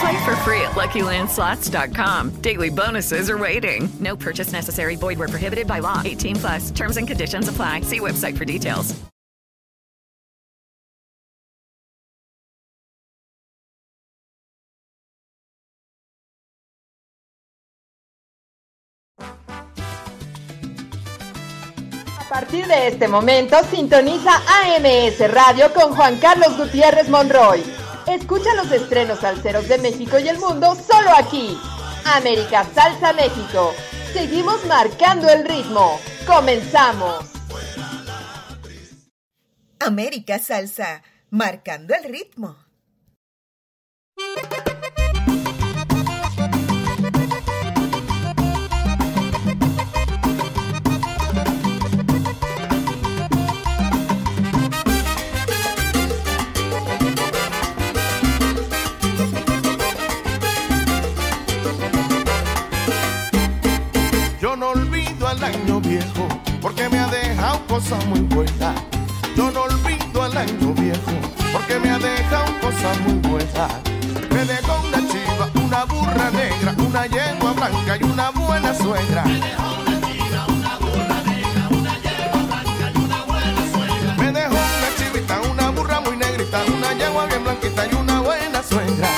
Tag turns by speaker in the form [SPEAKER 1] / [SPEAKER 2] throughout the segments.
[SPEAKER 1] Play for free at LuckyLandSlots.com. Daily bonuses are waiting. No purchase necessary. Void where prohibited by law. 18 plus. Terms and conditions apply. See website for details.
[SPEAKER 2] A partir de este momento, sintoniza AMS Radio con Juan Carlos Gutiérrez Monroy. Escucha los estrenos salseros de México y el mundo solo aquí. América Salsa México. Seguimos marcando el ritmo. Comenzamos.
[SPEAKER 3] América Salsa, marcando el ritmo.
[SPEAKER 4] Al año viejo porque me ha dejado cosas muy buenas. Yo no olvido al año viejo porque me ha dejado cosas muy buenas. Me dejó una chiva, una burra negra, una yegua blanca y una buena suegra. Me dejó una chiva, una burra negra, una yegua blanca y una buena suegra. Me dejó una chivita, una burra muy negrita, una yegua bien blanquita y una buena suegra.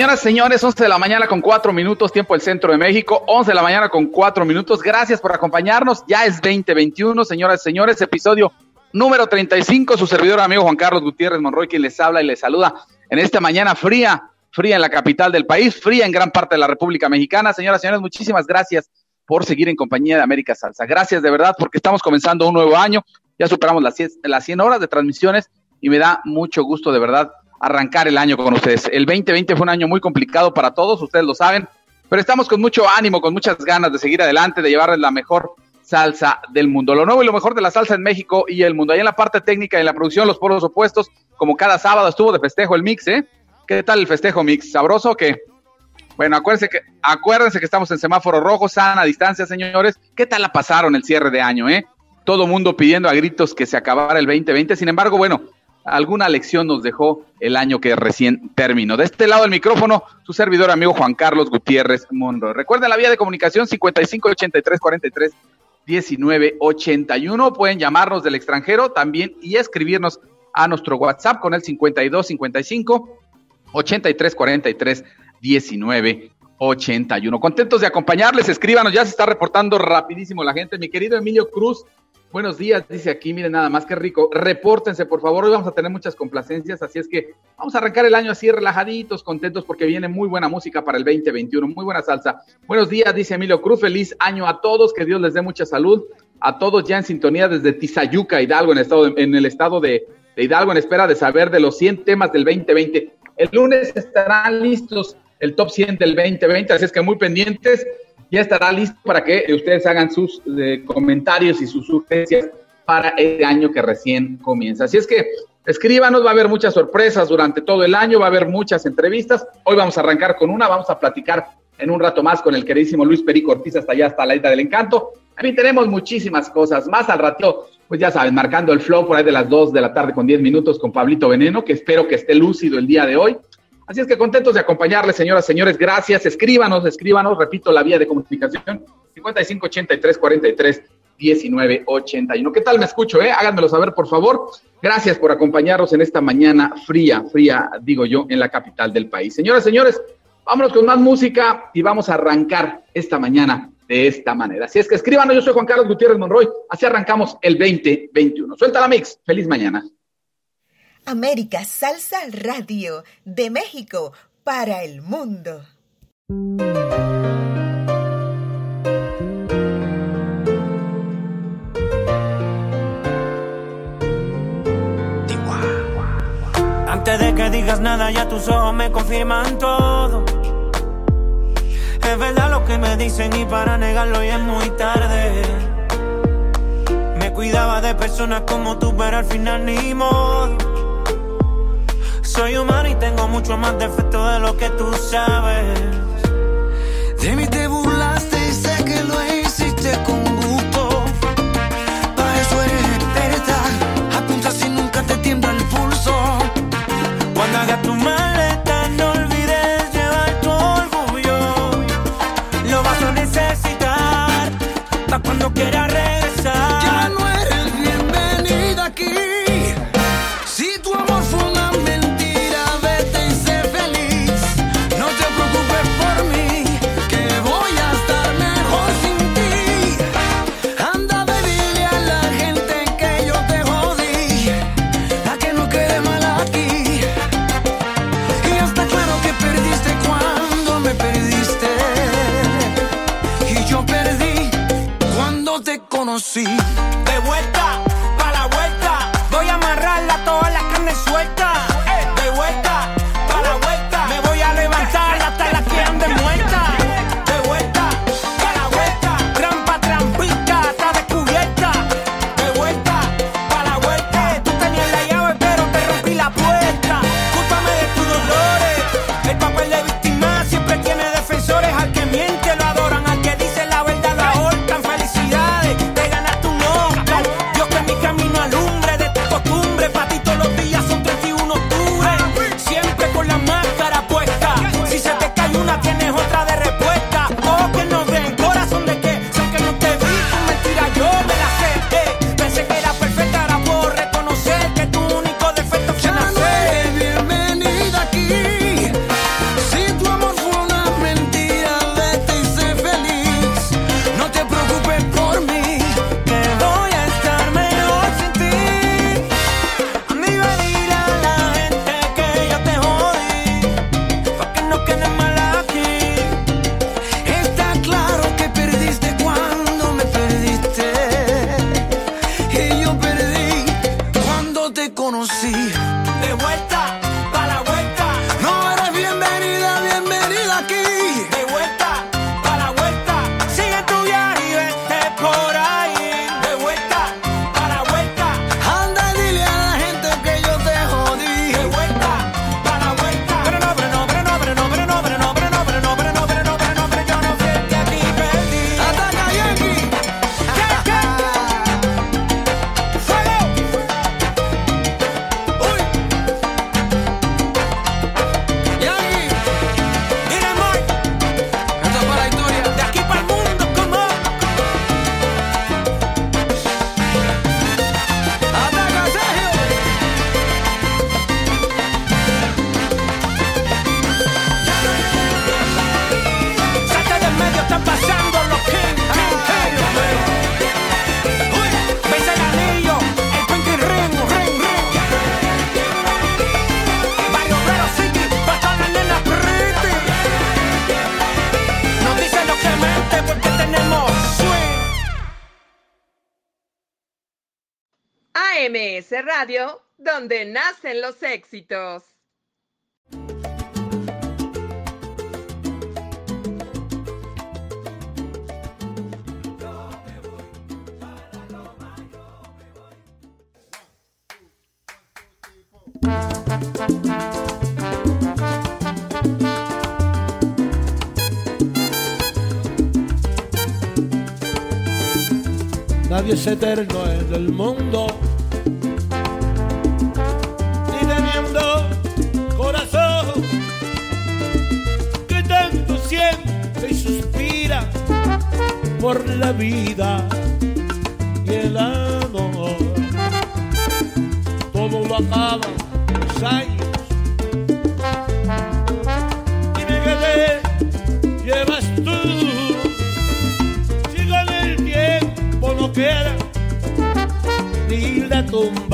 [SPEAKER 5] Señoras, señores, 11 de la mañana con 4 minutos, tiempo del centro de México, 11 de la mañana con 4 minutos. Gracias por acompañarnos. Ya es 2021, señoras, señores, episodio número 35. Su servidor amigo Juan Carlos Gutiérrez Monroy, quien les habla y les saluda en esta mañana fría, fría en la capital del país, fría en gran parte de la República Mexicana. Señoras, señores, muchísimas gracias por seguir en compañía de América Salsa. Gracias de verdad porque estamos comenzando un nuevo año. Ya superamos las 100, las 100 horas de transmisiones y me da mucho gusto de verdad arrancar el año con ustedes. El 2020 fue un año muy complicado para todos, ustedes lo saben, pero estamos con mucho ánimo, con muchas ganas de seguir adelante, de llevarles la mejor salsa del mundo. Lo nuevo y lo mejor de la salsa en México y el mundo. Ahí en la parte técnica y en la producción, los polos opuestos, como cada sábado estuvo de festejo el mix, ¿eh? ¿Qué tal el festejo mix? ¿Sabroso o qué? Bueno, acuérdense que, acuérdense que estamos en semáforo rojo, sana distancia, señores. ¿Qué tal la pasaron el cierre de año, eh? Todo mundo pidiendo a gritos que se acabara el 2020. Sin embargo, bueno, alguna lección nos dejó el año que recién terminó. De este lado del micrófono, su servidor amigo Juan Carlos Gutiérrez Monroy. Recuerden la vía de comunicación 558343 1981. Pueden llamarnos del extranjero también y escribirnos a nuestro WhatsApp con el 5255 8343 1981. Contentos de acompañarles, escríbanos, ya se está reportando rapidísimo la gente. Mi querido Emilio Cruz, buenos días, dice aquí, miren nada más que rico. Repórtense, por favor, hoy vamos a tener muchas complacencias, así es que vamos a arrancar el año así relajaditos, contentos, porque viene muy buena música para el 2021, muy buena salsa. Buenos días, dice Emilio Cruz, feliz año a todos, que Dios les dé mucha salud. A todos ya en sintonía desde Tizayuca, Hidalgo, en el estado de, estado de, de Hidalgo, en espera de saber de los 100 temas del 2020. El lunes estarán listos el top 100 del 2020, así es que muy pendientes, ya estará listo para que ustedes hagan sus eh, comentarios y sus sugerencias para este año que recién comienza. Así es que escríbanos, va a haber muchas sorpresas durante todo el año, va a haber muchas entrevistas. Hoy vamos a arrancar con una, vamos a platicar en un rato más con el queridísimo Luis Perico Ortiz hasta allá, hasta la isla del encanto. También tenemos muchísimas cosas más al rato, pues ya saben, marcando el flow por ahí de las 2 de la tarde con 10 minutos con Pablito Veneno, que espero que esté lúcido el día de hoy. Así es que contentos de acompañarles, señoras, señores. Gracias. Escríbanos, escríbanos. Repito, la vía de comunicación 5583 43 1981. ¿Qué tal me escucho? Eh? Háganmelo saber, por favor. Gracias por acompañarnos en esta mañana fría, fría, digo yo, en la capital del país. Señoras, señores, vámonos con más música y vamos a arrancar esta mañana de esta manera. Así es que escríbanos, yo soy Juan Carlos Gutiérrez Monroy. Así arrancamos el 2021. Suelta la mix. Feliz mañana.
[SPEAKER 3] América Salsa Radio de México para el mundo.
[SPEAKER 6] Antes de que digas nada, ya tus ojos me confirman todo. Es verdad lo que me dicen y para negarlo ya es muy tarde. Me cuidaba de personas como tú, pero al final ni modo. Soy humano y tengo mucho más defecto de lo que tú sabes.
[SPEAKER 7] De mí te
[SPEAKER 2] MBS Radio, donde nacen los éxitos.
[SPEAKER 8] Nadie es eterno en el mundo. por la vida y el amor. Todo lo acaba los años. Dime que te llevas tú. Si con el tiempo no queda ni la tumba.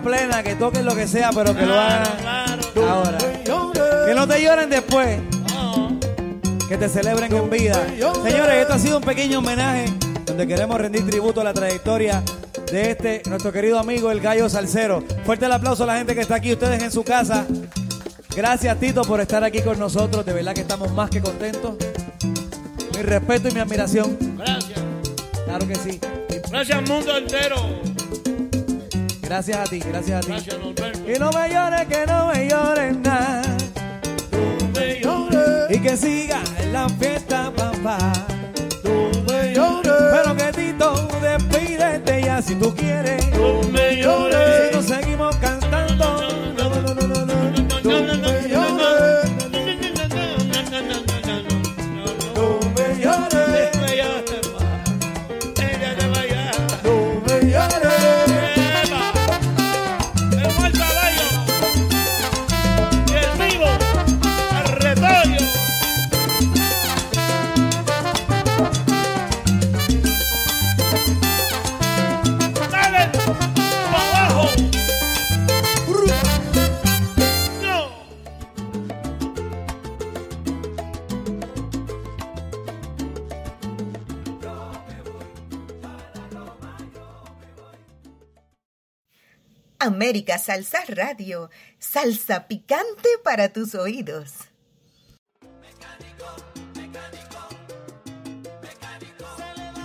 [SPEAKER 8] Plena, que toquen
[SPEAKER 9] lo que sea, pero que lo hagan ahora. Que no te lloren después. Que te celebren en vida. Señores, esto ha sido un pequeño homenaje donde queremos rendir tributo a la trayectoria de este, nuestro querido amigo, el gallo salsero. Fuerte el aplauso a la gente que está aquí, ustedes en su casa. Gracias, Tito, por estar aquí con nosotros. De verdad que estamos más que contentos. Mi respeto y mi admiración.
[SPEAKER 8] Gracias.
[SPEAKER 9] Claro que sí.
[SPEAKER 8] Gracias, mundo entero.
[SPEAKER 9] Gracias a ti, gracias a ti.
[SPEAKER 8] Gracias.
[SPEAKER 9] Y no me llores, que no me llores nada. Y que siga en la fiesta, papá. Pero que Tito, despídete ya si tú quieres.
[SPEAKER 8] No me llores.
[SPEAKER 10] América Salsa Radio, salsa picante para tus oídos.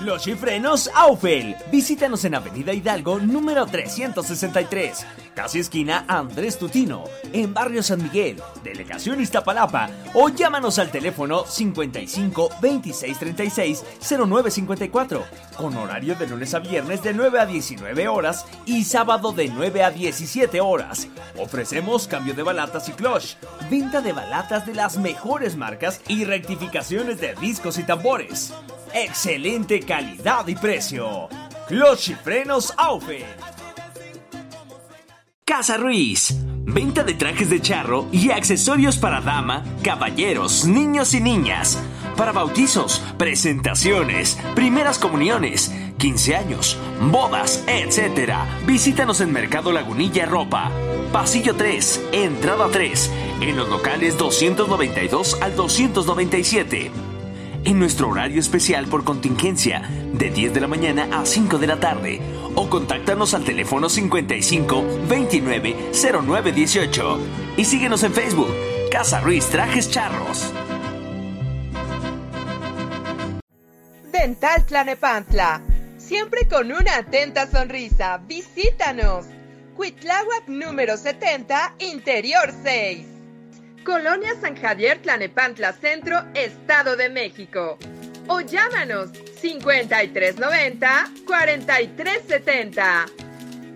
[SPEAKER 11] Los chifrenos Aufel. Visítanos en Avenida Hidalgo número 363, casi esquina Andrés Tutino, en Barrio San Miguel, Delegación Iztapalapa, o llámanos al teléfono 55 26 36 0954, con horario de lunes a viernes de 9 a 19 horas y sábado de 9 a 17 horas. Ofrecemos cambio de balatas y clutch, venta de balatas de las mejores marcas y rectificaciones de discos y tambores. Excelente calidad y precio. Clutch y frenos. Casa Ruiz. Venta de trajes de charro y accesorios para dama, caballeros, niños y niñas. Para bautizos, presentaciones, primeras comuniones, 15 años, bodas, etc. Visítanos en Mercado Lagunilla Ropa. Pasillo 3, entrada 3, en los locales 292 al 297 en nuestro horario especial por contingencia, de 10 de la mañana a 5 de la tarde, o contáctanos al teléfono 55 29 09 18 y síguenos en Facebook, Casa Ruiz Trajes Charros.
[SPEAKER 2] Dental Tlanepantla. Siempre con una atenta sonrisa. Visítanos. Cuitláhuac número 70, Interior 6. Colonia San Javier Tlanepantla Centro, Estado de México. O llámanos 5390-4370.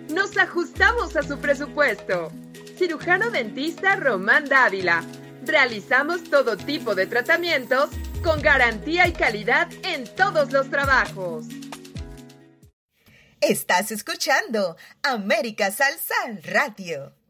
[SPEAKER 2] Nos ajustamos a su presupuesto. Cirujano dentista Román Dávila. Realizamos todo tipo de tratamientos con garantía y calidad en todos los trabajos.
[SPEAKER 10] Estás escuchando América Salsa Radio.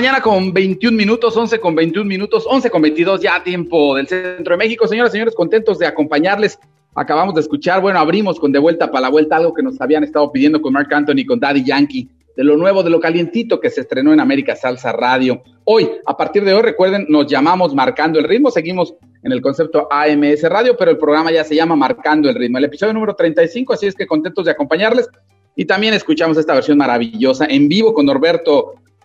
[SPEAKER 5] Mañana con 21 minutos, 11 con 21 minutos, 11 con 22 ya tiempo del centro de México. Señoras y señores, contentos de acompañarles. Acabamos de escuchar, bueno, abrimos con De Vuelta para la Vuelta, algo que nos habían estado pidiendo con Mark Anthony, con Daddy Yankee, de lo nuevo, de lo calientito que se estrenó en América Salsa Radio. Hoy, a partir de hoy, recuerden, nos llamamos Marcando el Ritmo, seguimos en el concepto AMS Radio, pero el programa ya se llama Marcando el Ritmo, el episodio número 35, así es que contentos de acompañarles. Y también escuchamos esta versión maravillosa en vivo con Norberto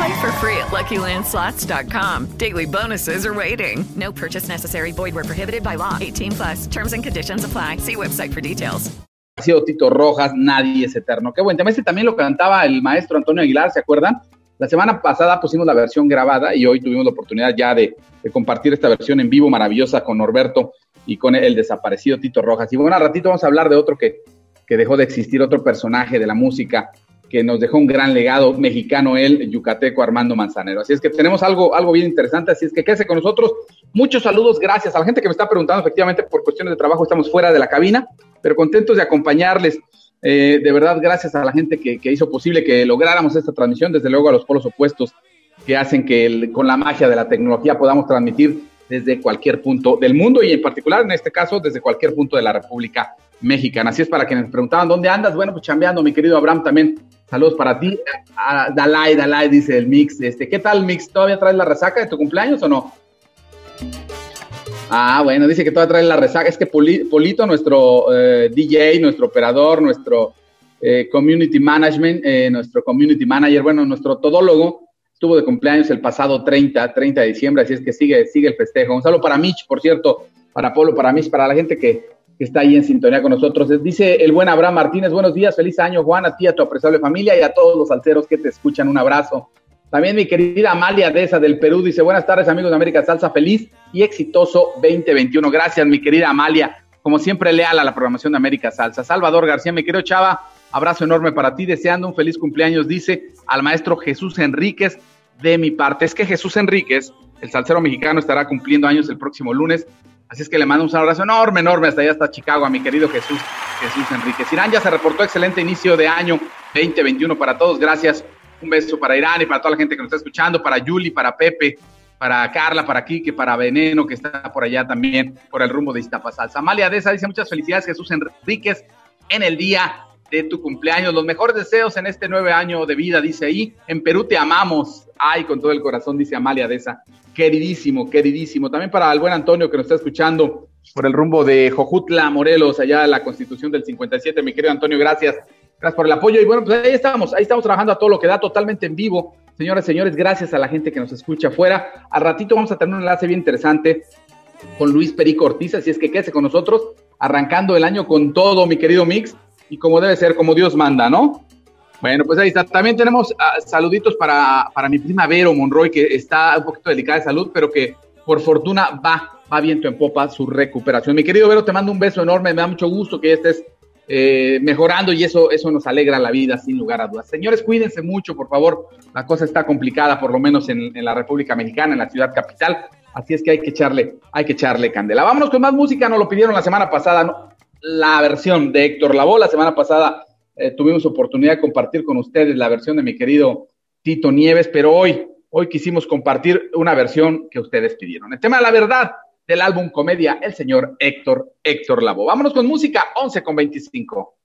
[SPEAKER 1] Play for free at LuckyLandSlots.com. Daily bonuses are waiting. No purchase necessary. Void where prohibited by law. 18 plus. Terms and conditions apply. See website for details.
[SPEAKER 5] Ha sido Tito Rojas, nadie es eterno. Qué buen tema. Este también lo cantaba el maestro Antonio Aguilar, ¿se acuerdan? La semana pasada pusimos la versión grabada y hoy tuvimos la oportunidad ya de, de compartir esta versión en vivo maravillosa con Norberto y con el, desaparecido Tito Rojas. Y bueno, al ratito vamos a hablar de otro que, que dejó de existir, otro personaje de la música que nos dejó un gran legado mexicano, él, yucateco Armando Manzanero. Así es que tenemos algo, algo bien interesante, así es que quédese con nosotros. Muchos saludos, gracias a la gente que me está preguntando, efectivamente, por cuestiones de trabajo estamos fuera de la cabina, pero contentos de acompañarles. Eh, de verdad, gracias a la gente que, hizo posible que lográramos esta transmisión, desde luego a los polos opuestos que hacen que con la magia de la tecnología podamos transmitir desde cualquier punto del mundo y en particular en este caso desde cualquier punto de la República Mexicana. Así es para quienes preguntaban dónde andas, bueno, pues chambeando, mi querido Abraham también. Saludos para ti. Ah, Dalai, Dalai, dice el Mix. Este, ¿Qué tal, Mix? ¿Todavía traes la resaca de tu cumpleaños o no? Ah, bueno, dice que todavía trae la resaca. Es que Polito, nuestro eh, DJ, nuestro operador, nuestro eh, community management, eh, nuestro community manager, bueno, nuestro todólogo, estuvo de cumpleaños el pasado 30, 30 de diciembre, así es que sigue, sigue el festejo. Un saludo para Mitch, por cierto, para Polo, para Mitch, para la gente que, que está ahí en sintonía con nosotros. Dice el buen Abraham Martínez, buenos días, feliz año, Juan, a ti, a tu apreciable familia y a todos los alceros que te escuchan, un abrazo. También mi querida Amalia Deza del Perú dice, buenas tardes amigos de América Salsa, feliz y exitoso 2021. Gracias mi querida Amalia, como siempre leal a la programación de América Salsa. Salvador García, mi querido Chava, abrazo enorme para ti, deseando un feliz cumpleaños, dice al maestro Jesús Enríquez de mi parte. Es que Jesús Enríquez, el salsero mexicano, estará cumpliendo años el próximo lunes, así es que le mando un abrazo enorme, enorme hasta allá, hasta Chicago, a mi querido Jesús, Jesús Enríquez. Irán ya se reportó excelente inicio de año 2021 para todos, gracias un beso para Irán y para toda la gente que nos está escuchando, para Yuli, para Pepe, para Carla, para Kike, para Veneno, que está por allá también, por el rumbo de Iztapasalsa. Amalia Deza dice muchas felicidades, Jesús Enríquez, en el día de tu cumpleaños. Los mejores deseos en este nueve año de vida, dice ahí. En Perú te amamos. Ay, con todo el corazón, dice Amalia Deza. Queridísimo, queridísimo. También para el buen Antonio que nos está escuchando por el rumbo de Jojutla, Morelos, allá la Constitución del 57. Mi querido Antonio, gracias. Gracias por el apoyo. Y bueno, pues ahí estamos, ahí estamos trabajando a todo lo que da, totalmente en vivo. Señoras señores, gracias a la gente que nos escucha afuera. Al ratito vamos a tener un enlace bien interesante con Luis Perico Ortiz, así es que quédese con nosotros, arrancando el año con todo, mi querido Mix, y como debe ser, como Dios manda, ¿no? Bueno, pues ahí está. También tenemos uh, saluditos para, para mi prima Vero Monroy, que está un poquito delicada de salud, pero que por fortuna va, va viento en popa su recuperación. Mi querido Vero, te mando un beso enorme, me da mucho gusto que estés eh, mejorando y eso, eso nos alegra la vida sin lugar a dudas. Señores, cuídense mucho, por favor. La cosa está complicada, por lo menos en, en, la República Mexicana, en la ciudad capital. Así es que hay que echarle, hay que echarle candela. Vámonos con más música, nos lo pidieron la semana pasada, ¿no? La versión de Héctor Lavoe. La semana pasada eh, tuvimos oportunidad de compartir con ustedes la versión de mi querido Tito Nieves, pero hoy, hoy quisimos compartir una versión que ustedes pidieron. El tema de la verdad del álbum Comedia, el señor Héctor, Héctor Lavoe. Vámonos con música, 11 con 25.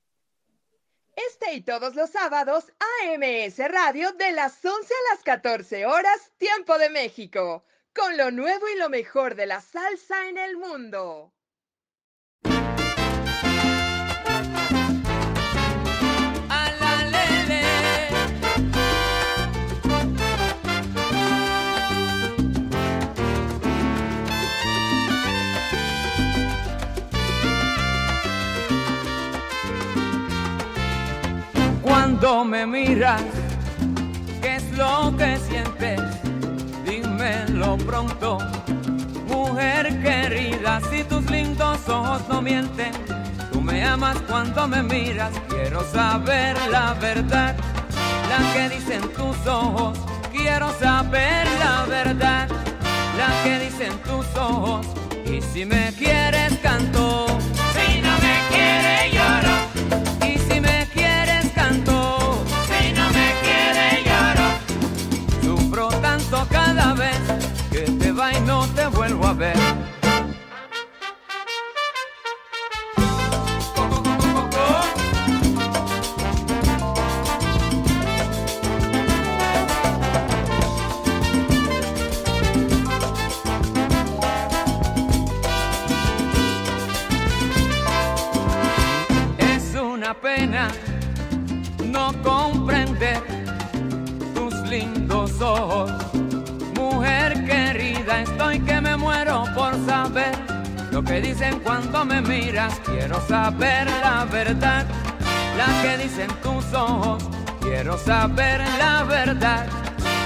[SPEAKER 2] Este y todos los sábados, AMS Radio de las 11 a las 14 horas, tiempo de México, con lo nuevo y lo mejor de la salsa en el mundo.
[SPEAKER 12] Cuando me miras, ¿qué es lo que sientes? Dímelo pronto, mujer querida, si tus lindos ojos no mienten, tú me amas cuando me miras, quiero saber la verdad, la que dicen tus ojos, quiero saber la verdad, la que dicen tus ojos, y si me quieres canto, te que dicen cuando me miras. Quiero saber la verdad, la que dicen tus ojos. Quiero saber la verdad,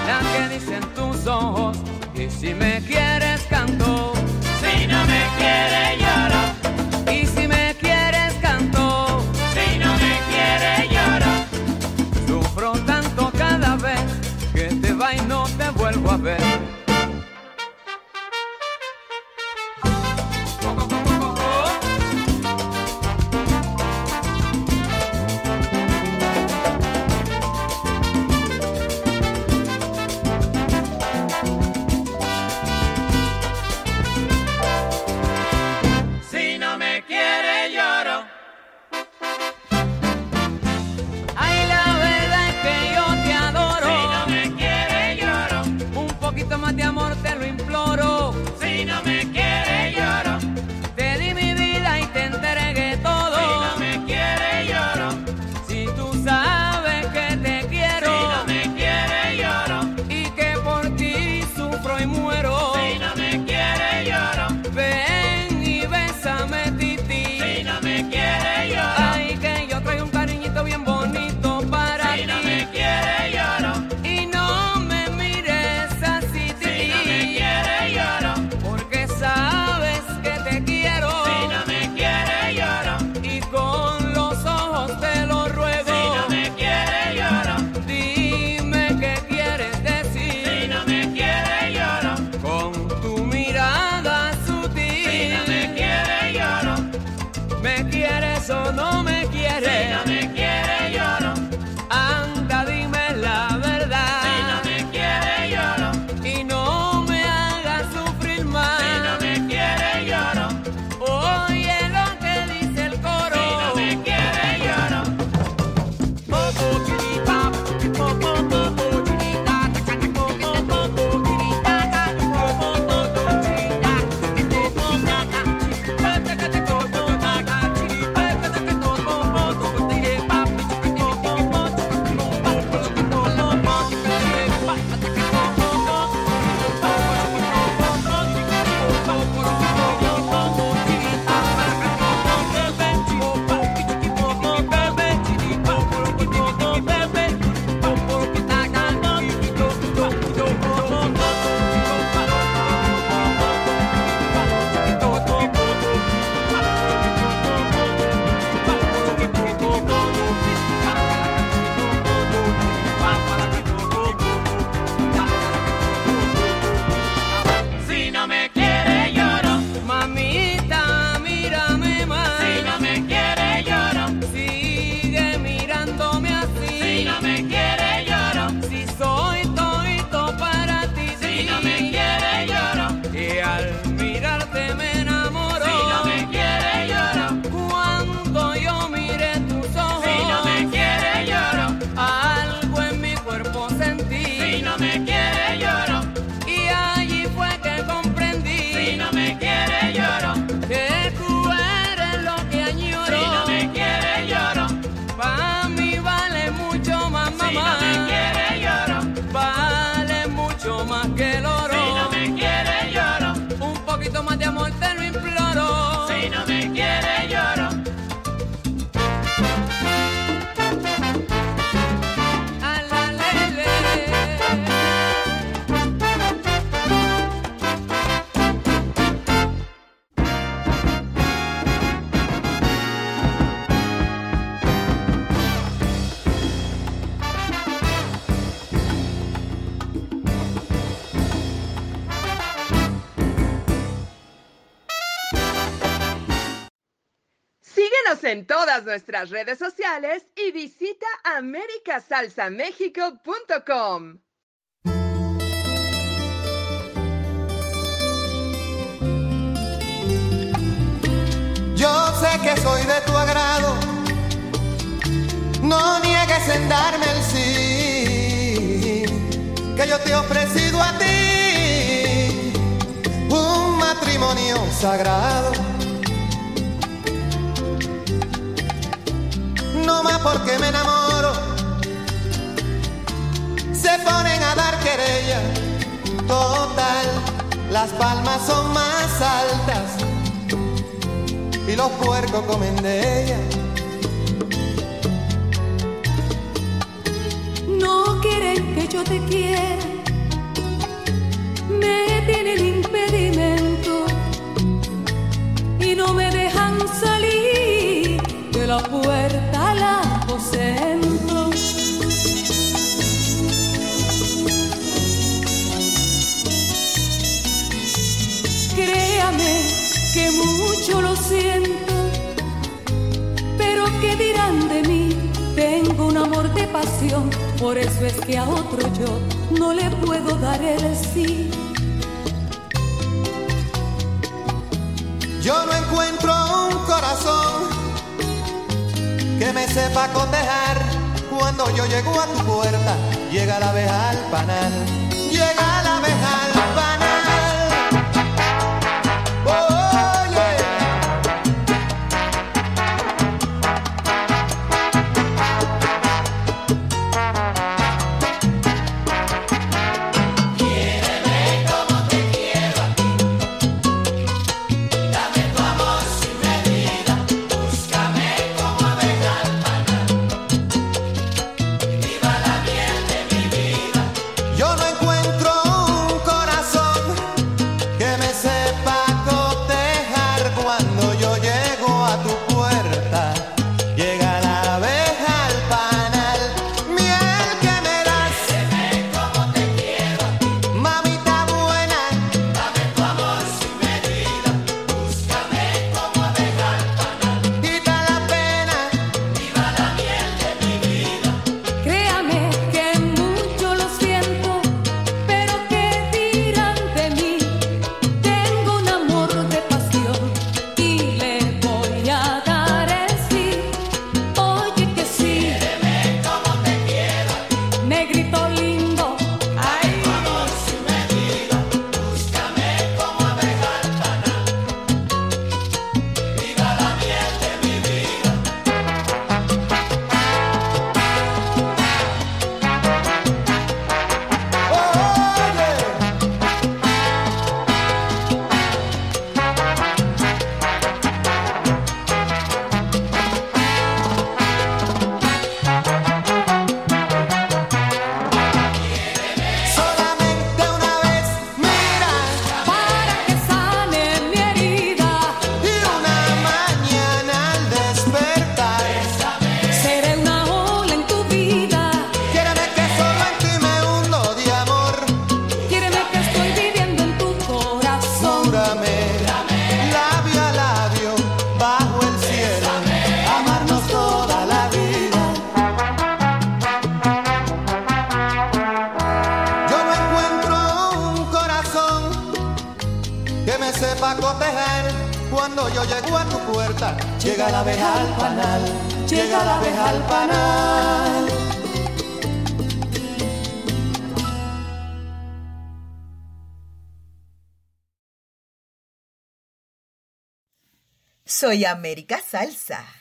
[SPEAKER 12] la que dicen tus ojos. Y si me quieres canto, si no me quieres lloro.
[SPEAKER 2] nuestras redes sociales y visita americasalsamexico.com.
[SPEAKER 13] Yo sé que soy de tu agrado, no niegues en darme el sí, que yo te he ofrecido a ti. Un matrimonio sagrado. porque me enamoro. Se ponen a dar querella. Total, las palmas son más altas. Y los puercos comen de ella.
[SPEAKER 14] No quieren que yo te quiera Que mucho lo siento, pero ¿qué dirán de mí? Tengo un amor de pasión, por eso es que a otro yo no le puedo dar el sí.
[SPEAKER 13] Yo no encuentro un corazón que me sepa condejar. Cuando yo llego a tu puerta, llega la abeja al panal, llega la abeja.
[SPEAKER 8] Soy América Salsa.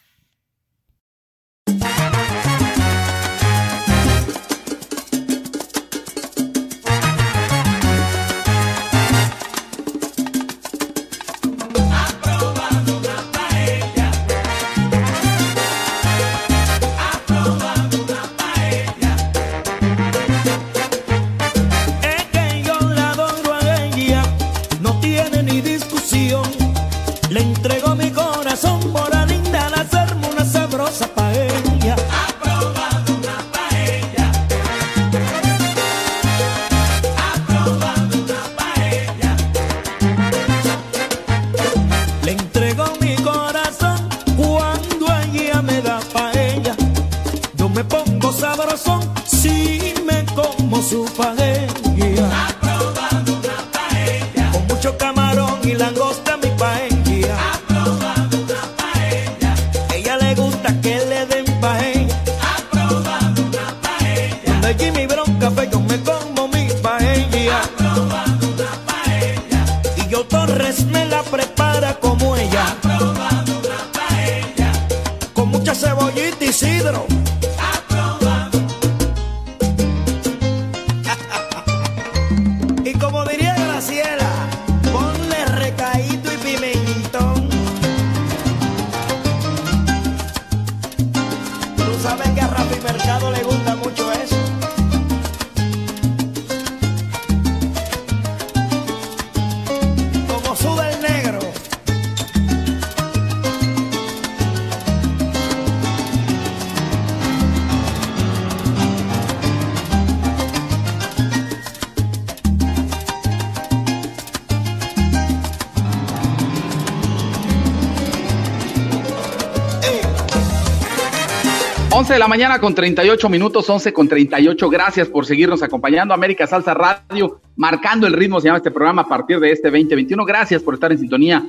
[SPEAKER 5] Mañana con 38 minutos, 11 con 38. Gracias por seguirnos acompañando. América Salsa Radio, marcando el ritmo, se llama este programa a partir de este 2021. Gracias por estar en sintonía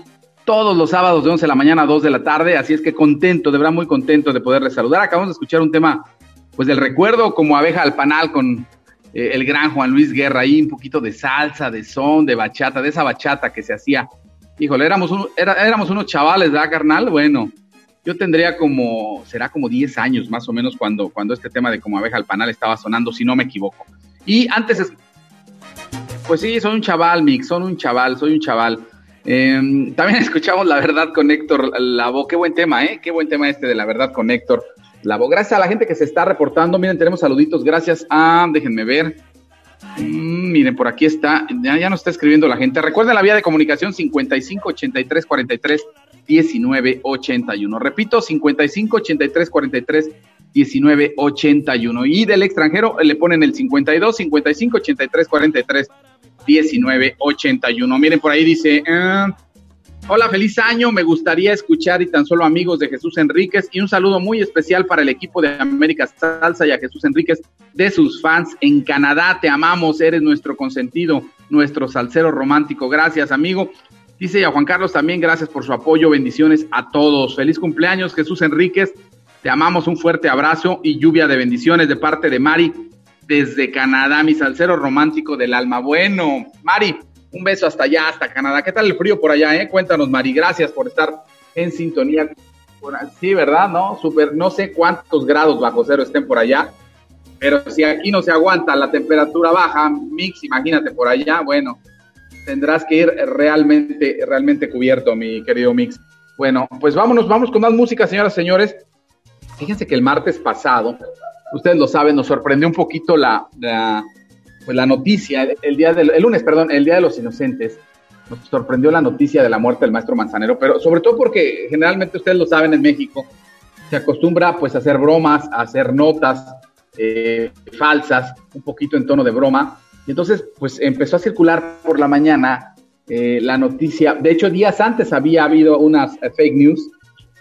[SPEAKER 5] todos los sábados de 11 de la mañana a 2 de la tarde. Así es que contento, de verdad muy contento de poderles saludar. Acabamos de escuchar un tema, pues del recuerdo como abeja al panal con eh, el gran Juan Luis Guerra ahí, un poquito de salsa, de son, de bachata, de esa bachata que se hacía. Híjole, éramos, un- éramos unos chavales, ¿verdad, carnal? Bueno, yo tendría como, será como 10 años más o menos cuando, cuando este tema de como abeja al panal estaba sonando, si no me equivoco. Y antes, es- pues sí, soy un chaval, Mix, soy un chaval, soy un chaval. Eh, también escuchamos La Verdad con Héctor Lavo, qué buen tema, ¿eh? Qué buen tema este de La Verdad con Héctor Lavo. Gracias a la gente que se está reportando, miren, tenemos saluditos, gracias a, déjenme ver, Mm, miren, por aquí está, ya, ya nos está escribiendo la gente. Recuerden la vía de comunicación 55 83 43 19 81. Repito, 55 83 43 19 81. Y del extranjero le ponen el 52 55 83 43 19 81. Miren, por ahí dice. ah, Hola, feliz año. Me gustaría escuchar y tan solo amigos de Jesús Enríquez y un saludo muy especial para el equipo de América Salsa y a Jesús Enríquez de sus fans en Canadá. Te amamos, eres nuestro consentido, nuestro salsero romántico. Gracias, amigo. Dice y a Juan Carlos también, gracias por su apoyo. Bendiciones a todos. Feliz cumpleaños, Jesús Enríquez. Te amamos, un fuerte abrazo y lluvia de bendiciones de parte de Mari desde Canadá, mi salsero romántico del alma. Bueno, Mari, un beso hasta allá, hasta Canadá. ¿Qué tal el frío por allá, eh? Cuéntanos, Mari. Gracias por estar en sintonía. Sí, ¿verdad? No, super, no sé cuántos grados bajo cero estén por allá, pero si aquí no se aguanta la temperatura baja, Mix, imagínate por allá, bueno, tendrás que ir realmente, realmente cubierto, mi querido Mix. Bueno, pues vámonos, vamos con más música, señoras y señores. Fíjense que el martes pasado, ustedes lo saben, nos sorprendió un poquito la, la, pues la noticia, el, día del, el lunes, perdón, el Día de los Inocentes, nos sorprendió la noticia de la muerte del maestro Manzanero, pero sobre todo porque generalmente ustedes lo saben en México, se acostumbra pues a hacer bromas, a hacer notas eh, falsas, un poquito en tono de broma, entonces pues empezó a circular por la mañana eh, la noticia, de hecho días antes había habido unas eh, fake news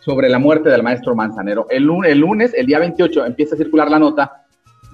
[SPEAKER 5] sobre la muerte del maestro Manzanero. El, lun- el lunes, el día 28, empieza a circular la nota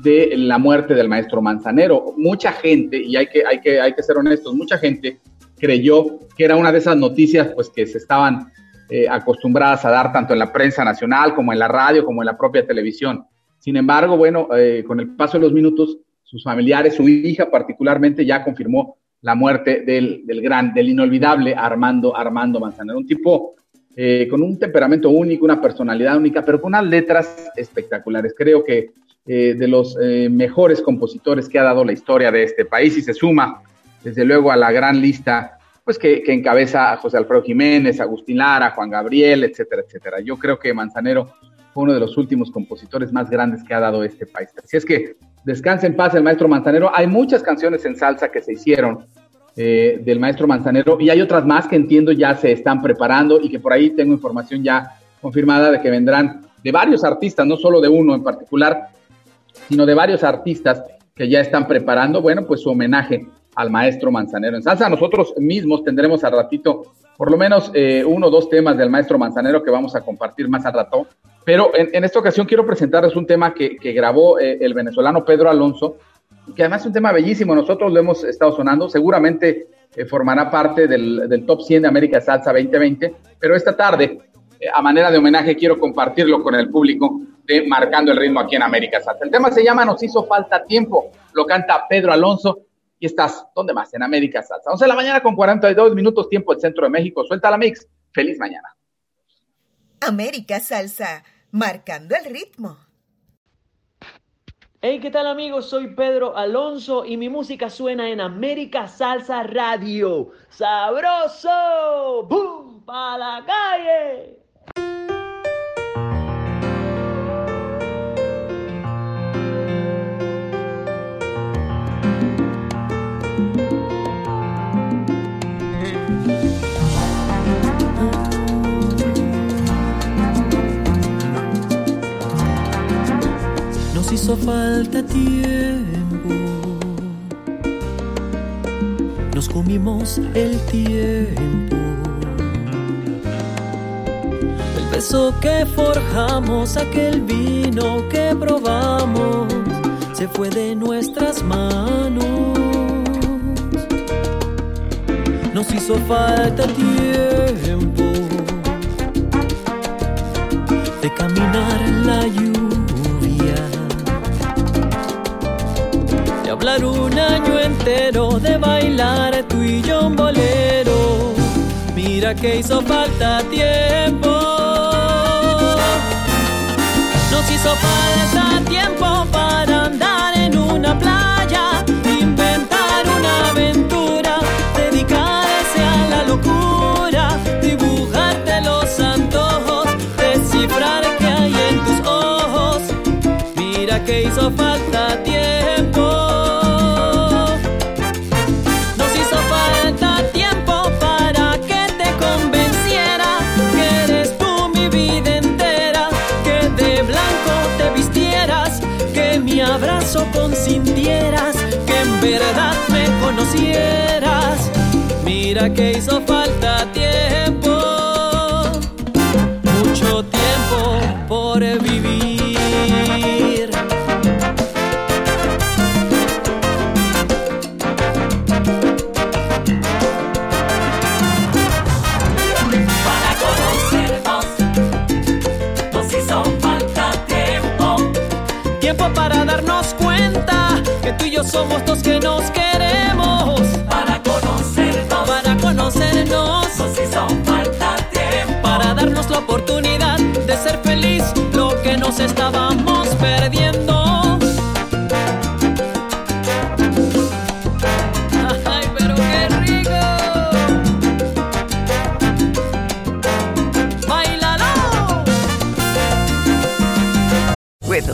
[SPEAKER 5] de la muerte del maestro Manzanero. Mucha gente, y hay que, hay que, hay que ser honestos, mucha gente creyó que era una de esas noticias pues que se estaban eh, acostumbradas a dar tanto en la prensa nacional como en la radio como en la propia televisión. Sin embargo, bueno, con el paso de los minutos, sus familiares, su hija particularmente, ya confirmó la muerte del, del gran, del inolvidable Armando, Armando Manzanero, un tipo eh, con un temperamento único, una personalidad única, pero con unas letras espectaculares. Creo que eh, de los eh, mejores compositores que ha dado la historia de este país y se suma, desde luego, a la gran lista pues que, que encabeza a José Alfredo Jiménez, Agustín Lara, Juan Gabriel, etcétera, etcétera. Yo creo que Manzanero fue uno de los últimos compositores más grandes que ha dado este país. Así es que descanse en paz el maestro Manzanero. Hay muchas canciones en salsa que se hicieron eh, del maestro Manzanero y hay otras más que entiendo ya se están preparando y que por ahí tengo información ya confirmada de que vendrán de varios artistas, no solo de uno en particular, sino de varios artistas que ya están preparando, bueno, pues su homenaje al maestro Manzanero. En salsa nosotros mismos tendremos al ratito por lo menos eh, uno o dos temas del maestro Manzanero que vamos a compartir más al rato. Pero en, esta ocasión quiero presentarles un tema que, grabó eh, el venezolano Pedro Alonso, que además es un tema bellísimo. Nosotros lo hemos estado sonando, seguramente eh, formará parte del, del top 100 de América Salsa 2020, pero esta tarde eh, a manera de homenaje quiero compartirlo con el público de Marcando el Ritmo aquí en América Salsa. El tema se llama Nos hizo falta tiempo, lo canta Pedro Alonso y estás, ¿dónde más? En América Salsa. 11 de la mañana con 42 minutos tiempo del centro de México. Suelta la mix. Feliz mañana.
[SPEAKER 3] América Salsa, marcando el ritmo.
[SPEAKER 15] Hey, ¿qué tal amigos? Soy Pedro Alonso y mi música suena en América Salsa Radio. ¡Sabroso! ¡Bum! ¡Pa la calle!
[SPEAKER 16] Hizo falta tiempo. Nos comimos el tiempo. El beso que forjamos, aquel vino que probamos, se fue de nuestras manos. Nos hizo falta tiempo de caminar en la lluvia, hablar un año entero, de bailar tú y yo un bolero. Mira que hizo falta tiempo. Nos hizo falta tiempo para andar en una playa, inventar una aventura, dedicarse a la locura, dibujarte los antojos, descifrar qué hay en tus ojos. Mira que hizo falta tiempo. Abrazo consintieras, que en verdad me conocieras. Mira que hizo falta tú y yo somos dos que nos queremos.
[SPEAKER 17] Para conocernos,
[SPEAKER 16] Para conocernos,
[SPEAKER 17] nos hizo falta tiempo.
[SPEAKER 16] para darnos la oportunidad de ser feliz, lo que nos estábamos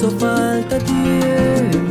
[SPEAKER 16] hizo falta tiempo.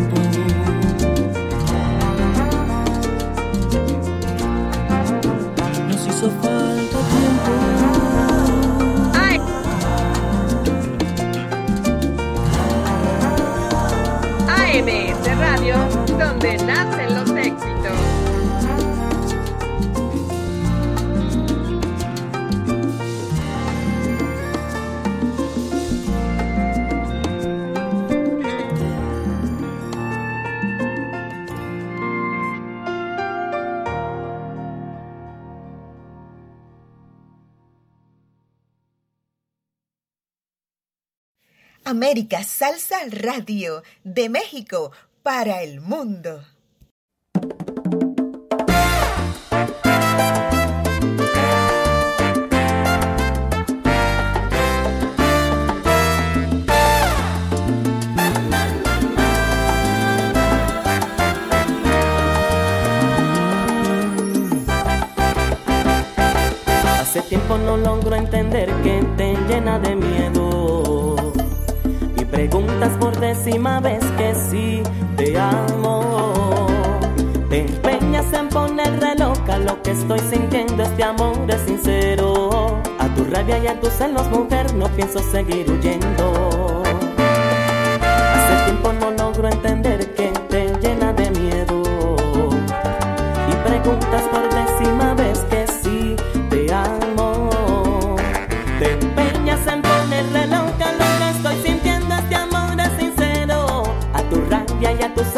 [SPEAKER 3] América Salsa Radio de México para el mundo.
[SPEAKER 18] Hace tiempo no logro entender por décima vez que sí te amo. Te empeñas en ponerle loca lo que estoy sintiendo, este amor es sincero. A tu rabia y a tus celos, mujer, no pienso seguir huyendo. Hace tiempo no logro entender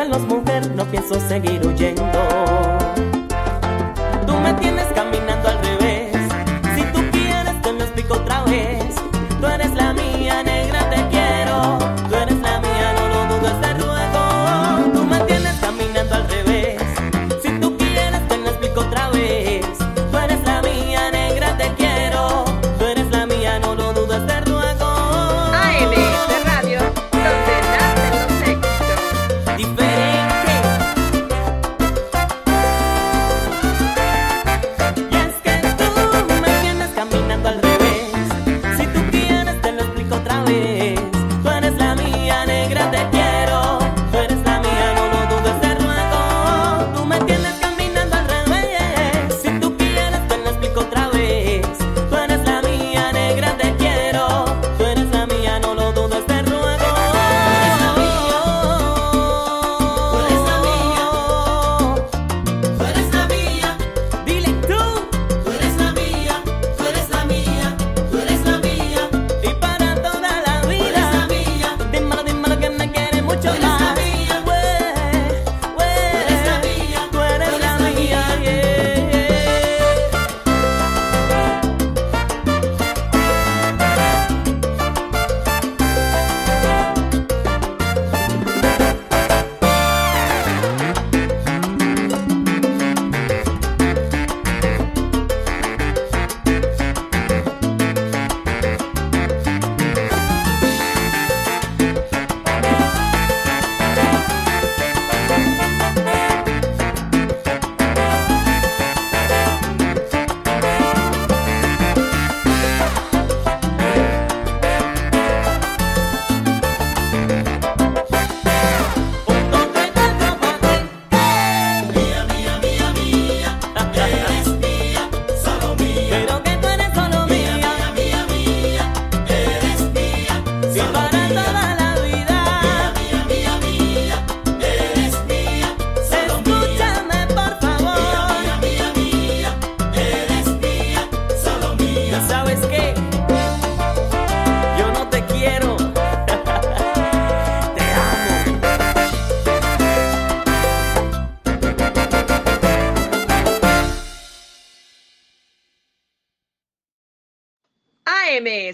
[SPEAKER 18] celos, mujer, no pienso seguir huyendo.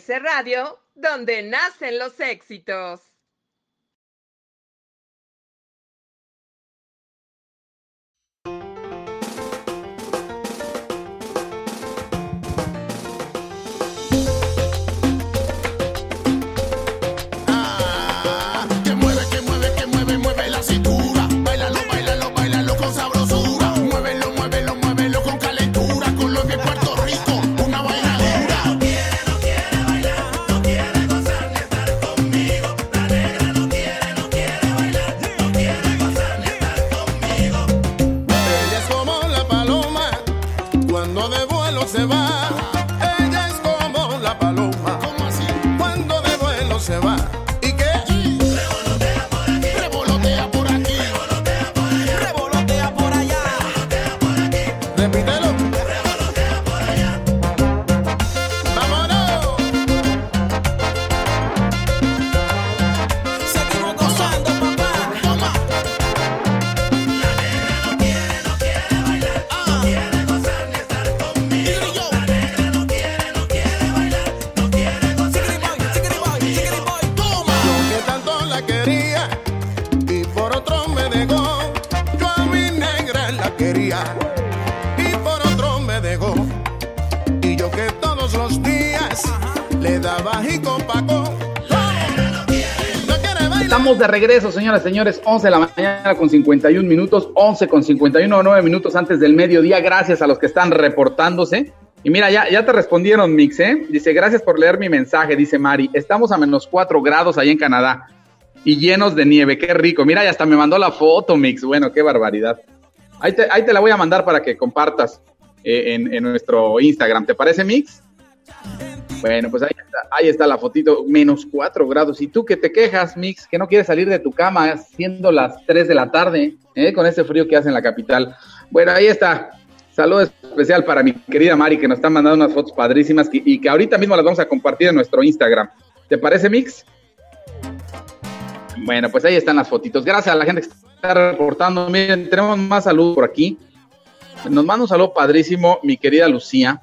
[SPEAKER 2] Radio, donde nacen los éxitos.
[SPEAKER 13] De
[SPEAKER 5] regreso, señoras y señores, 11 de la mañana con 51 minutos, 11 con 51, 9 minutos antes del mediodía. Gracias a los que están reportándose. Y mira, ya, ya te respondieron, Mix, ¿eh? Dice, gracias por leer mi mensaje, dice Mari. Estamos a menos 4 grados ahí en Canadá y llenos de nieve, qué rico. Mira, ya hasta me mandó la foto, Mix. Bueno, qué barbaridad. Ahí te, ahí te la voy a mandar para que compartas eh, en nuestro Instagram. ¿Te parece, Mix? Bueno, pues ahí está, ahí está la fotito, menos 4 grados. Y tú que te quejas, Mix, que no quieres salir de tu cama siendo las 3 de la tarde, ¿eh? con ese frío que hace en la capital. Bueno, ahí está. Saludo especial para mi querida Mari, que nos está mandando unas fotos padrísimas y que ahorita mismo las vamos a compartir en nuestro Instagram. ¿Te parece, Mix? Bueno, pues ahí están las fotitos. Gracias a la gente que está reportando. Miren, tenemos más salud por aquí. Nos manda un saludo padrísimo, mi querida Lucía.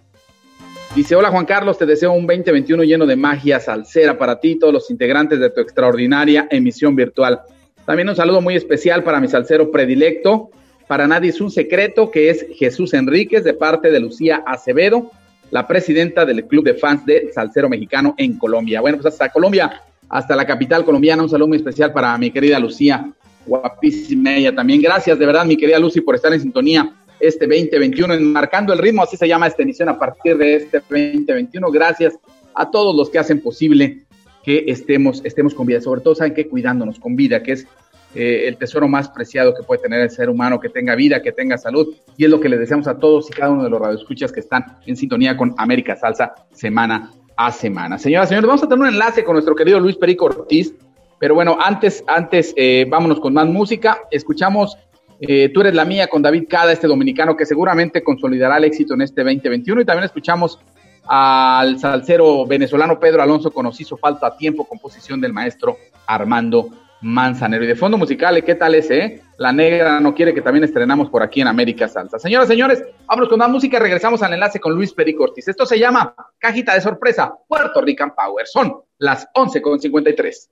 [SPEAKER 5] Dice, hola Juan Carlos, te deseo un 2021 lleno de magia salsera para ti y todos los integrantes de tu extraordinaria emisión virtual. También un saludo muy especial para mi salsero predilecto. Para nadie es un secreto que es Jesús Enríquez de parte de Lucía Acevedo, la presidenta del club de fans de Salsero Mexicano en Colombia. Bueno, pues hasta Colombia, hasta la capital colombiana, un saludo muy especial para mi querida Lucía, guapísima ella también. Gracias de verdad, mi querida Lucy, por estar en sintonía este 2021, marcando el ritmo, así se llama esta emisión a partir de este 2021. Gracias a todos los que hacen posible que estemos, estemos con vida, sobre todo, ¿saben qué? Cuidándonos con vida, que es eh, el tesoro más preciado que puede tener el ser humano, que tenga vida, que tenga salud, y es lo que le deseamos a todos y cada uno de los radioescuchas que están en sintonía con América Salsa semana a semana. Señoras y señores, vamos a tener un enlace con nuestro querido Luis Perico Ortiz, pero bueno, antes, antes, eh, vámonos con más música. Escuchamos eh, Tú eres la mía con David Cada, este dominicano que seguramente consolidará el éxito en este 2021. Y también escuchamos al salsero venezolano Pedro Alonso con Nos hizo falta tiempo, composición del maestro Armando Manzanero. Y de fondo musical, ¿qué tal ese? eh? La negra no quiere que también estrenamos por aquí en América Salsa. Señoras, señores, vámonos con más música. Regresamos al enlace con Luis Perico Ortiz. Esto se llama Cajita de Sorpresa, Puerto Rican Power. Son las 11.53.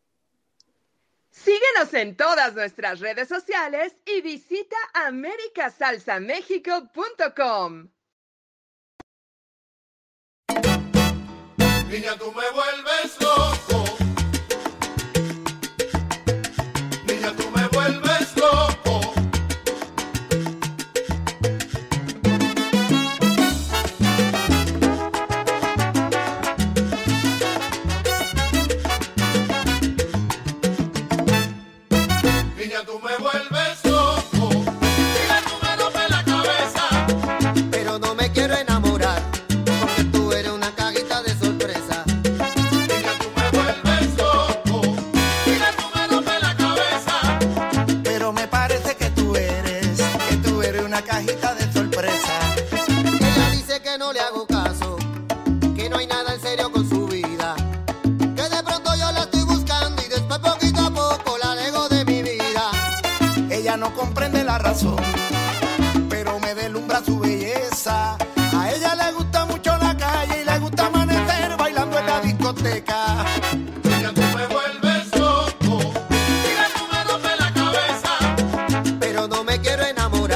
[SPEAKER 2] Síguenos en todas nuestras redes sociales y visita americasalsamexico.com.
[SPEAKER 13] Niña, tú me vuelves loco.
[SPEAKER 19] A
[SPEAKER 13] ella le gusta mucho la calle y le gusta amanecer bailando en la discoteca. Niña, tú me vuelves loco. Niña, tú me rompes la cabeza.
[SPEAKER 19] Pero no me quiero enamorar,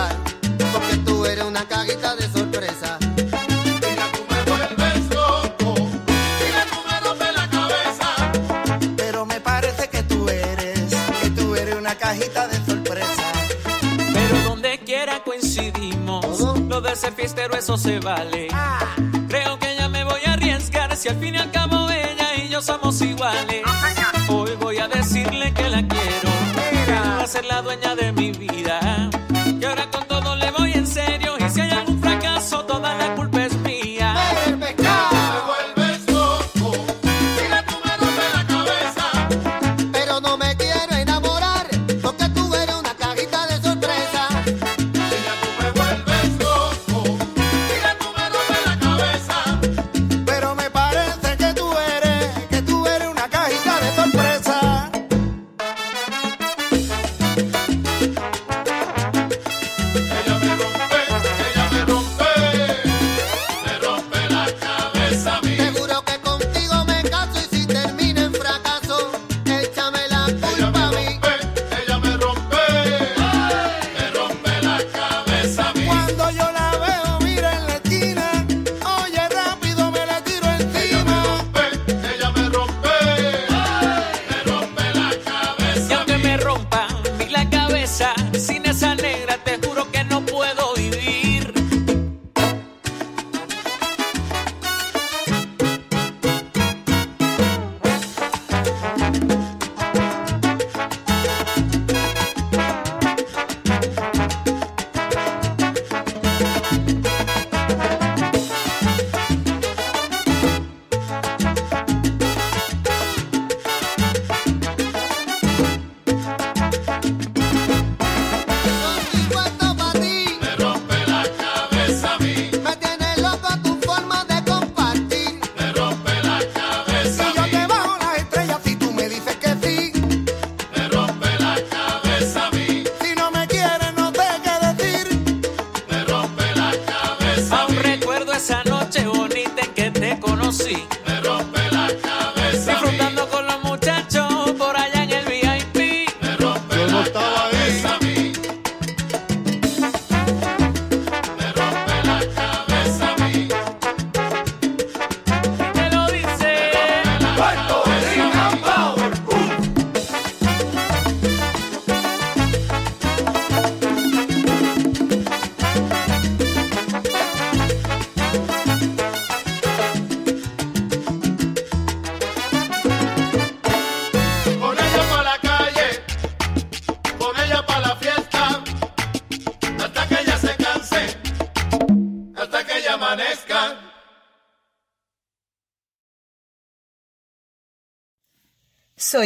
[SPEAKER 6] vale. Creo que ya me voy a arriesgar si al fin y al cabo ella y yo somos iguales. Hoy voy a decirle que la quiero, que va a ser la dueña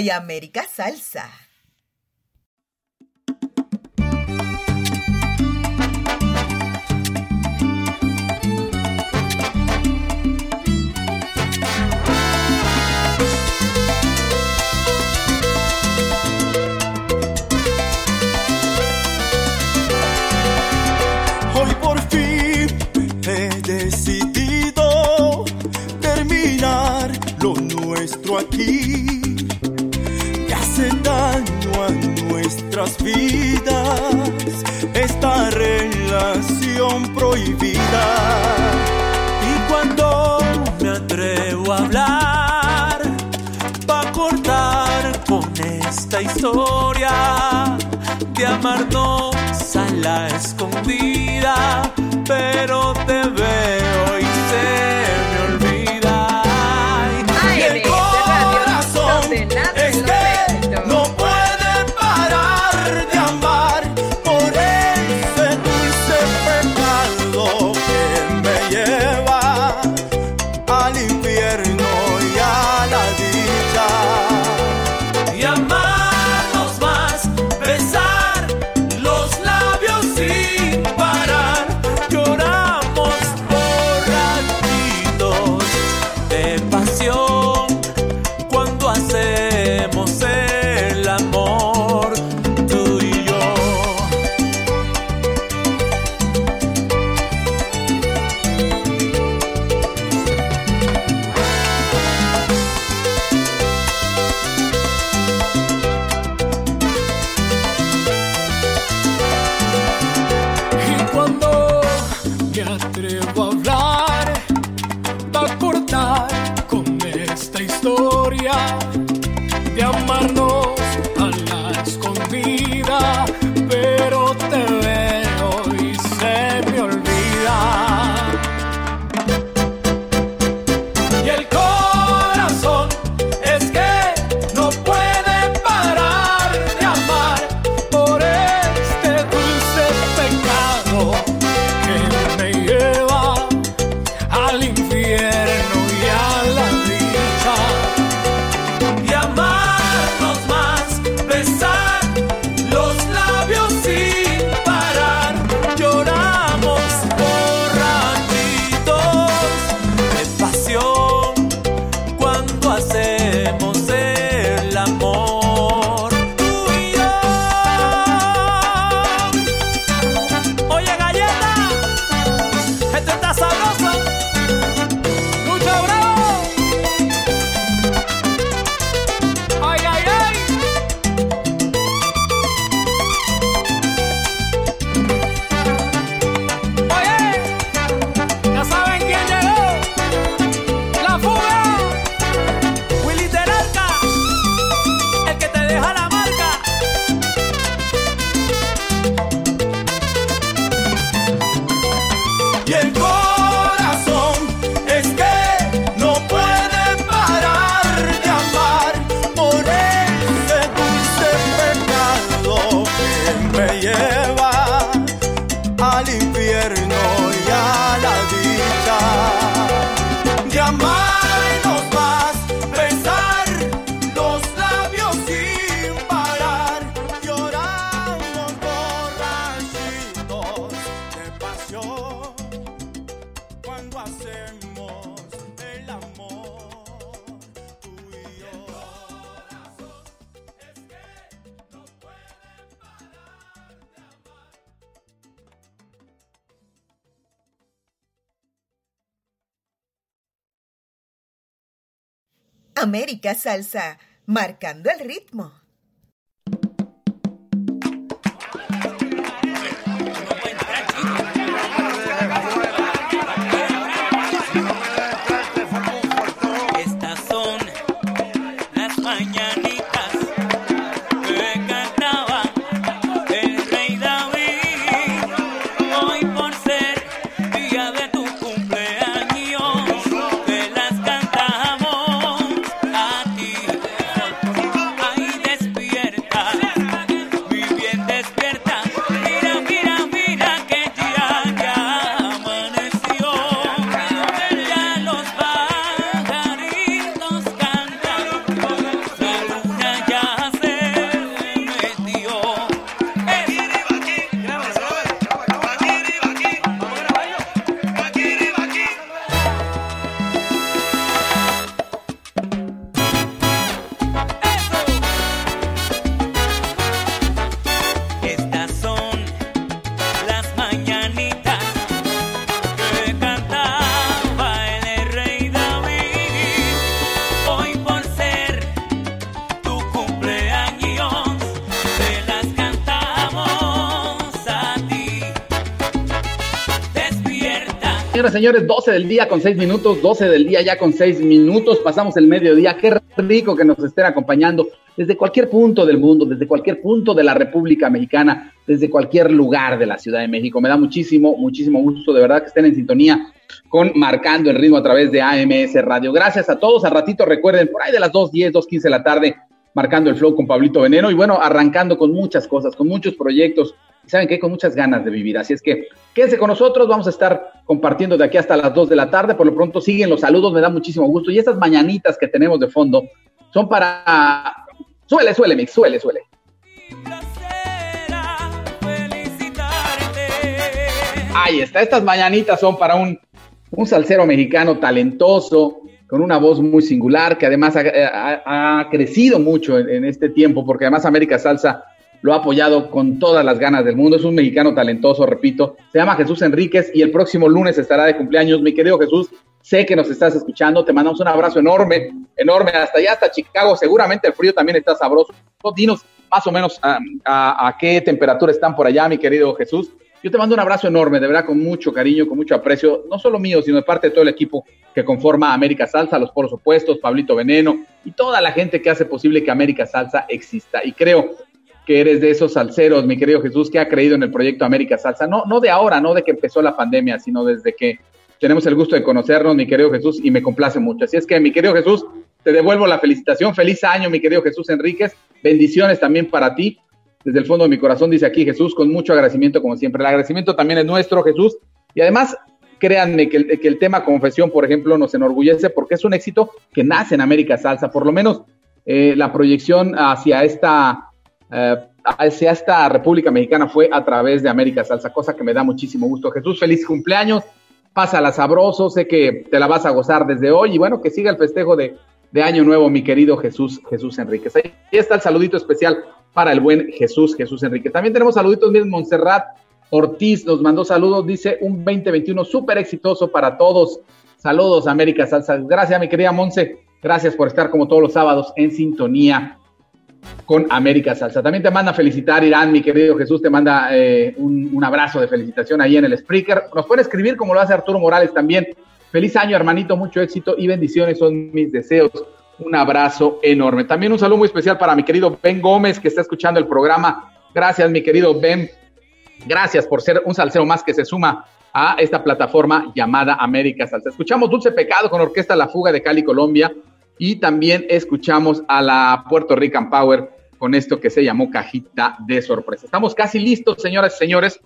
[SPEAKER 20] América Salsa. recuerdos. salsa, marcando el ritmo.
[SPEAKER 5] Señoras y señores, 12 del día con 6 minutos, 12 del día ya con 6 minutos, pasamos el mediodía, qué rico que nos estén acompañando desde cualquier punto del mundo, desde cualquier punto de la República Mexicana, desde cualquier lugar de la Ciudad de México. Me da muchísimo, muchísimo gusto de verdad que estén en sintonía con Marcando el Ritmo a través de AMS Radio. Gracias a todos, al ratito recuerden, por ahí de las 2.10, 2.15 de la tarde, Marcando el Flow con Pablito Veneno y bueno, arrancando con muchas cosas, con muchos proyectos, saben que con muchas ganas de vivir. Así es que quédense con nosotros, vamos a estar compartiendo de aquí hasta las 2 de la tarde. Por lo pronto siguen los saludos, me da muchísimo gusto. Y esas mañanitas que tenemos de fondo son para. Suele, suele, Mix, suele, suele. Ahí está, estas mañanitas son para un, un salsero mexicano talentoso, con una voz muy singular, que además ha, ha- ha crecido mucho en, en este tiempo, porque además América Salsa lo ha apoyado con todas las ganas del mundo. Es un mexicano talentoso, repito. Se llama Jesús Enríquez y el próximo lunes estará de cumpleaños. Mi querido Jesús, sé que nos estás escuchando. Te mandamos un abrazo enorme, enorme, hasta allá, hasta Chicago. Seguramente el frío también está sabroso. Dinos más o menos a, qué temperatura están por allá, mi querido Jesús. Yo te mando un abrazo enorme, de verdad, con mucho cariño, con mucho aprecio, no solo mío, sino de parte de todo el equipo que conforma América Salsa, los polos opuestos, Pablito Veneno y toda la gente que hace posible que América Salsa exista. Y creo que eres de esos salseros, mi querido Jesús, que ha creído en el proyecto América Salsa, no, no de ahora, no de que empezó la pandemia, sino desde que tenemos el gusto de conocernos, mi querido Jesús, y me complace mucho. Así es que, mi querido Jesús, te devuelvo la felicitación. Feliz año, mi querido Jesús Enríquez. Bendiciones también para ti. Desde el fondo de mi corazón, dice aquí Jesús, con mucho agradecimiento, como siempre. El agradecimiento también es nuestro, Jesús. Y además, créanme que el, que el tema confesión, por ejemplo, nos enorgullece porque es un éxito que nace en América Salsa. Por lo menos eh, la proyección hacia esta, eh, esta República Mexicana fue a través de América Salsa, cosa que me da muchísimo gusto. Jesús, feliz cumpleaños. Pásala sabroso, sé que te la vas a gozar desde hoy y bueno, que siga el festejo de, de Año Nuevo, mi querido Jesús, Jesús Enríquez. Ahí está el saludito especial para el buen Jesús, Jesús Enríquez. También tenemos saluditos, miren, Montserrat Ortiz nos mandó saludos, dice un 2021 súper exitoso para todos. Saludos, América Salsa. Gracias, mi querida Monse. Gracias por estar como todos los sábados en sintonía con América Salsa. También te manda felicitar, Irán, mi querido Jesús, te manda eh, un, abrazo de felicitación ahí en el Spreaker. Nos puede escribir como lo hace Arturo Morales también. Feliz año, hermanito, mucho éxito y bendiciones son mis deseos. Un abrazo enorme. También un saludo muy especial para mi querido Ben Gómez, que está escuchando el programa. Gracias, mi querido Ben. Gracias por ser un salsero más que se suma a esta plataforma llamada América Salsa. Escuchamos Dulce Pecado con Orquesta La Fuga de Cali, Colombia, y también escuchamos a la Puerto Rican Power con esto que se llamó Cajita de Sorpresa. Estamos casi listos, señoras y señores.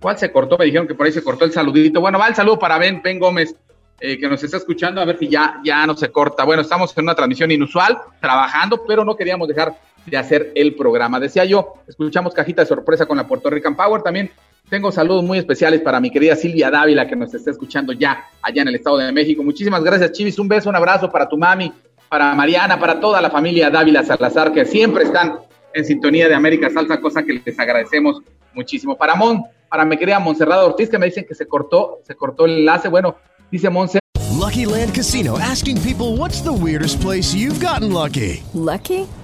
[SPEAKER 5] ¿Cuál se cortó? Me dijeron que por ahí se cortó el saludito. Bueno, va el saludo para Ben, Ben Gómez, eh, que nos está escuchando, a ver si ya, ya no se corta. Bueno, estamos en una transmisión inusual, trabajando, pero no queríamos dejar de hacer el programa. Decía yo, escuchamos Cajita de Sorpresa con la Puerto Rican Power. También tengo saludos muy especiales para mi querida Silvia Dávila, que nos está escuchando ya allá en el Estado de México. Muchísimas gracias, Chivis. Un beso, un abrazo para tu mami, para Mariana, para toda la familia Dávila Salazar, que siempre están en sintonía de América Salsa, cosa que les agradecemos muchísimo. Para Mon, para mi querida Montserrat Ortiz, que me dicen que se cortó, se cortó el enlace. Bueno, dice Monse.
[SPEAKER 21] Lucky Land Casino asking people what's the weirdest place you've gotten lucky?
[SPEAKER 22] Lucky?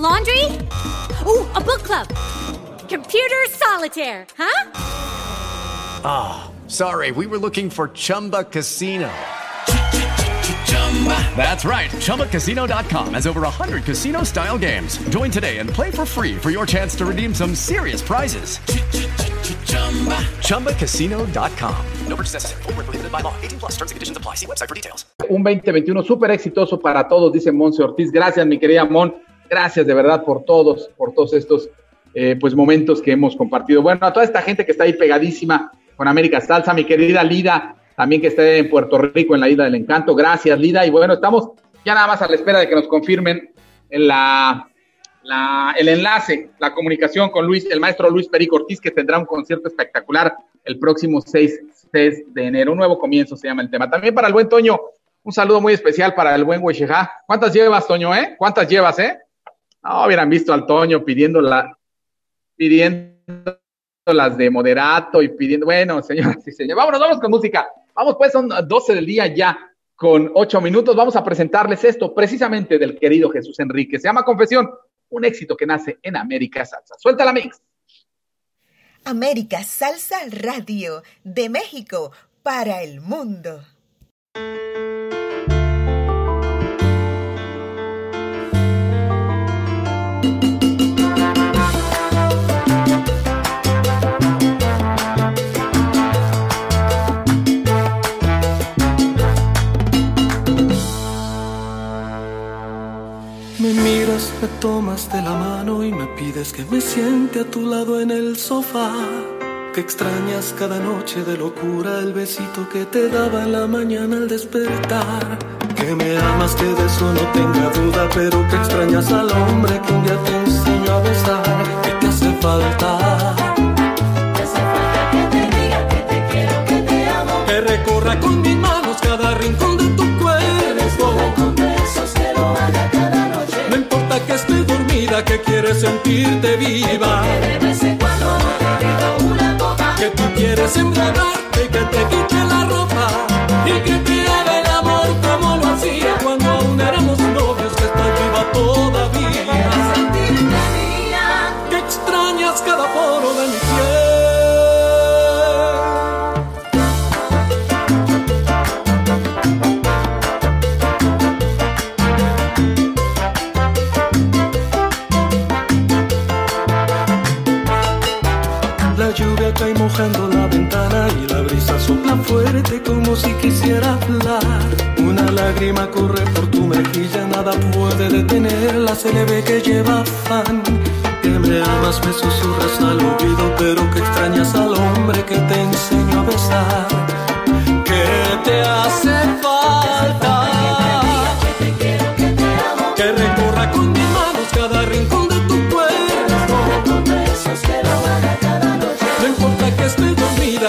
[SPEAKER 23] A laundry? Ooh, a book club. Computer solitaire, huh?
[SPEAKER 24] Ah, sorry, we were looking for Chumba Casino. That's right. ChumbaCasino.com has over 100 casino style games. Join today and play for free for your chance to redeem some serious prizes. ChumbaCasino.com.
[SPEAKER 25] No purchase necessary. Void prohibited by law. 18 plus. Terms and conditions apply. See website for details.
[SPEAKER 5] un 2021 súper exitoso para todos, dice Monse Ortiz. Gracias, mi querida Mon. Gracias de verdad por todos, por todos estos eh, pues momentos que hemos compartido. Bueno, a toda esta gente que está ahí pegadísima con América Salsa, mi querida Lida, también que está en Puerto Rico, en la Isla del Encanto. Gracias, Lida. Y bueno, estamos ya nada más a la espera de que nos confirmen en la la, el enlace, la comunicación con Luis, el maestro Luis Perico Ortiz, que tendrá un concierto espectacular el próximo 6, 6 de enero. Un nuevo comienzo se llama el tema. También para el buen Toño, un saludo muy especial para el buen Huechejá. ¿Cuántas llevas, Toño, eh? ¿Cuántas llevas, eh? No, hubieran visto al Toño pidiendo la, pidiendo las de moderato y pidiendo, bueno, señoras y señores, vámonos, vamos con música. Vamos, pues, son 12 del día ya, con 8 minutos. Vamos a presentarles esto precisamente del querido Jesús Enrique. Se llama Confesión, un éxito que nace en América Salsa. Suelta la mix.
[SPEAKER 3] América Salsa Radio, de México para el mundo.
[SPEAKER 26] Me miras, me tomas de la mano y me pides que me siente a tu lado en el sofá. Que extrañas cada noche de locura el besito que te daba en la mañana al despertar. Que me amas, que de eso no tenga duda, pero que extrañas al hombre que un día te enseñó a besar. Que te hace falta.
[SPEAKER 7] Te hace falta que te diga que te quiero, que te amo.
[SPEAKER 26] Que recorra con mis manos cada rincón dormida, que quieres sentirte viva.
[SPEAKER 7] Que de vez en cuando te una copa.
[SPEAKER 26] Que tú quieres embriagarte y que te quite la ropa. Y que te haga el amor como lo hacía cuando aún éramos novios, que estás viva todavía. Mojando la ventana y la brisa sopla fuerte como si quisiera hablar. Una lágrima corre por tu mejilla, nada puede detenerla, se le ve que lleva afán. Que me amas, me susurras al oído, pero que extrañas al hombre que te enseñó a besar. Que te hace falta.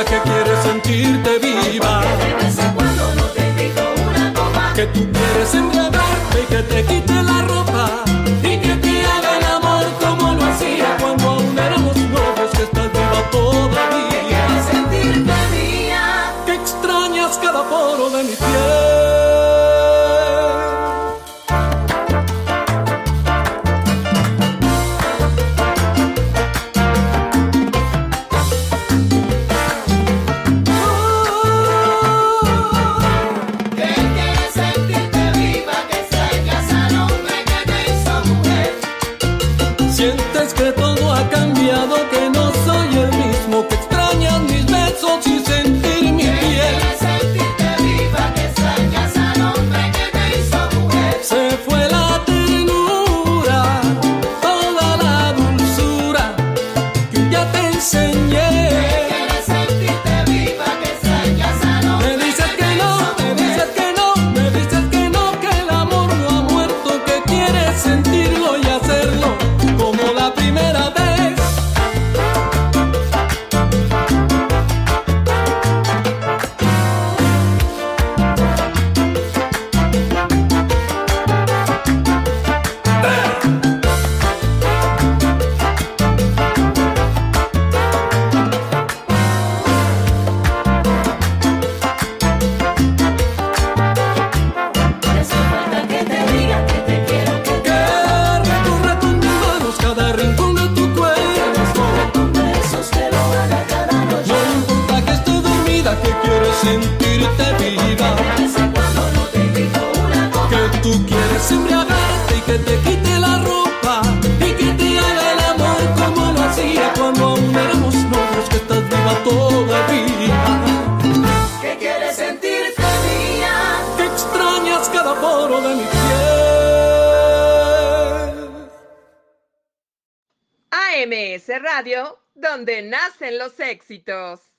[SPEAKER 26] Dormida, que quieres sentirte viva.
[SPEAKER 7] Que de vez en cuando no te digo una copa.
[SPEAKER 26] Que tú quieres embriagarte y que te quite la ropa.
[SPEAKER 2] Los éxitos.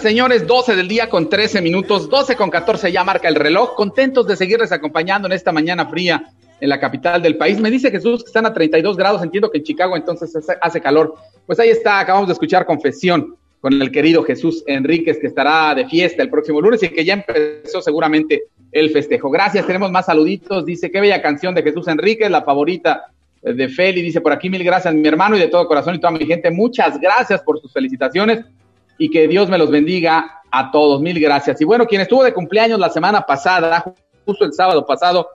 [SPEAKER 5] Señores, 12 del día con 13 minutos, 12 con 14 ya marca el reloj. Contentos de seguirles acompañando en esta mañana fría en la capital del país. Me dice Jesús que están a 32 grados, entiendo que en Chicago entonces hace- calor. Pues ahí está, acabamos de escuchar Confesión con el querido Jesús Enríquez, que estará de fiesta el próximo lunes y que ya empezó seguramente el festejo. Gracias, tenemos más saluditos. Dice, qué bella canción de Jesús Enríquez, la favorita de Feli. Dice, por aquí mil gracias, mi hermano, y de todo corazón y toda mi gente. Muchas gracias por sus felicitaciones y que Dios me los bendiga a todos. Mil gracias. Y bueno, quien estuvo de cumpleaños la semana pasada, justo el sábado pasado,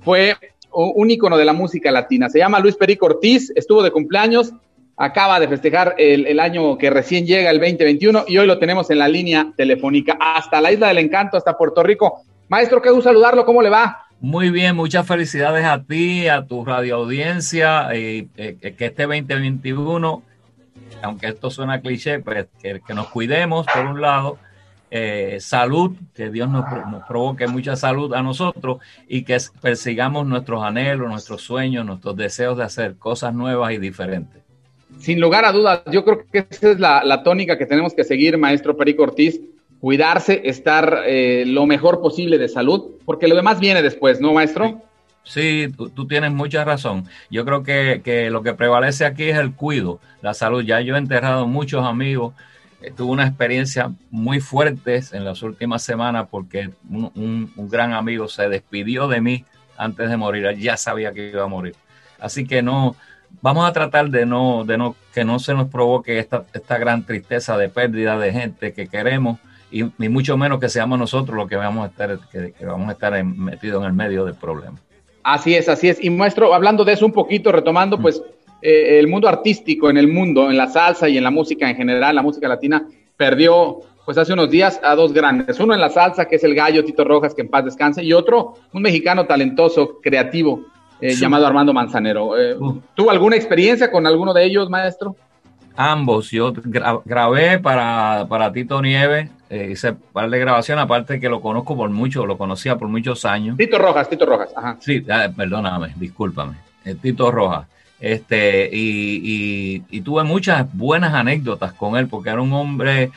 [SPEAKER 5] fue un ícono de la música latina. Se llama Luis Perico Ortiz, estuvo de cumpleaños, acaba de festejar el, año que recién llega, el 2021, y hoy lo tenemos en la línea telefónica hasta la Isla del Encanto, hasta Puerto Rico. Maestro, qué gusto saludarlo, ¿cómo le va?
[SPEAKER 27] Muy bien, muchas felicidades a ti, a tu radio audiencia, y eh, que este 2021, aunque esto suena cliché, pues que, que nos cuidemos por un lado, eh, salud, que Dios nos, nos provoque mucha salud a nosotros y que persigamos nuestros anhelos, nuestros sueños, nuestros deseos de hacer cosas nuevas y diferentes.
[SPEAKER 5] Sin lugar a dudas, yo creo que esa es la, la tónica que tenemos que seguir, maestro Perico Ortiz, cuidarse, estar eh, lo mejor posible de salud, porque lo demás viene después, ¿no, maestro?
[SPEAKER 27] Sí, tú, tú tienes mucha razón. Yo creo que, que lo que prevalece aquí es el cuido, la salud. Ya yo he enterrado muchos amigos. eh, tuve una experiencia muy fuerte en las últimas semanas porque un, un- gran amigo se despidió de mí antes de morir. Ya sabía que iba a morir. Así que no, vamos a tratar de no, de no, que no se nos provoque esta, esta gran tristeza de pérdida de gente que queremos y, y mucho menos que seamos nosotros los que vamos a estar, que, vamos a estar metidos en el medio del problema.
[SPEAKER 5] Así es, así es. Y maestro, hablando de eso un poquito, retomando, pues eh, el mundo artístico en el mundo, en la salsa y en la música en general, la música latina, perdió pues hace unos días a dos grandes. Uno en la salsa, que es el gallo Tito Rojas, que en paz descanse, y otro, un mexicano talentoso, creativo, eh,
[SPEAKER 27] Sí.
[SPEAKER 5] llamado Armando Manzanero. Eh, ¿Tuvo alguna experiencia con alguno de ellos, maestro?
[SPEAKER 27] Ambos, yo gra- grabé para, para Tito Nieves, eh, hice un par de grabaciones, aparte que lo conozco por mucho, lo conocía por muchos años.
[SPEAKER 5] Tito Rojas, Tito Rojas, ajá.
[SPEAKER 27] Sí, perdóname, discúlpame. eh, Tito Rojas. Este, y, y- y tuve muchas buenas anécdotas con él, porque era un hombre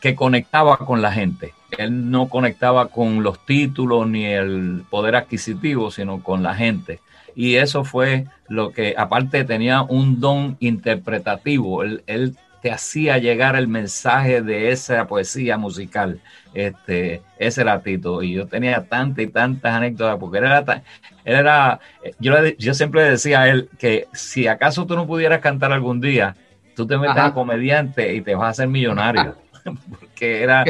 [SPEAKER 27] que conectaba con la gente. Él no conectaba con los títulos ni el poder adquisitivo, sino con la gente. Y eso fue lo que, aparte, tenía un don interpretativo. Él, él te hacía llegar el mensaje de esa poesía musical. Este, ese era Tito. Y yo tenía tantas y tantas anécdotas, porque él era tan, él era, yo, le- yo siempre le decía a él que si acaso tú no pudieras cantar algún día, tú te metes
[SPEAKER 5] Ajá.
[SPEAKER 27] a comediante y te vas a hacer millonario. Porque era,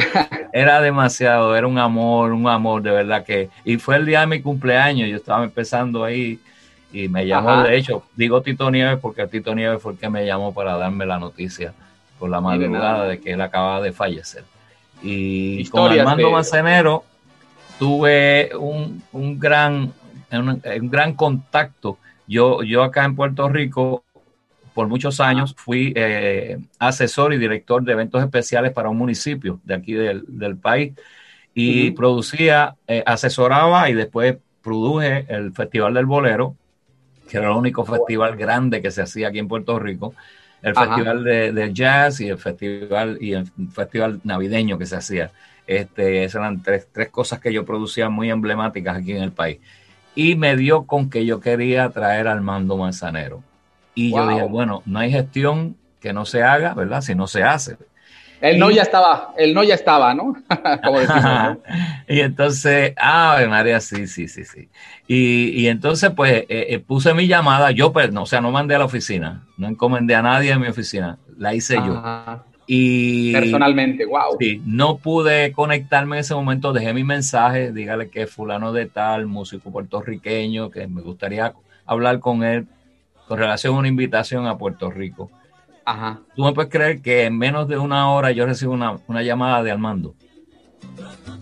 [SPEAKER 27] era demasiado, era un amor, un amor de verdad que. Y fue el día de mi cumpleaños, yo estaba empezando ahí y me llamó,
[SPEAKER 5] Ajá.
[SPEAKER 27] de hecho, digo Tito Nieves porque Tito Nieves fue el que me llamó para darme la noticia por la madrugada de que él acababa de fallecer. Y con Armando Manzanero tuve un, un gran, un, un gran contacto. Yo, yo acá en Puerto Rico, por muchos años, fui eh, asesor y director de eventos especiales para un municipio de aquí del, del país y producía, eh, asesoraba y después produje el Festival del Bolero, que era el único festival grande que se hacía aquí en Puerto Rico, el
[SPEAKER 5] Ajá.
[SPEAKER 27] festival de, de jazz y el festival y el festival navideño que se hacía. Este, esas eran tres, tres cosas que yo producía muy emblemáticas aquí en el país. Y me dio con que yo quería traer al mando manzanero. Y yo dije, bueno, no hay gestión que no se haga, ¿verdad? Si no se hace.
[SPEAKER 5] El no
[SPEAKER 27] Y-
[SPEAKER 5] ya estaba, el no ya estaba, ¿no? Como decimos, ¿no?
[SPEAKER 27] y entonces, ah, María, sí, sí, sí, sí. Y, y entonces, pues, eh, eh, puse mi llamada, yo, pues, no, o sea, no mandé a la oficina, no encomendé a nadie en mi oficina, la hice yo.
[SPEAKER 5] Ajá.
[SPEAKER 27] Y
[SPEAKER 5] Personalmente, wow.
[SPEAKER 27] Sí, no pude conectarme en ese momento, dejé mi mensaje, dígale que es fulano de tal, músico puertorriqueño, que me gustaría hablar con él con relación a una invitación a Puerto Rico.
[SPEAKER 5] Ajá.
[SPEAKER 27] Tú me puedes creer que en menos de una hora yo recibo una, una llamada de Armando.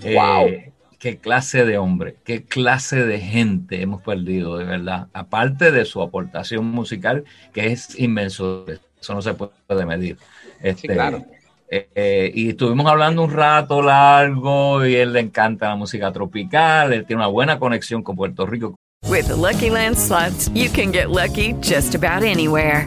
[SPEAKER 5] Wow.
[SPEAKER 27] Eh, qué clase de hombre, qué clase de gente hemos perdido, de verdad. Aparte de su aportación musical, que es inmenso, eso no se puede medir. Este,
[SPEAKER 5] claro.
[SPEAKER 27] eh, eh, y estuvimos hablando un rato largo y él le encanta la música tropical, él tiene una buena conexión con Puerto Rico,
[SPEAKER 1] With the Lucky Land slots, you can get lucky just about anywhere.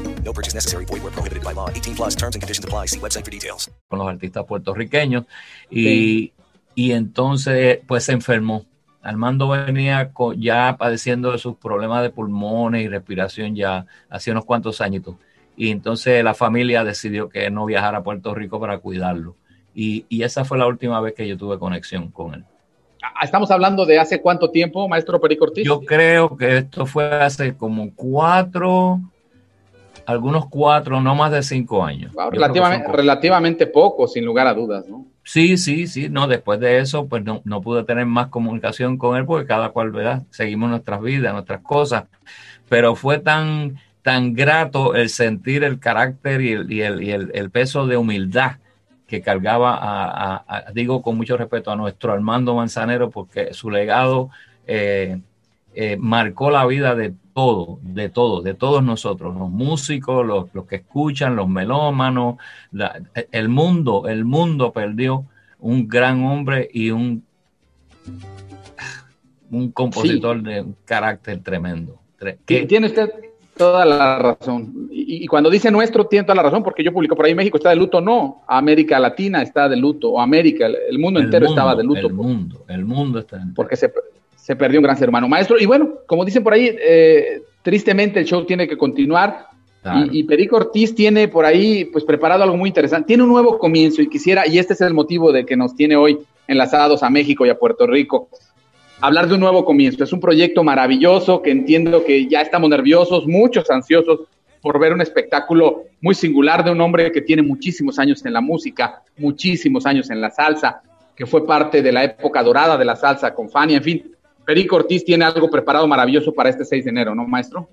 [SPEAKER 21] No purchase necessary. Void where prohibited by law. 18 plus terms and conditions apply. See website for details.
[SPEAKER 27] con los artistas puertorriqueños y, y entonces pues se enfermó. Armando venía ya padeciendo de sus problemas de pulmones y respiración ya hace unos cuantos añitos. Y entonces la familia decidió que no viajara a Puerto Rico para cuidarlo. Y, y esa fue la última vez que yo tuve conexión con él.
[SPEAKER 5] Ah, Estamos hablando de hace cuánto tiempo, maestro Perico Ortiz.
[SPEAKER 27] Yo creo que esto fue hace como cuatro, algunos cuatro, no más de cinco años.
[SPEAKER 5] Wow, relativamente, relativamente poco, sin lugar a dudas, ¿no?
[SPEAKER 27] Sí, sí, sí, no, después de eso, pues no, no pude tener más comunicación con él porque cada cual, ¿verdad? Seguimos nuestras vidas, nuestras cosas, pero fue tan, tan grato el sentir el carácter y el, y el, y el- el peso de humildad que cargaba, a, a- a- digo con mucho respeto, a nuestro Armando Manzanero porque su legado eh, eh, marcó la vida de todo, de todos, de todos nosotros, los músicos, los, los que escuchan, los melómanos, la- el mundo, el mundo perdió un gran hombre y un, un compositor de un carácter tremendo. Tre-
[SPEAKER 5] Ti- Tiene usted toda la razón. Y, y cuando dice nuestro, tiene toda la razón, porque yo publico por ahí México está de luto, no. América Latina está de luto, o América, el, mundo
[SPEAKER 27] El
[SPEAKER 5] entero
[SPEAKER 27] mundo,
[SPEAKER 5] estaba de luto.
[SPEAKER 27] El mundo, el mundo está
[SPEAKER 5] porque se, se perdió un gran ser humano. Maestro, y bueno, como dicen por ahí, eh, tristemente el show tiene que continuar.
[SPEAKER 27] Claro.
[SPEAKER 5] Y, y Perico Ortiz tiene por ahí pues preparado algo muy interesante. Tiene un nuevo comienzo y quisiera, y este es el motivo de que nos tiene hoy enlazados a México y a Puerto Rico, hablar de un nuevo comienzo. Es un proyecto maravilloso que entiendo que ya estamos nerviosos, muchos ansiosos por ver un espectáculo muy singular de un hombre que tiene muchísimos años en la música, muchísimos años en la salsa, que fue parte de la época dorada de la salsa con Fania, en fin. Perico Ortiz tiene algo preparado maravilloso para este 6 de enero, ¿no, maestro?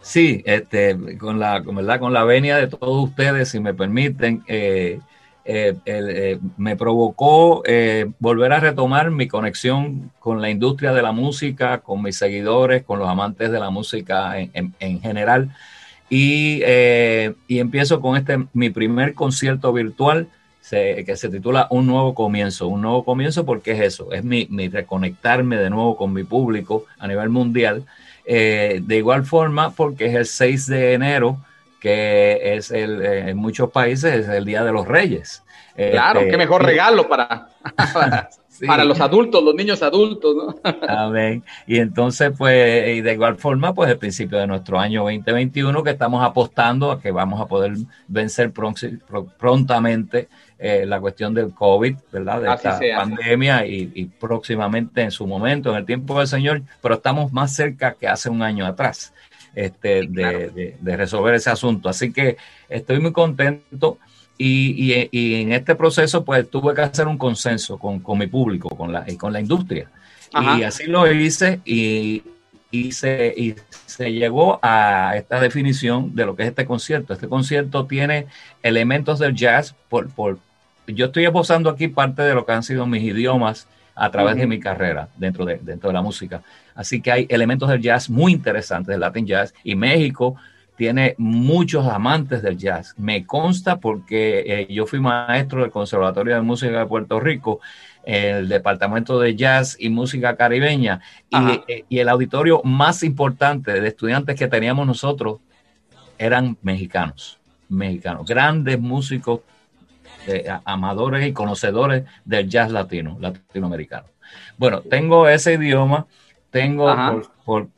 [SPEAKER 27] Sí, este, con la, ¿verdad? con la venia de todos ustedes, si me permiten, eh, eh, eh, me provocó volver a retomar mi conexión con la industria de la música, con mis seguidores, con los amantes de la música en, en- en general. Y, y empiezo con este, mi primer concierto virtual se- que se titula Un nuevo comienzo. Un nuevo comienzo porque es eso, es mi, mi reconectarme de nuevo con mi público a nivel mundial. Eh, de igual forma, porque es el 6 de enero, que es el, eh, en muchos países es el Día de los Reyes.
[SPEAKER 5] Claro,
[SPEAKER 27] Este,
[SPEAKER 5] qué mejor regalo para, para,
[SPEAKER 27] Sí.
[SPEAKER 5] para los adultos, los niños adultos, ¿no?
[SPEAKER 27] Amén. Y entonces, pues, y de igual forma, pues el principio de nuestro año 2021, que estamos apostando a que vamos a poder vencer prontamente eh, la cuestión del COVID, ¿verdad? De
[SPEAKER 5] Así
[SPEAKER 27] esta
[SPEAKER 5] sea.
[SPEAKER 27] pandemia y, y próximamente en su momento, en el tiempo del Señor, pero estamos más cerca que hace un año atrás este, de, de- de resolver ese asunto. Así que estoy muy contento. Y, y- y en este proceso, pues tuve que hacer un consenso con, con mi público con la, y con la industria.
[SPEAKER 5] Ajá.
[SPEAKER 27] Y así lo hice y, y, se, y se llegó a esta definición de lo que es este concierto. Este concierto tiene elementos del jazz. Por, por, yo estoy esbozando aquí parte de lo que han sido mis idiomas a través de mi carrera dentro de, dentro de la música. Así que hay elementos del jazz muy interesantes, del Latin jazz. Y México tiene muchos amantes del jazz. Me consta porque eh, yo fui maestro del Conservatorio de Música de Puerto Rico, el Departamento de Jazz y Música Caribeña, y, eh, y el auditorio más importante de estudiantes que teníamos nosotros eran mexicanos, mexicanos, grandes músicos, eh, amadores y conocedores del jazz latino, latinoamericano. Bueno, tengo ese idioma, tengo por, por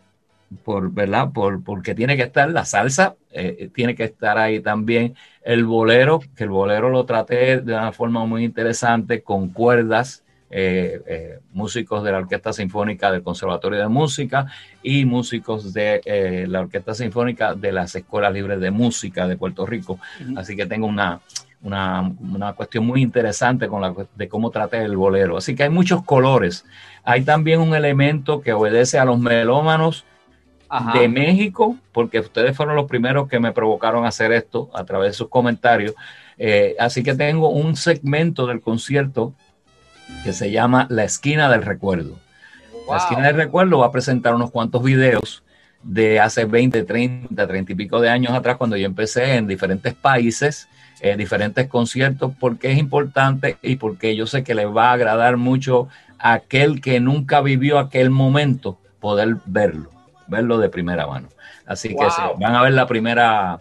[SPEAKER 27] por verdad, por, porque tiene que estar la salsa, eh, tiene que estar ahí también el bolero, que el bolero lo traté de una forma muy interesante con cuerdas, eh, eh, músicos de la Orquesta Sinfónica del Conservatorio de Música y músicos de eh, la Orquesta Sinfónica de las Escuelas Libres de Música de Puerto Rico. Así que tengo una, una, una cuestión muy interesante con la, de cómo traté el bolero. Así que hay muchos colores. Hay también un elemento que obedece a los melómanos
[SPEAKER 5] Ajá.
[SPEAKER 27] de México, porque ustedes fueron los primeros que me provocaron a hacer esto a través de sus comentarios. Eh, así que tengo un segmento del concierto que se llama La Esquina del Recuerdo. La Esquina del Recuerdo va a presentar unos cuantos videos de hace 20, 30, 30 y pico de años atrás, cuando yo empecé en diferentes países, eh, diferentes conciertos, porque es importante y porque yo sé que le va a agradar mucho a aquel que nunca vivió aquel momento, poder verlo, verlo de primera mano. Así que se- van a ver la primera,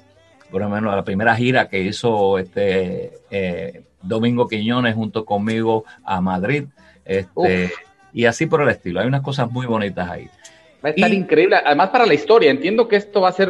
[SPEAKER 27] por lo menos la primera gira que hizo este eh, Domingo Quiñones junto conmigo a Madrid. Este, y así por el estilo. Hay unas cosas muy bonitas ahí.
[SPEAKER 5] Va a estar increíble. Además, para la historia, entiendo que esto va a ser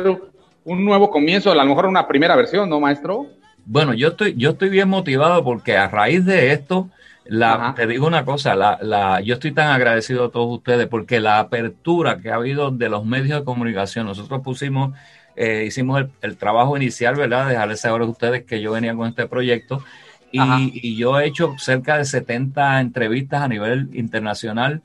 [SPEAKER 5] un nuevo comienzo, a lo mejor una primera versión, ¿no, maestro?
[SPEAKER 27] Bueno, yo estoy, yo estoy bien motivado porque a raíz de esto, la, te digo una cosa, la, la, yo estoy tan agradecido a todos ustedes porque la apertura que ha habido de los medios de comunicación, nosotros pusimos, eh, hicimos el, el trabajo inicial, ¿verdad? Dejarles saber a ustedes que yo venía con este proyecto y, y yo he hecho cerca de 70 entrevistas a nivel internacional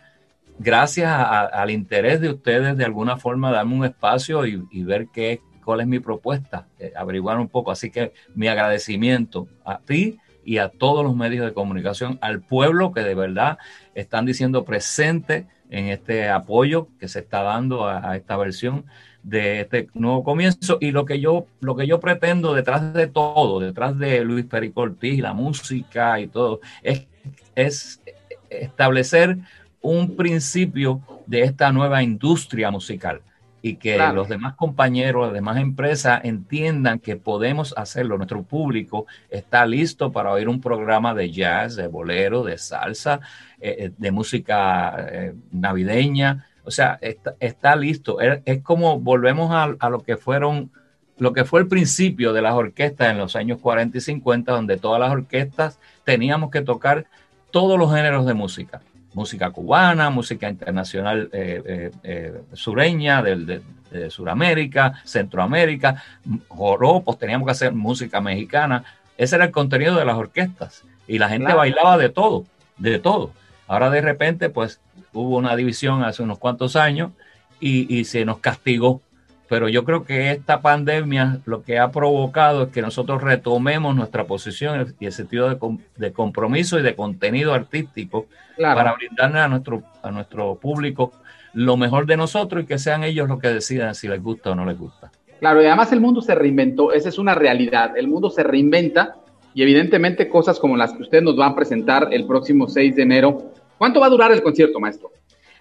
[SPEAKER 27] gracias a- al interés de ustedes de alguna forma darme un espacio y, y ver qué, cuál es mi propuesta, eh, averiguar un poco. Así que mi agradecimiento a ti y a todos los medios de comunicación, al pueblo que de verdad están diciendo presente en este apoyo que se está dando a, esta versión de este nuevo comienzo y lo que yo lo que yo pretendo detrás de todo, detrás de Luis Perico Ortiz, la música y todo, es, es establecer un principio de esta nueva industria musical y que
[SPEAKER 5] Claro.
[SPEAKER 27] los demás compañeros, las demás empresas entiendan que podemos hacerlo. Nuestro público está listo para oír un programa de jazz, de bolero, de salsa, eh, eh, de música eh, navideña. O sea, está, está listo. Es, es como volvemos a, a lo que fueron lo que fue el principio de las orquestas en los años 40 y 50, donde todas las orquestas teníamos que tocar todos los géneros de música. Música cubana, música internacional eh, eh, eh, sureña, del, de, de Suramérica, Centroamérica, joropos, teníamos que hacer música mexicana. Ese era el contenido de las orquestas. Y la gente
[SPEAKER 5] Claro.
[SPEAKER 27] bailaba de todo, de todo. Ahora de repente, pues hubo una división hace unos cuantos años y, y se nos castigó pero yo creo que esta pandemia lo que ha provocado es que nosotros retomemos nuestra posición y el sentido de, com- de compromiso y de contenido artístico
[SPEAKER 5] Claro.
[SPEAKER 27] para brindarle a nuestro, a nuestro público lo mejor de nosotros y que sean ellos los que decidan si les gusta o no les gusta.
[SPEAKER 5] Claro, y además el mundo se reinventó, esa es una realidad, el mundo se reinventa y evidentemente cosas como las que usted nos va a presentar el próximo 6 de enero. ¿Cuánto va a durar el concierto, maestro?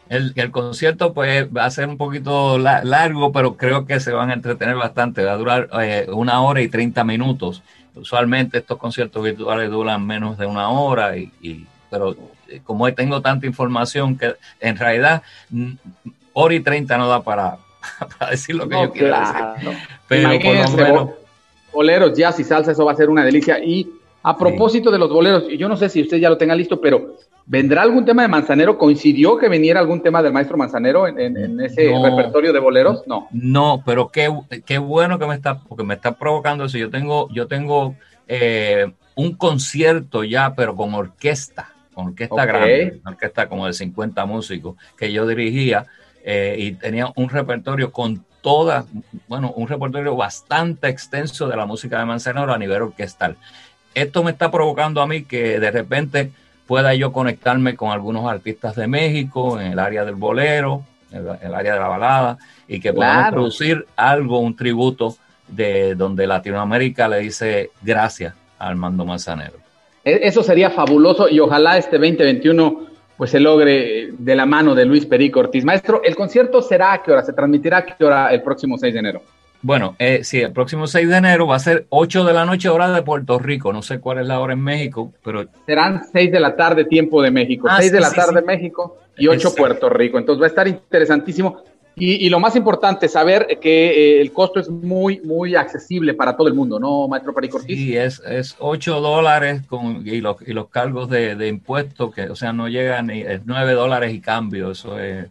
[SPEAKER 27] El, el concierto pues va a ser un poquito la- largo, pero creo que se van a entretener bastante. Va a durar eh, una hora y 30 minutos. Usualmente estos conciertos virtuales duran menos de una hora, y, y- pero eh, como tengo tanta información que en realidad mm, hora y 30 no da para, para decir lo que
[SPEAKER 5] No,
[SPEAKER 27] yo quiero
[SPEAKER 5] claro.
[SPEAKER 27] decir. Pero por lo
[SPEAKER 5] Imagínense,
[SPEAKER 27] menos...
[SPEAKER 5] bo- boleros, jazz y salsa, eso va a ser una delicia. Y a propósito de los boleros, yo no sé si usted ya lo tenga listo, pero ¿vendrá algún tema de Manzanero? ¿Coincidió que viniera algún tema del maestro Manzanero en, en- en ese
[SPEAKER 27] No.
[SPEAKER 5] repertorio de boleros? No.
[SPEAKER 27] No, pero qué, qué bueno que me está, porque me está provocando eso. Yo tengo, yo tengo eh, un concierto ya, pero con orquesta, con orquesta grande, una orquesta como de 50 músicos que yo dirigía eh, y tenía un repertorio con todas, bueno, un repertorio bastante extenso de la música de Manzanero a nivel orquestal. Esto me está provocando a mí que de repente pueda yo conectarme con algunos artistas de México en el área del bolero, en el, área de la balada, y que podamos
[SPEAKER 5] Claro.
[SPEAKER 27] producir algo, un tributo de donde Latinoamérica le dice gracias a Armando Manzanero.
[SPEAKER 5] E- Eso sería fabuloso y ojalá este 2021 pues se logre de la mano de Luis Perico Ortiz. Maestro, ¿el concierto será a qué hora? ¿Se transmitirá a qué hora el próximo 6 de enero?
[SPEAKER 27] Bueno, eh, sí, el próximo 6 de enero va a ser 8 de la noche hora de Puerto Rico. No sé cuál es la hora en México, pero
[SPEAKER 5] Serán 6 de la tarde tiempo de México,
[SPEAKER 27] Ah,
[SPEAKER 5] 6 de
[SPEAKER 27] sí,
[SPEAKER 5] la
[SPEAKER 27] sí,
[SPEAKER 5] tarde
[SPEAKER 27] sí.
[SPEAKER 5] México y 8
[SPEAKER 27] Exacto.
[SPEAKER 5] Puerto Rico. Entonces va a estar interesantísimo. Y, y lo más importante, saber que eh, el costo es muy, muy accesible para todo el mundo, ¿no, maestro Perico Ortiz?
[SPEAKER 27] Sí, es, es 8 dólares con, y, los, y los cargos de, de impuestos, que o sea, no llegan ni, es 9 dólares y cambio, eso es.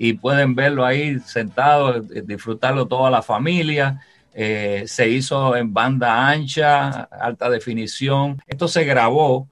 [SPEAKER 27] Y pueden verlo ahí sentado, eh, disfrutarlo toda la familia. Eh, se hizo en banda ancha, alta definición. Esto se grabó,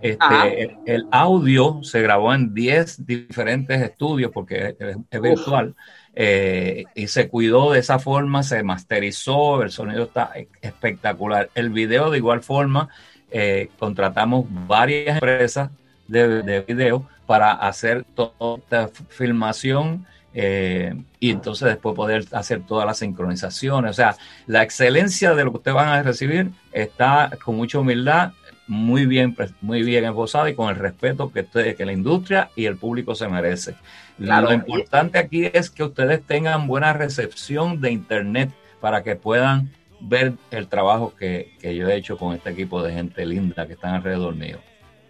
[SPEAKER 27] este, el, el audio se grabó en 10 diferentes estudios porque es, es virtual. Eh, y se cuidó de esa forma, se masterizó, el sonido está e- espectacular. El video de igual forma, eh, contratamos varias empresas de, de video para hacer toda esta filmación eh, y entonces después poder hacer todas las sincronizaciones. O sea, la excelencia de lo que ustedes van a recibir está con mucha humildad, muy bien, muy bien esbozada y con el respeto que, ustedes, que la industria y el público se merece.
[SPEAKER 5] Claro.
[SPEAKER 27] Lo importante aquí es que ustedes tengan buena recepción de internet para que puedan ver el trabajo que, que yo he hecho con este equipo de gente linda que están alrededor mío.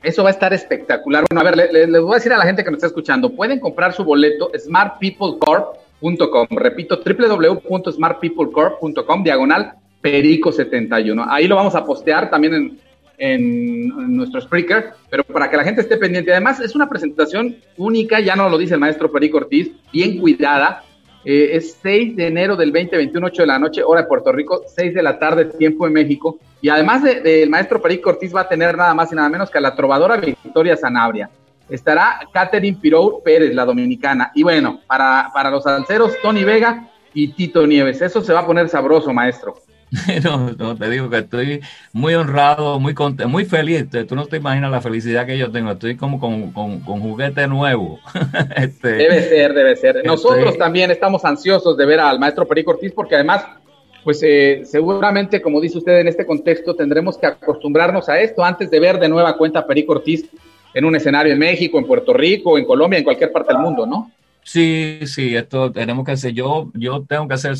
[SPEAKER 5] Eso va a estar espectacular. Bueno, a ver, le- le- les voy a decir a la gente que nos está escuchando, pueden comprar su boleto smartpeoplecorp.com. Repito, www.smartpeoplecorp.com, diagonal perico71. Ahí lo vamos a postear también en, en- en nuestro speaker, pero para que la gente esté pendiente. Además, es una presentación única, ya no lo dice el maestro Perico Ortiz, bien cuidada. Eh, es 6 de enero del 2021, 8 de la noche, hora de Puerto Rico, 6 de la tarde, tiempo de México. Y además del de, maestro Perico Ortiz va a tener nada más y nada menos que a la trovadora Victoria Sanabria. Estará Catherine Pirou Pérez, la dominicana. Y bueno, para, para los salseros, Tony Vega y Tito Nieves. Eso se va a poner sabroso, maestro.
[SPEAKER 27] No, no, te digo que estoy muy honrado, muy contento, muy feliz. Tú no te imaginas la felicidad que yo tengo. Estoy como con, con, con juguete nuevo. Este,
[SPEAKER 5] Debe ser, debe ser. Nosotros
[SPEAKER 27] Estoy-
[SPEAKER 5] también estamos ansiosos de ver al maestro Perico Ortiz porque además, pues eh, seguramente, como dice usted en este contexto, tendremos que acostumbrarnos a esto antes de ver de nueva cuenta a Perico Ortiz en un escenario en México, en Puerto Rico, en Colombia, en cualquier parte del mundo, ¿no?
[SPEAKER 27] Sí, sí, esto tenemos que hacer. Yo, yo tengo que ser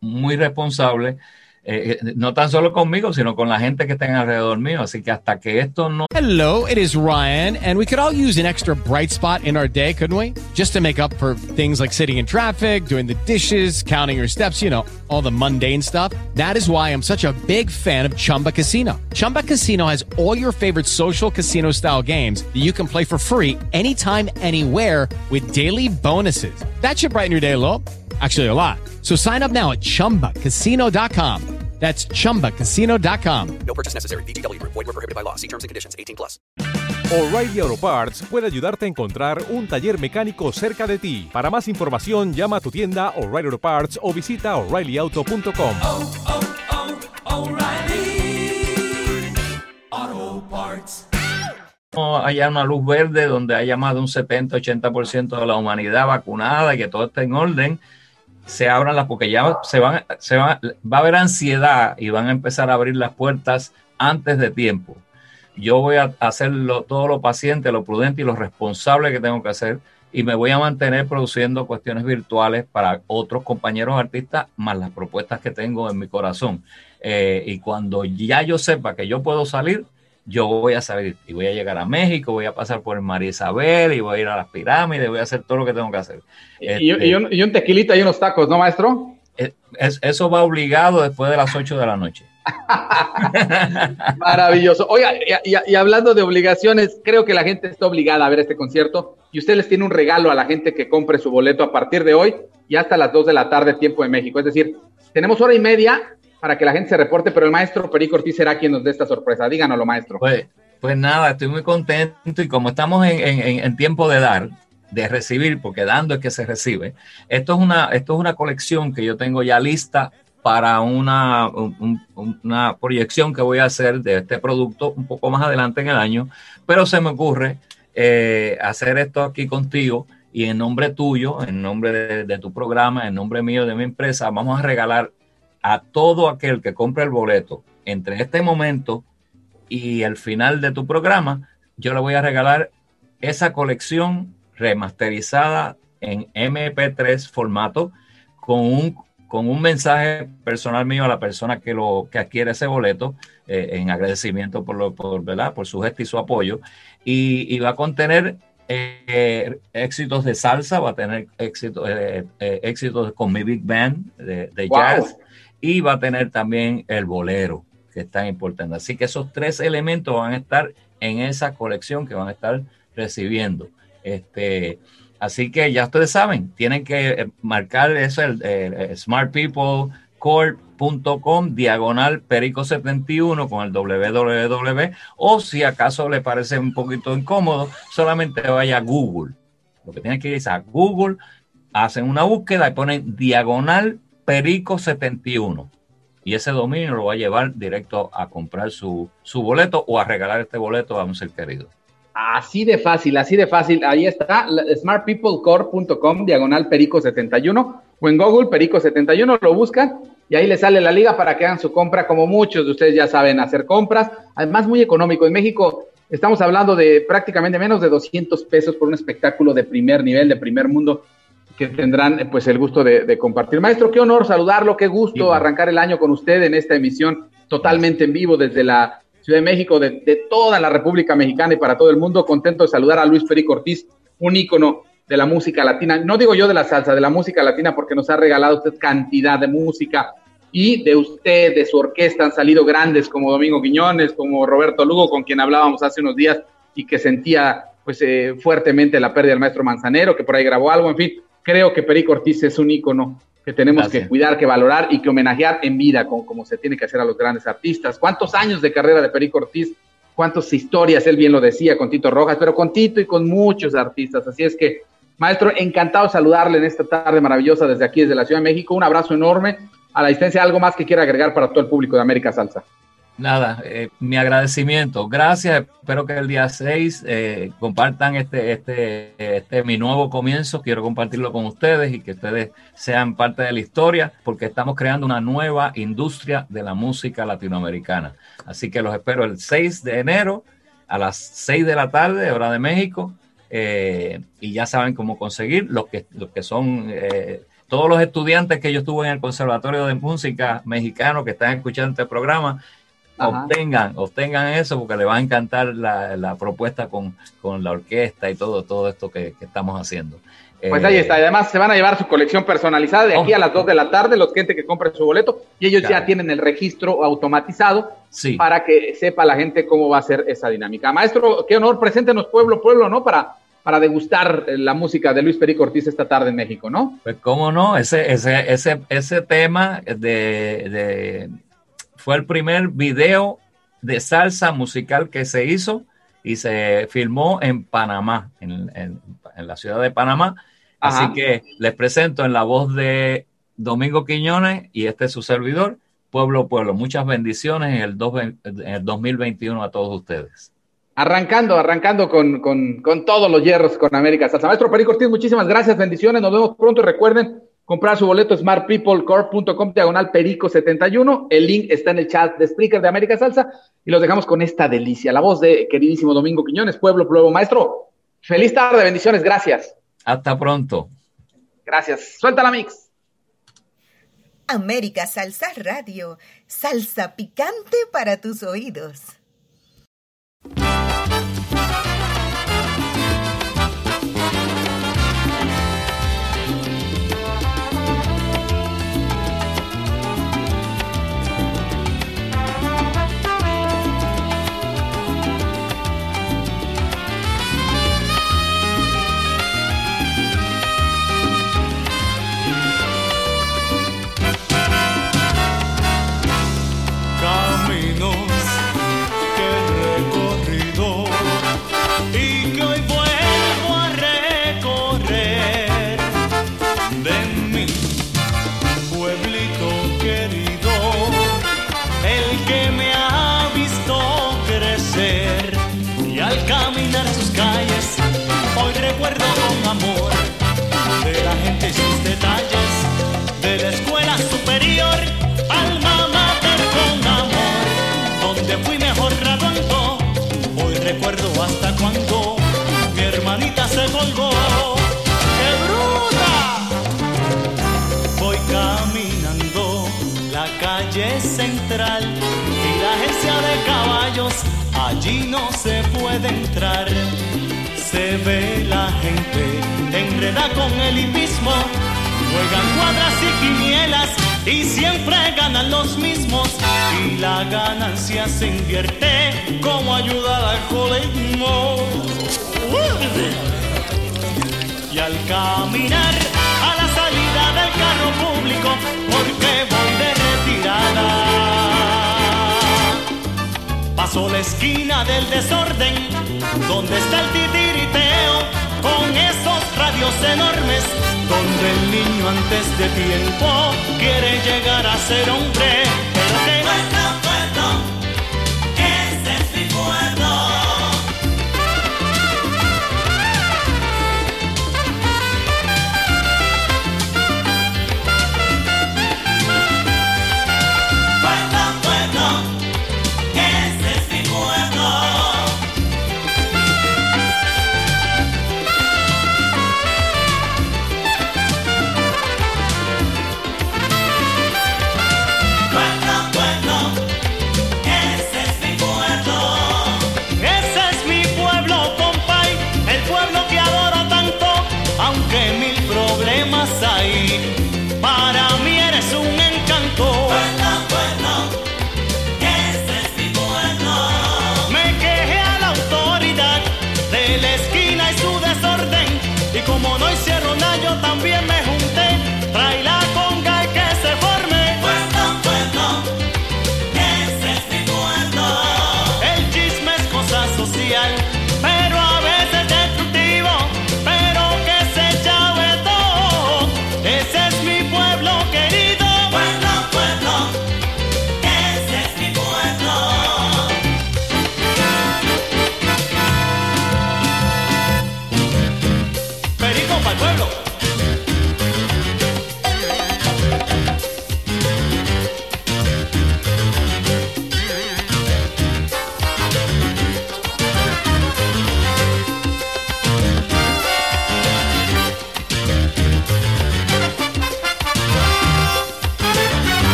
[SPEAKER 27] muy responsable, eh, eh, no tan solo conmigo, sino con la gente que está alrededor mío. Así que hasta que esto no
[SPEAKER 28] Hello, it is Ryan, and we could all use an extra bright spot in our day, couldn't we? Just to make up for things like sitting in traffic, doing the dishes, counting your steps, you know, all the mundane stuff. That is why I'm such a big fan of Chumba Casino. Chumba Casino has all your favorite social casino style games that you can play for free anytime, anywhere with daily bonuses. That should brighten your day a little. Actually, a lot. So sign up now at chumbacasino.com. That's chumbacasino.com.
[SPEAKER 25] No purchase necessary. VGW Group. Void were prohibited by law. See terms and conditions. 18 plus.
[SPEAKER 29] O'Reilly Auto Parts puede ayudarte a encontrar un taller mecánico cerca de ti. Para más información, llama a tu tienda O'Reilly Auto Parts o visita oreillyauto.com.
[SPEAKER 6] Auto Parts.
[SPEAKER 27] no haya una luz verde donde haya más de un 70-80% de la humanidad vacunada y que todo esté en orden, se abran las, porque ya se van, se van, va a haber ansiedad y van a empezar a abrir las puertas antes de tiempo. Yo voy a hacerlo todo lo paciente, lo prudente y lo responsable que tengo que hacer y me voy a mantener produciendo cuestiones virtuales para otros compañeros artistas más las propuestas que tengo en mi corazón. Eh, y cuando ya yo sepa que yo puedo salir, yo voy a salir y voy a llegar a México, voy a pasar por María Isabel y voy a ir a las pirámides, voy a hacer todo lo que tengo que hacer.
[SPEAKER 5] Y,
[SPEAKER 27] Este,
[SPEAKER 5] y un, y un tequilita y unos tacos, ¿no, maestro?
[SPEAKER 27] es- es- eso va obligado después de las 8 de la noche.
[SPEAKER 5] Maravilloso. Oiga, y, y- y hablando de obligaciones, creo que la gente está obligada a ver este concierto y usted les tiene un regalo a la gente que compre su boleto a partir de hoy y hasta las 2 de la tarde, tiempo de México. Es decir, tenemos hora y media para que la gente se reporte, pero el maestro Perico Ortiz será quien nos dé esta sorpresa. Díganoslo, maestro.
[SPEAKER 27] Pues, pues nada, estoy muy contento y como estamos en, tiempo de dar, de recibir, porque dando es que se recibe, esto es una, esto es una colección que yo tengo ya lista para una, un- un- una proyección que voy a hacer de este producto un poco más adelante en el año, pero se me ocurre eh, hacer esto aquí contigo y en nombre tuyo, en nombre de tu programa, en nombre mío, de mi empresa, vamos a regalar a todo aquel que compre el boleto entre este momento y el final de tu programa, yo le voy a regalar esa colección remasterizada en MP3 formato con un, con un mensaje personal mío a la persona que, lo, que adquiere ese boleto eh, en agradecimiento por, lo, por, ¿verdad? por su gesto y su apoyo. Y, y va a contener eh, éxitos de salsa, va a tener éxito, eh, eh, éxitos con mi Big Band de, de
[SPEAKER 5] Wow.
[SPEAKER 27] jazz y va a tener también el bolero, que es tan importante. Así que esos tres elementos van a estar en esa colección que van a estar recibiendo. Este, así que ya ustedes saben, tienen que eh, marcar eso, el, el diagonal perico 71 con el www, o si acaso le parece un poquito incómodo, solamente vaya a Google. Lo que tienen que ir es a Google, hacen una búsqueda y ponen diagonal perico 71 y ese dominio lo va a llevar directo a comprar su, su boleto o a regalar este boleto a un ser querido.
[SPEAKER 5] Así de fácil, así de fácil. Ahí está, smartpeoplecorp.com, diagonal perico71, o en Google perico71, lo buscan y ahí les sale la liga para que hagan su compra, como muchos de ustedes ya saben hacer compras. Además, muy económico. En México estamos hablando de prácticamente menos de 200 pesos por un espectáculo de primer nivel, de primer mundo, que tendrán eh, pues el gusto de, de compartir. Maestro, qué honor saludarlo, qué gusto arrancar el año con usted en esta emisión totalmente en vivo desde la Ciudad de México, de, de toda la República Mexicana y para todo el mundo. Contento de saludar a Luis Perico Ortiz, un ícono de la música latina. No digo yo de la salsa, de la música latina, porque nos ha regalado usted cantidad de música y de usted, de su orquesta, han salido grandes como Domingo Quiñones, como Roberto Lugo, con quien hablábamos hace unos días y que sentía pues eh, fuertemente la pérdida del maestro Manzanero, que por ahí grabó algo, en fin, creo que Perico Ortiz es un ícono que tenemos
[SPEAKER 27] Gracias.
[SPEAKER 5] que cuidar, que valorar y que homenajear en vida, como, como se tiene que hacer a los grandes artistas. ¿Cuántos años de carrera de Perico Ortiz? ¿Cuántas historias? Él bien lo decía con Tito Rojas, pero con Tito y con muchos artistas. Así es que, maestro, encantado de saludarle en esta tarde maravillosa desde aquí, desde la Ciudad de México. Un abrazo enorme. A la distancia, algo más que quiera agregar para todo el público de América Salsa.
[SPEAKER 27] Nada, eh, mi agradecimiento. Gracias. Espero que el día 6 eh, compartan este, este, este mi nuevo comienzo. Quiero compartirlo con ustedes y que ustedes sean parte de la historia porque estamos creando una nueva industria de la música latinoamericana. Así que los espero el 6 de enero a las 6 de la tarde, hora de México. eh, y ya saben cómo conseguir los que, los que son eh, todos los estudiantes que yo estuve en el Conservatorio de Música Mexicano que están escuchando este programa
[SPEAKER 5] Ajá.
[SPEAKER 27] obtengan, obtengan eso porque les va a encantar la, la propuesta con, con la orquesta y todo, todo esto que, que estamos haciendo.
[SPEAKER 5] Pues
[SPEAKER 27] Eh,
[SPEAKER 5] ahí está. Y además se van a llevar su colección personalizada de aquí
[SPEAKER 27] Oh.
[SPEAKER 5] a las 2 de la tarde, los gente que compre su boleto, y ellos
[SPEAKER 27] Claro.
[SPEAKER 5] ya tienen el registro automatizado
[SPEAKER 27] Sí.
[SPEAKER 5] para que sepa la gente cómo va a ser esa dinámica. Maestro, qué honor, preséntenos pueblo, pueblo, ¿no? Para, para degustar eh, la música de Luis Perico Ortiz esta tarde en México, ¿no?
[SPEAKER 27] Pues cómo no, ese, ese, ese, ese tema de, de- fue el primer video de salsa musical que se hizo y se filmó en Panamá, en, en- en la ciudad de Panamá.
[SPEAKER 5] Ajá.
[SPEAKER 27] Así que les presento en la voz de Domingo Quiñones y este es su servidor, Pueblo Pueblo. Muchas bendiciones en el, dos- en el 2021 a todos ustedes.
[SPEAKER 5] Arrancando, arrancando con, con, con todos los hierros con América Salsa. Maestro Perico Ortiz, muchísimas gracias, bendiciones, nos vemos pronto. Recuerden comprar su boleto smartpeoplecorp.com diagonal perico 71. El link está en el chat de Spreaker de América Salsa y los dejamos con esta delicia. La voz de queridísimo Domingo Quiñones, Pueblo Pueblo. Maestro, feliz tarde, bendiciones, gracias.
[SPEAKER 27] Hasta pronto.
[SPEAKER 5] Gracias. Suelta la mix.
[SPEAKER 3] América Salsa Radio, salsa picante para tus oídos.
[SPEAKER 7] hasta cuando mi hermanita se colgó. ¡Qué bruta! Voy caminando la calle central y la agencia de caballos allí no se puede entrar.
[SPEAKER 30] Se ve la gente enreda con el hipismo, juegan cuadras y quinielas y siempre ganan los mismos y la ganancia se invierte como ayuda al colegio. Y al caminar a la salida del carro público, porque voy de retirada. Paso la esquina del desorden, donde está el titiriteo, con eso radios enormes, donde el niño antes de tiempo quiere llegar a ser hombre, pero que no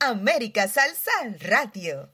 [SPEAKER 3] América Salsa Radio.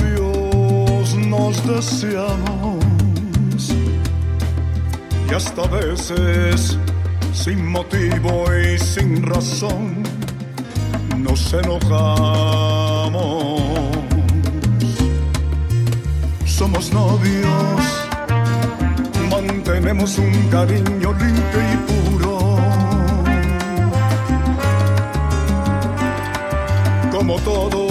[SPEAKER 31] deseamos y hasta veces sin motivo y sin razón nos enojamos. Somos novios, mantenemos un cariño limpio y puro. Como todos,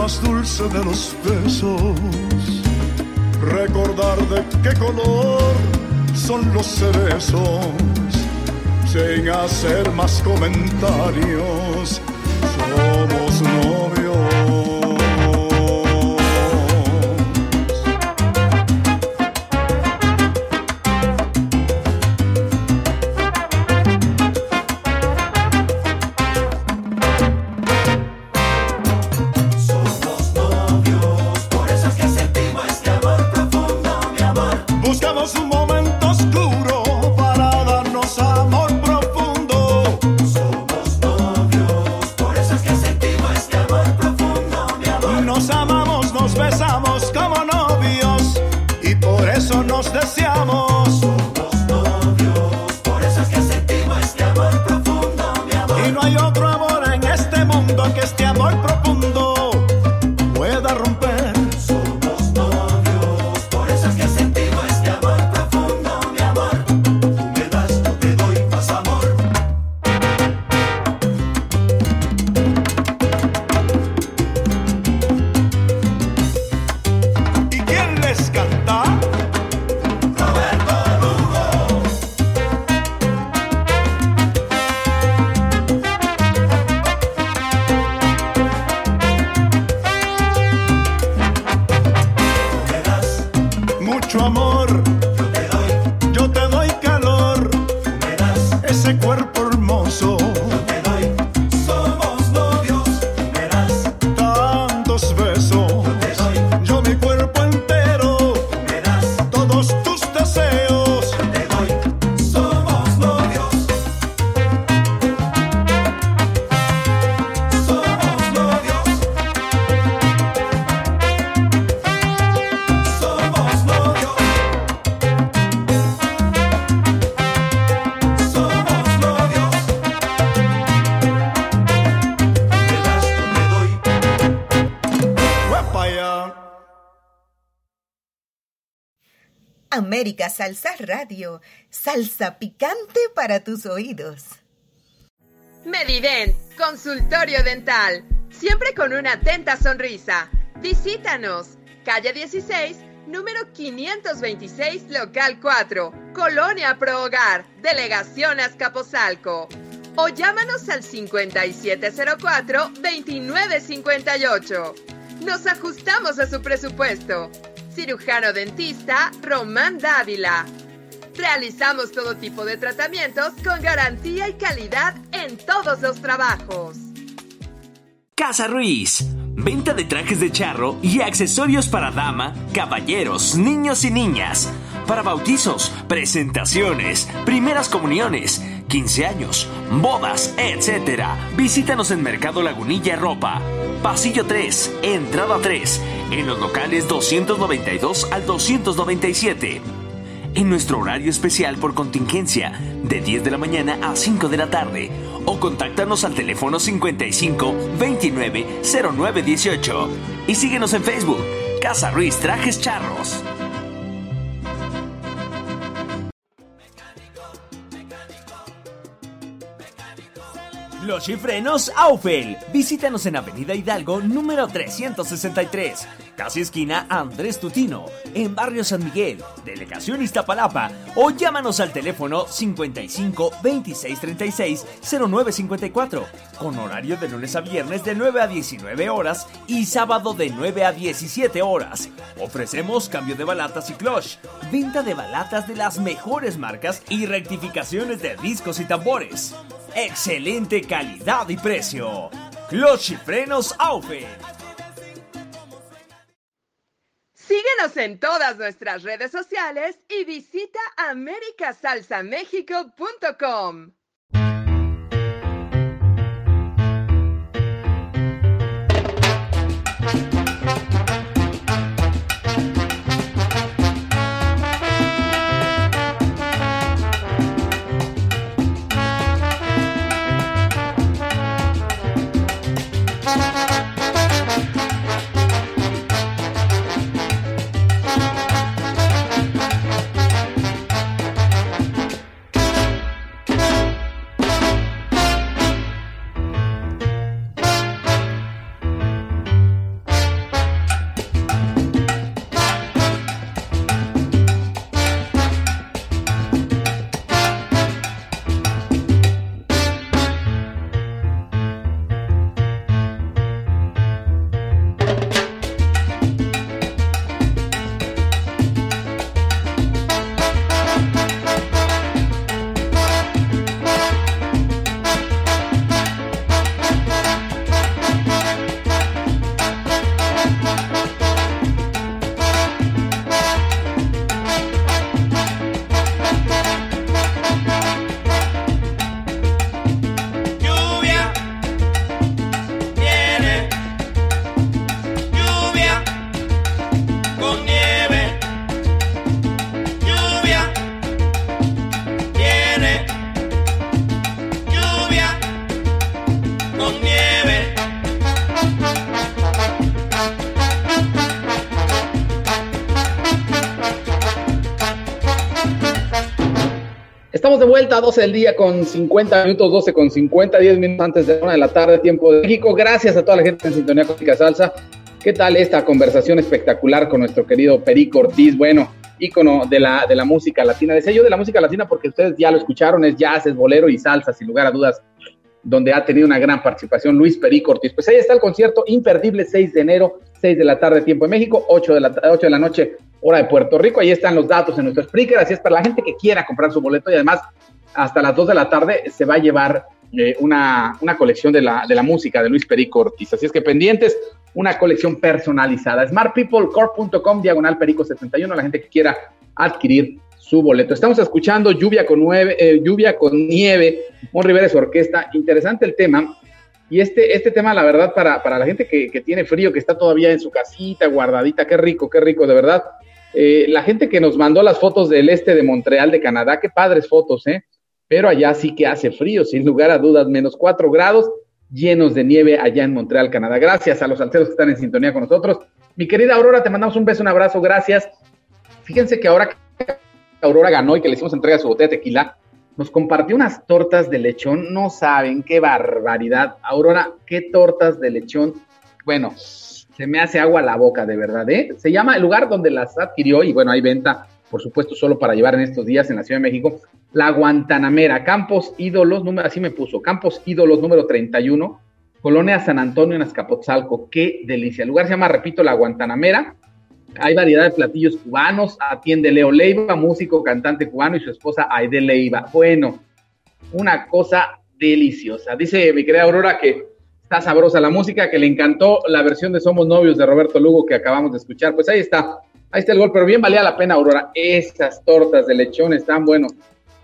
[SPEAKER 31] Más dulce de los besos, recordar de qué color son los cerezos, sin hacer más comentarios, somos novios.
[SPEAKER 3] América Salsa Radio, salsa picante para tus oídos.
[SPEAKER 2] Medident, consultorio dental, siempre con una atenta sonrisa. Visítanos, calle 16, número 526, local 4, Colonia Pro Hogar, Delegación Azcapotzalco. o llámanos al 5704-2958. Nos ajustamos a su presupuesto. Cirujano dentista Román Dávila. Realizamos todo tipo de tratamientos con garantía y calidad en todos los trabajos.
[SPEAKER 11] Casa Ruiz. Venta de trajes de charro y accesorios para dama, caballeros, niños y niñas. Para bautizos, presentaciones, primeras comuniones, 15 años, bodas, etc. Visítanos en Mercado Lagunilla Ropa. Pasillo 3, entrada 3, en los locales 292 al 297 en nuestro horario especial por contingencia, de 10 de la mañana a 5 de la tarde, o contáctanos al teléfono 55 29 09 18 y síguenos en Facebook, Casa Ruiz Trajes Charros. Los chifrenos Aufel. Visítanos en Avenida Hidalgo, número 363, casi esquina Andrés Tutino, en Barrio San Miguel, Delegación Iztapalapa, o llámanos al teléfono 55 26 36 0954, con horario de lunes a viernes de 9 a 19 horas y sábado de 9 a 17 horas. Ofrecemos cambio de balatas y cloche, venta de balatas de las mejores marcas y rectificaciones de discos y tambores. Excelente calidad y precio. Clutch y frenos Aufe.
[SPEAKER 2] Síguenos en todas nuestras redes sociales y visita americasalsamexico.com.
[SPEAKER 5] Estamos de vuelta a 12 del día con 50 minutos, 12 con 50, 10 minutos antes de una de la tarde, tiempo de México. Gracias a toda la gente en sintonía con Salsa. ¿Qué tal esta conversación espectacular con nuestro querido Perico Ortiz? Bueno, ícono de la, de la música latina, de sello de la música latina, porque ustedes ya lo escucharon, es jazz, es bolero y salsa, sin lugar a dudas, donde ha tenido una gran participación Luis Perico Ortiz. Pues ahí está el concierto imperdible, 6 de enero, 6 de la tarde, tiempo de México, 8 de la, 8 de la noche, hora de Puerto Rico. Ahí están los datos en nuestro speaker, así es para la gente que quiera comprar su boleto y además hasta las 2 de la tarde se va a llevar eh, una, una colección de la, de la música de Luis Perico Ortiz. Así es que pendientes, una colección personalizada. smartpeoplecorp.com, diagonal Perico 71, la gente que quiera adquirir su boleto. Estamos escuchando Lluvia con, nueve, eh, lluvia con Nieve, Mon Rivera su orquesta. Interesante el tema. Y este, este tema, la verdad, para, para la gente que, que, tiene frío, que está todavía en su casita, guardadita, qué rico, qué rico, de verdad. Eh, la gente que nos mandó las fotos del este de Montreal, de Canadá, qué padres fotos, ¿eh? Pero allá sí que hace frío, sin lugar a dudas, menos cuatro grados, llenos de nieve allá en Montreal, Canadá. Gracias a los salteros que están en sintonía con nosotros. Mi querida Aurora, te mandamos un beso, un abrazo, gracias. Fíjense que ahora que Aurora ganó y que le hicimos entrega de su botella de tequila, nos compartió unas tortas de lechón, no saben qué barbaridad. Aurora, qué tortas de lechón. Bueno, se me hace agua la boca, de verdad, ¿eh? Se llama el lugar donde las adquirió y bueno, hay venta por supuesto, solo para llevar en estos días en la Ciudad de México, la Guantanamera, Campos Ídolos, número, así me puso, Campos Ídolos número 31, Colonia San Antonio en Azcapotzalco, qué delicia. El lugar se llama, repito, la Guantanamera. Hay variedad de platillos cubanos, atiende Leo Leiva, músico, cantante cubano, y su esposa Aide Leiva. Bueno, una cosa deliciosa. Dice mi querida Aurora que está sabrosa la música, que le encantó la versión de Somos Novios de Roberto Lugo que acabamos de escuchar. Pues ahí está, ahí está el gol, pero bien valía la pena, Aurora. Esas tortas de lechón están buenos.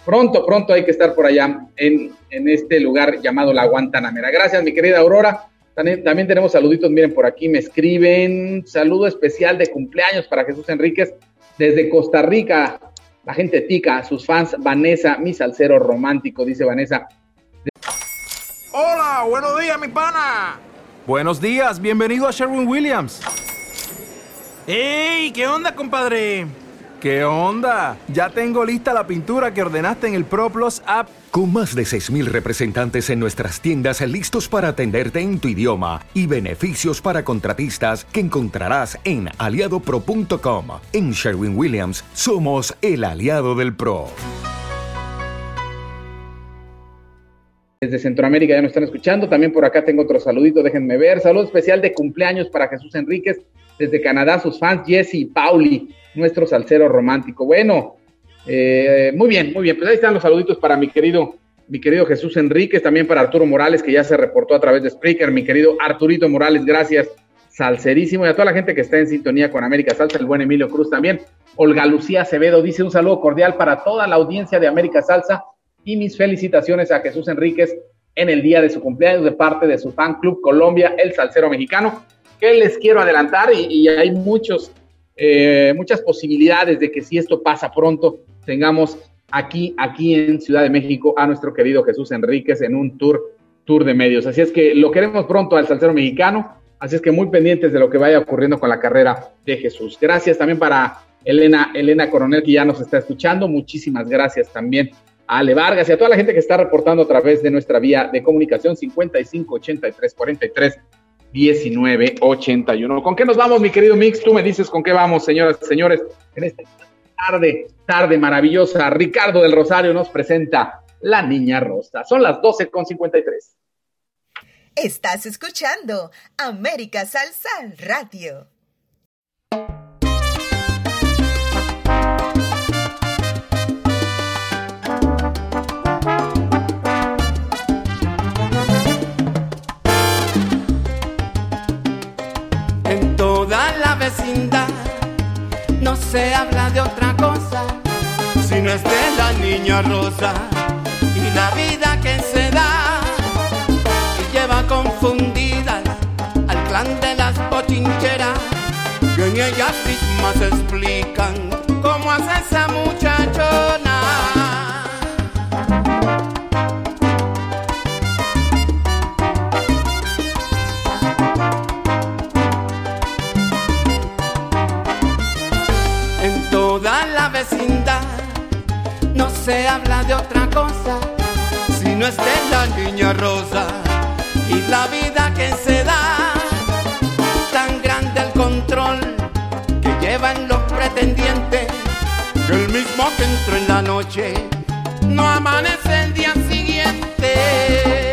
[SPEAKER 5] Pronto, pronto hay que estar por allá en, en este lugar llamado La Guantanamera. Gracias, mi querida Aurora. También, también, tenemos saluditos, miren por aquí, me escriben. Saludo especial de cumpleaños para Jesús Enríquez desde Costa Rica. La gente tica, sus fans, Vanessa, mi salsero romántico, dice Vanessa.
[SPEAKER 20] Hola, buenos días, mi pana.
[SPEAKER 32] Buenos días, bienvenido a Sherwin Williams.
[SPEAKER 20] ¡Ey! ¿Qué onda, compadre?
[SPEAKER 32] ¿Qué onda? Ya tengo lista la pintura que ordenaste en el ProPlus app.
[SPEAKER 33] Con más de 6.000 representantes en nuestras tiendas listos para atenderte en tu idioma y beneficios para contratistas que encontrarás en aliadopro.com. En Sherwin Williams somos el aliado del PRO.
[SPEAKER 5] Desde Centroamérica ya nos están escuchando. También por acá tengo otro saludito, déjenme ver. Saludo especial de cumpleaños para Jesús Enríquez. Desde Canadá, sus fans Jesse y Pauli, nuestro salsero romántico. Bueno, eh, muy bien, muy bien. Pues ahí están los saluditos para mi querido, mi querido Jesús Enríquez, también para Arturo Morales, que ya se reportó a través de Spreaker. Mi querido Arturito Morales, gracias. Salserísimo. Y a toda la gente que está en sintonía con América Salsa, el buen Emilio Cruz también. Olga Lucía Acevedo dice un saludo cordial para toda la audiencia de América Salsa y mis felicitaciones a Jesús Enríquez en el día de su cumpleaños de parte de su fan club Colombia, el Salsero Mexicano, que les quiero adelantar y, y hay muchos, eh, muchas posibilidades de que si esto pasa pronto, tengamos aquí, aquí en Ciudad de México a nuestro querido Jesús Enríquez en un tour, tour de medios. Así es que lo queremos pronto al Salsero Mexicano, así es que muy pendientes de lo que vaya ocurriendo con la carrera de Jesús. Gracias también para Elena, Elena Coronel, que ya nos está escuchando. Muchísimas gracias también a Ale Vargas y a toda la gente que está reportando a través de nuestra vía de comunicación 55 83 43 19 81. ¿Con qué nos vamos, mi querido Mix? Tú me dices con qué vamos, señoras y señores, en esta tarde, tarde maravillosa. Ricardo del Rosario nos presenta La Niña Rosa. Son las 12 con 53.
[SPEAKER 3] Estás escuchando América Salsa Radio.
[SPEAKER 6] No se habla de otra cosa, sino es de la niña rosa y la vida que se da y lleva confundidas al clan de las pochincheras que en ellas mismas explican cómo hace esa muchachona. Se habla de otra cosa, sino es de la niña rosa y la vida que se da. Tan grande el control que llevan los pretendientes, el mismo que entró en la noche no amanece el día siguiente.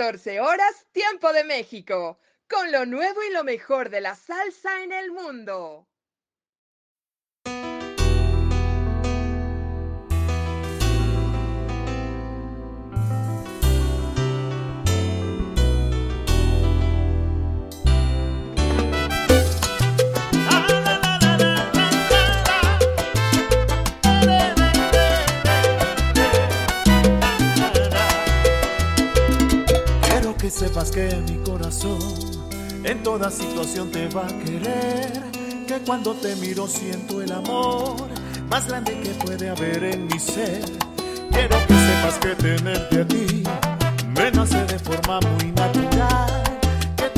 [SPEAKER 2] 14 horas, tiempo de México, con lo nuevo y lo mejor de la salsa en el mundo.
[SPEAKER 8] sepas que mi corazón en toda situación te va a querer, que cuando te miro siento el amor más grande que puede haber en mi ser. Quiero que sepas que tenerte a ti me nace de forma muy natural, que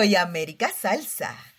[SPEAKER 3] Soy América Salsa.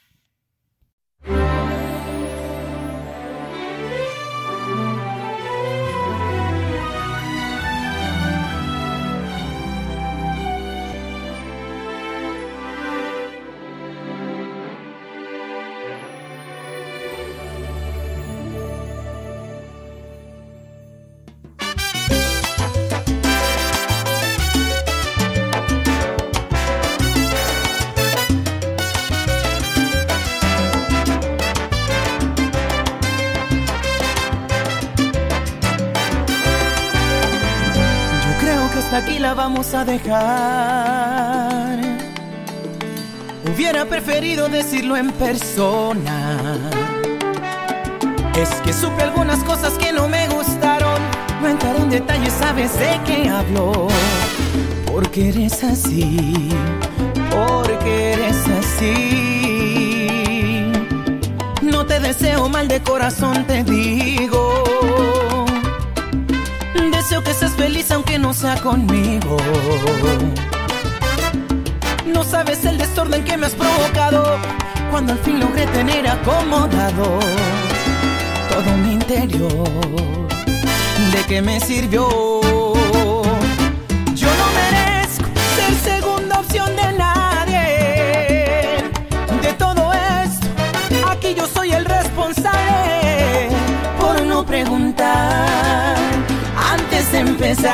[SPEAKER 34] Dejar. Hubiera preferido decirlo en persona. Es que supe algunas cosas que no me gustaron. No entraré en detalles, sabes de qué hablo. Porque eres así, porque eres así. No te deseo mal de corazón, te digo. Deseo que seas feliz aunque no sea conmigo. No sabes el desorden que me has provocado cuando al fin logré tener acomodado todo mi interior. ¿De qué me sirvió? Empezar.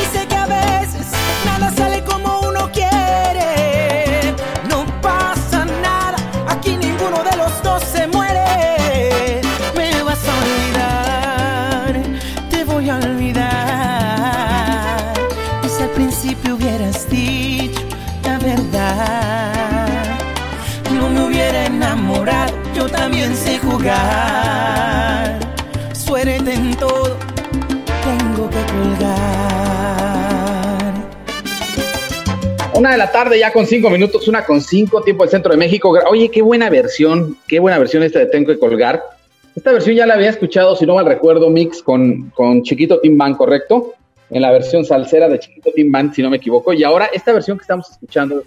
[SPEAKER 34] Y sé que a veces nada sale como uno quiere. No pasa nada, aquí ninguno de los dos se muere. Me vas a olvidar, te voy a olvidar. Si al principio hubieras dicho la verdad, no me hubiera enamorado, yo también sé jugar.
[SPEAKER 5] De la tarde ya con cinco minutos, una con cinco, tiempo del centro de México. Oye, qué buena versión, qué buena versión esta de Tengo que colgar. Esta versión ya la había escuchado, si no mal recuerdo, Mix con, con Chiquito Timban, ¿correcto? En la versión salsera de Chiquito Timban, si no me equivoco. Y ahora esta versión que estamos escuchando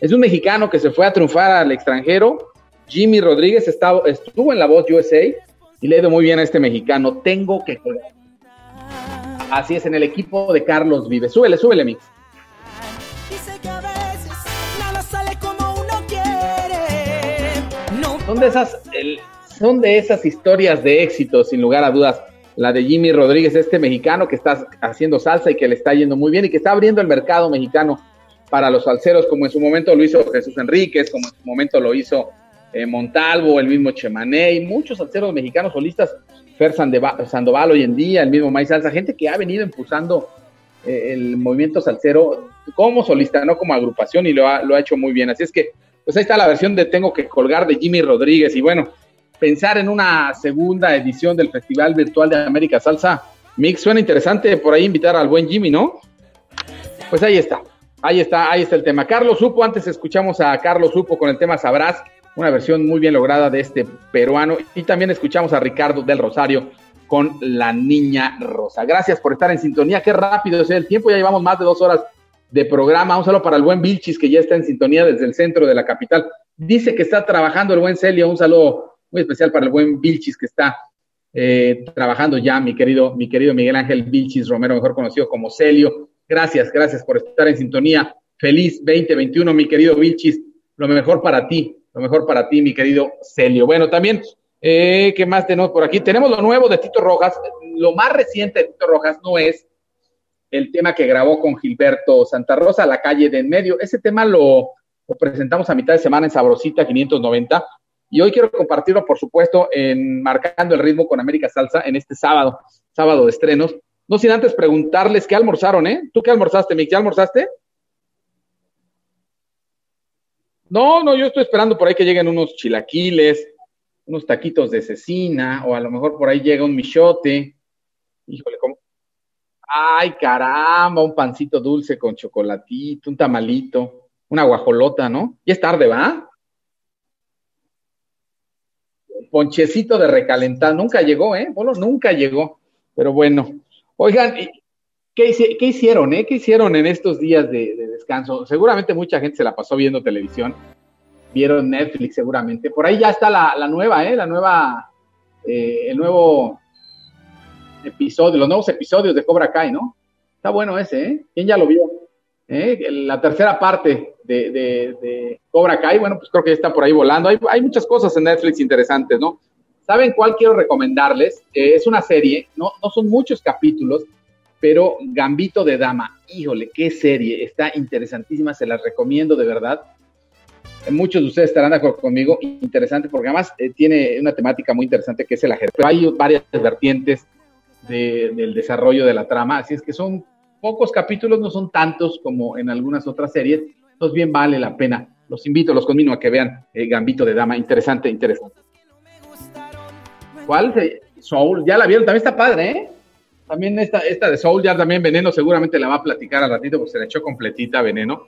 [SPEAKER 5] es un mexicano que se fue a triunfar al extranjero. Jimmy Rodríguez estaba, estuvo en la voz USA y le ha ido muy bien a este mexicano. Tengo que colgar. Así es, en el equipo de Carlos Vive. Súbele, súbele, Mix. Son de esas, el- son de esas historias de éxito, sin lugar a dudas. La de Jimmy Rodríguez, este mexicano que está haciendo salsa y que le está yendo muy bien y que está abriendo el mercado mexicano para los salseros, como en su momento lo hizo Jesús Enríquez, como en su momento lo hizo eh, Montalvo, el mismo Chemané y muchos salseros mexicanos solistas, Fer Sandoval hoy en día, el mismo May Salsa, gente que ha venido impulsando eh, el movimiento salsero como solista, no como agrupación, y lo ha, lo ha hecho muy bien. Así es que, pues ahí está la versión de Tengo que colgar de Jimmy Rodríguez. Y bueno, pensar en una segunda edición del Festival Virtual de América Salsa Mix suena interesante por ahí invitar al buen Jimmy, ¿no? Pues ahí está, ahí está, ahí está el tema. Carlos Supo, antes escuchamos a Carlos Supo con el tema Sabrás, una versión muy bien lograda de este peruano. Y también escuchamos a Ricardo del Rosario con La Niña Rosa. Gracias por estar en sintonía. Qué rápido es el tiempo. Ya llevamos más de dos horas de programa. Un saludo para el buen Vilchis, que ya está en sintonía desde el centro de la capital. Dice que está trabajando el buen Celio. Un saludo muy especial para el buen Vilchis, que está eh, trabajando ya, mi querido, mi querido Miguel Ángel Vilchis Romero, mejor conocido como Celio. Gracias, gracias por estar en sintonía. Feliz 2021, mi querido Vilchis. Lo mejor para ti, lo mejor para ti, mi querido Celio. Bueno, también, eh, ¿qué más tenemos por aquí? Tenemos lo nuevo de Tito Rojas. Lo más reciente de Tito Rojas no es el tema que grabó con Gilberto Santa Rosa, La calle de en medio. Ese tema lo, presentamos a mitad de semana en Sabrosita 590. Y hoy quiero compartirlo, por supuesto, en Marcando el Ritmo con América Salsa en este sábado, sábado de estrenos. No sin antes preguntarles qué almorzaron, ¿eh? ¿Tú qué almorzaste, Mick? ¿Ya almorzaste? No, no, yo estoy esperando por ahí que lleguen unos chilaquiles, unos taquitos de cecina, o a lo mejor por ahí llega un michote. Híjole, ¿cómo? Ay, caramba, un pancito dulce con chocolatito, un tamalito, una guajolota, ¿no? Ya es tarde, ¿va? Ponchecito de recalentar, nunca llegó, ¿eh? Bolo nunca llegó, pero bueno. Oigan, ¿qué, hici- qué hicieron, eh? ¿Qué hicieron en estos días de, de descanso. Seguramente mucha gente se la pasó viendo televisión, vieron Netflix seguramente. Por ahí ya está la, la nueva, ¿eh? La nueva, eh, el nuevo episodio, los nuevos episodios de Cobra Kai, ¿no? Está bueno ese, ¿eh? ¿Quién ya lo vio? ¿Eh? La tercera parte de, de, de, Cobra Kai, bueno, pues creo que ya está por ahí volando. Hay, hay muchas cosas en Netflix interesantes, ¿no? ¿Saben cuál quiero recomendarles? Eh, es una serie, no, no son muchos capítulos, pero Gambito de Dama, híjole, qué serie, está interesantísima, se las recomiendo de verdad. Muchos de ustedes estarán de acuerdo conmigo, interesante, porque además eh, tiene una temática muy interesante que es el ajedrez. Pero hay varias vertientes de, del desarrollo de la trama, así es que son pocos capítulos, no son tantos como en algunas otras series, entonces bien vale la pena. Los invito, los conmino a que vean eh, Gambito de Dama, interesante, interesante. ¿Cuál? Soul, ya la vieron, también está padre, ¿eh? También esta, esta de Soul, ya también Veneno seguramente la va a platicar al ratito porque se la echó completita Veneno.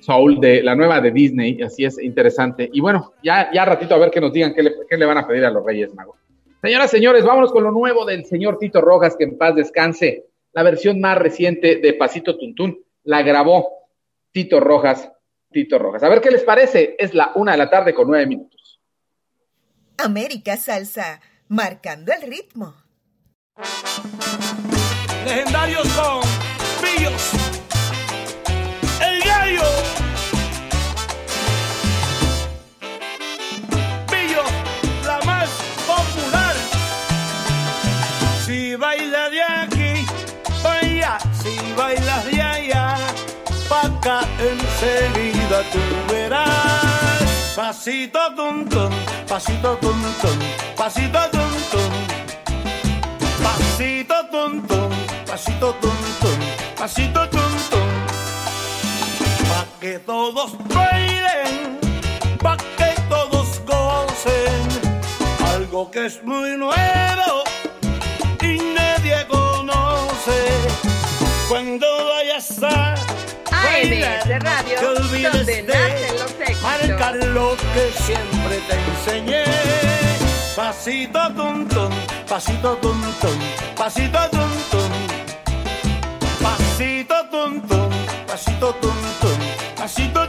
[SPEAKER 5] Soul, de la nueva de Disney, así es interesante. Y bueno, ya, ya ratito a ver que nos digan qué le, qué le van a pedir a los Reyes Magos. Señoras, señores, vámonos con lo nuevo del señor Tito Rojas, que en paz descanse. La versión más reciente de Pasito Tuntún la grabó Tito Rojas. Tito Rojas. A ver qué les parece. Es la una de la tarde con nueve minutos.
[SPEAKER 3] América Salsa, marcando el ritmo.
[SPEAKER 8] Legendarios con Pillos. Enseguida tú verás. Pasito tum tum, pasito tum tum, pasito tum tum. Pasito tum tum, pasito tum tum, pasito tum tum. Pa' que todos bailen, pa' que todos gocen. Algo que es muy nuevo y nadie conoce. Cuando
[SPEAKER 2] AMS Radio, donde
[SPEAKER 8] de
[SPEAKER 2] nacen los éxitos.
[SPEAKER 8] marcar lo que siempre te enseñé. Pasito tum tum, pasito tum tum, pasito tum tum. Pasito tum tum, pasito tum tum, pasito tum.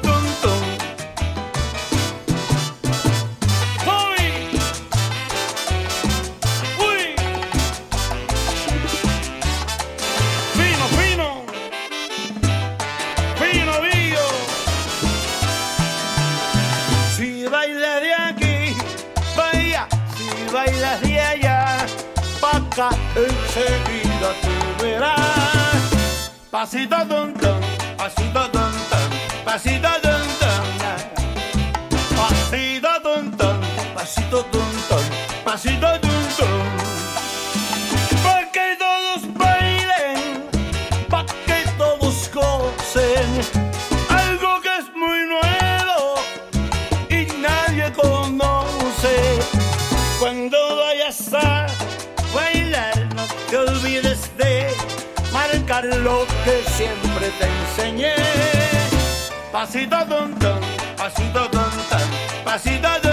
[SPEAKER 8] Pasito tum tum, pasito tum tum, pasito tum tum. Pasito tum tum, pasito tum, pasito tum lo que siempre te enseñé. Pasito tum tum, pasito tum, pasito tum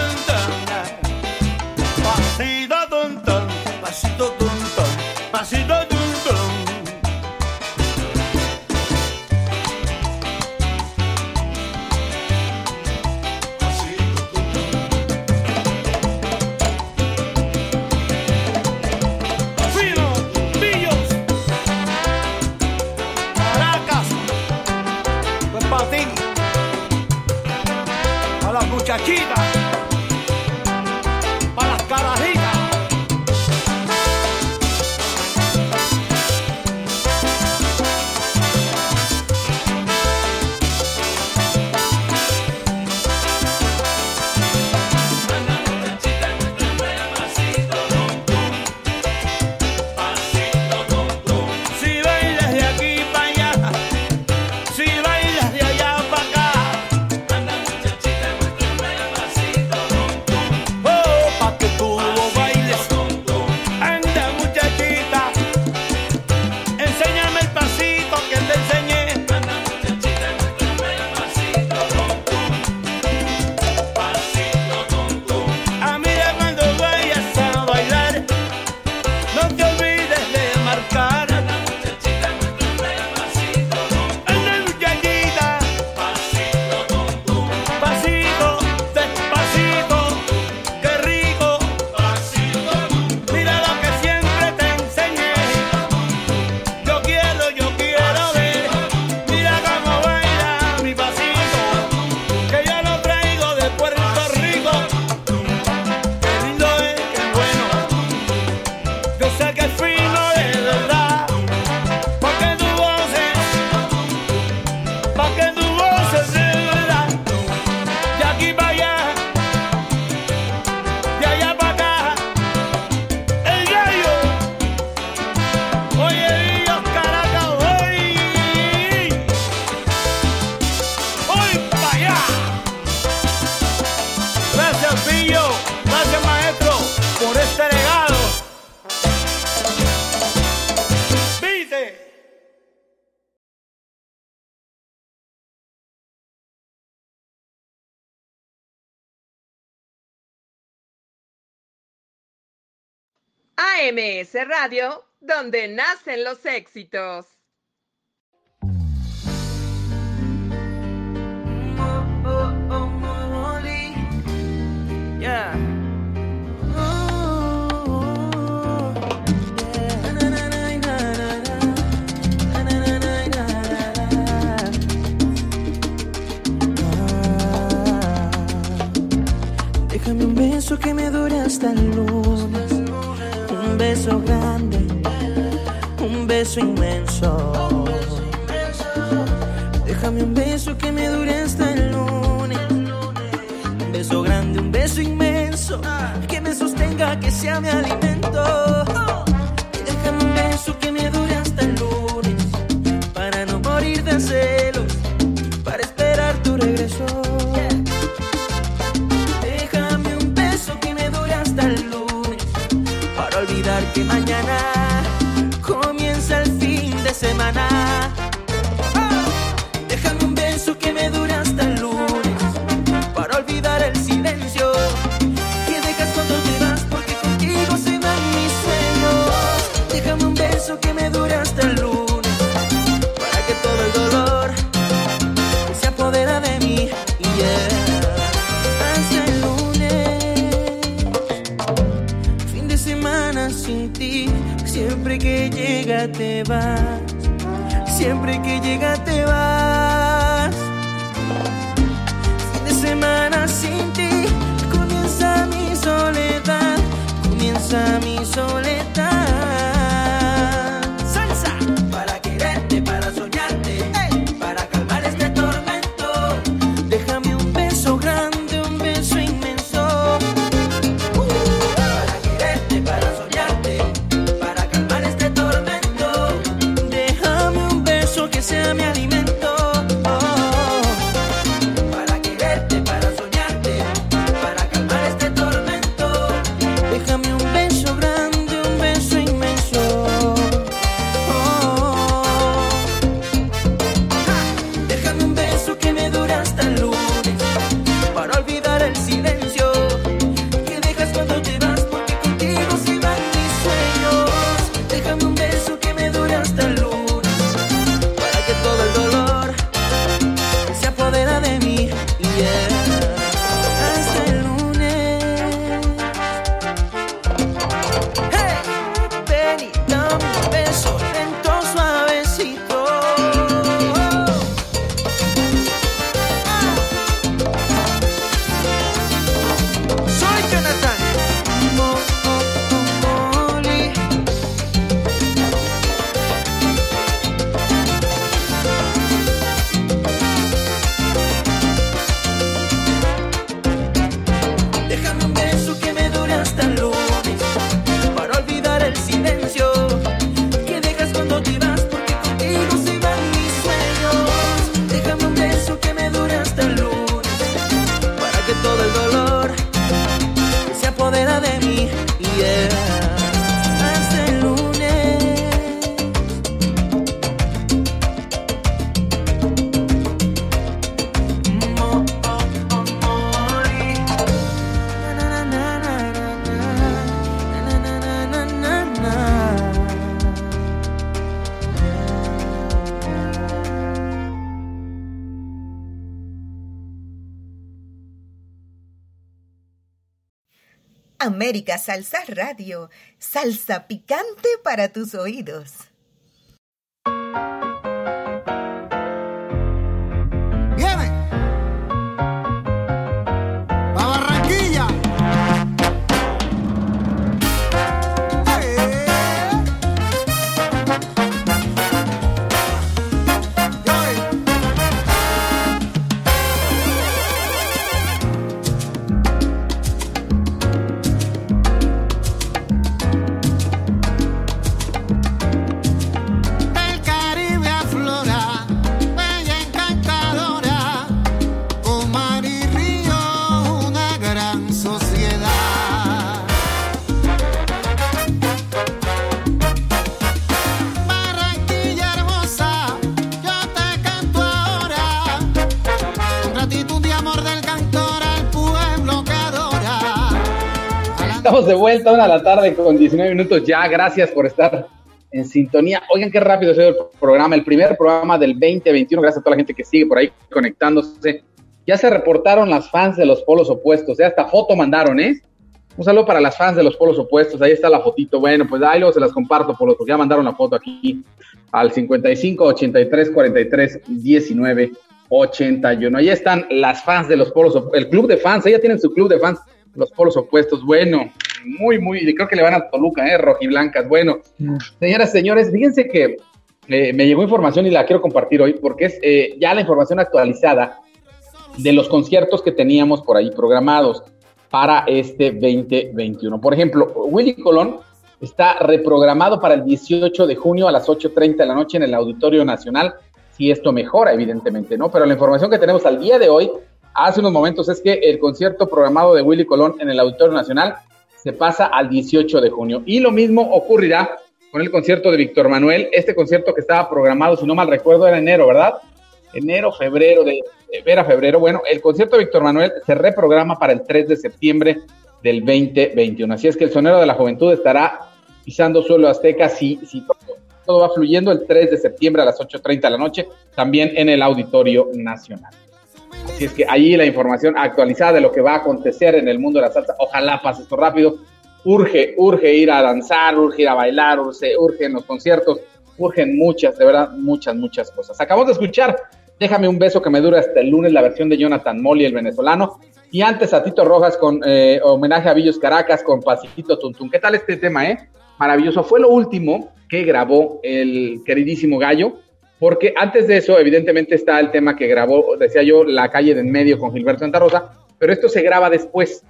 [SPEAKER 8] para
[SPEAKER 2] AMS Radio, donde nacen los éxitos.
[SPEAKER 34] Déjame un beso que me dure hasta el un beso grande, un beso inmenso. Déjame un beso que me dure hasta el lunes. Un beso grande, un beso inmenso, que me sostenga, que sea mi alimento. que mañana. Siempre que llega te
[SPEAKER 3] América Salsa Radio, salsa picante para tus oídos.
[SPEAKER 5] De vuelta, una de la tarde con 19 minutos ya. Gracias por estar en sintonía. Oigan qué rápido se dio el programa, el primer programa del 2021. Gracias a toda la gente que sigue por ahí conectándose. Ya se reportaron las fans de los polos opuestos, ¿eh? hasta foto mandaron, ¿eh? Un saludo para las fans de los polos opuestos. Ahí está la fotito. Bueno, pues ahí luego se las comparto, por porque ya mandaron la foto aquí al 55 83 43 19 81. Ahí están las fans de los polos, el club de fans. Ella tienen su club de fans, los polos opuestos. Bueno, muy, muy, creo que le van a Toluca, ¿eh? Rojiblancas. Bueno, señoras, señores, fíjense que eh, me llegó información y la quiero compartir hoy porque es eh, ya la información actualizada de los conciertos que teníamos por ahí programados para este 2021. Por ejemplo, Willy Colón está reprogramado para el 18 de junio a las 8.30 de la noche en el Auditorio Nacional, si esto mejora, evidentemente, ¿no? Pero la información que tenemos al día de hoy, hace unos momentos, es que el concierto programado de Willy Colón en el Auditorio Nacional se pasa al 18 de junio. Y lo mismo ocurrirá con el concierto de Víctor Manuel, este concierto que estaba programado, si no mal recuerdo, era enero, ¿verdad? Enero, febrero, de, de ver a febrero. Bueno, el concierto de Víctor Manuel se reprograma para el 3 de septiembre del 2021. Así es que el Sonero de la Juventud estará pisando suelo azteca si, si todo, todo va fluyendo el 3 de septiembre a las 8.30 de la noche, también en el Auditorio Nacional. Así es que ahí la información actualizada de lo que va a acontecer en el mundo de la salsa. Ojalá pase esto rápido. Urge, urge ir a danzar, urge ir a bailar, urge, urge en los conciertos, urgen muchas, de verdad, muchas, muchas cosas. Acabamos de escuchar Déjame un beso que me dura hasta el lunes, la versión de Jonathan Molly, el venezolano. Y antes a Tito Rojas con eh, homenaje a Villos Caracas con Pasito Tuntún. ¿Qué tal este tema, eh? Maravilloso. Fue lo último que grabó el queridísimo Gallo, porque antes de eso, evidentemente, está el tema que grabó, decía yo, La calle de en medio con Gilberto Santa Rosa, pero esto se graba después.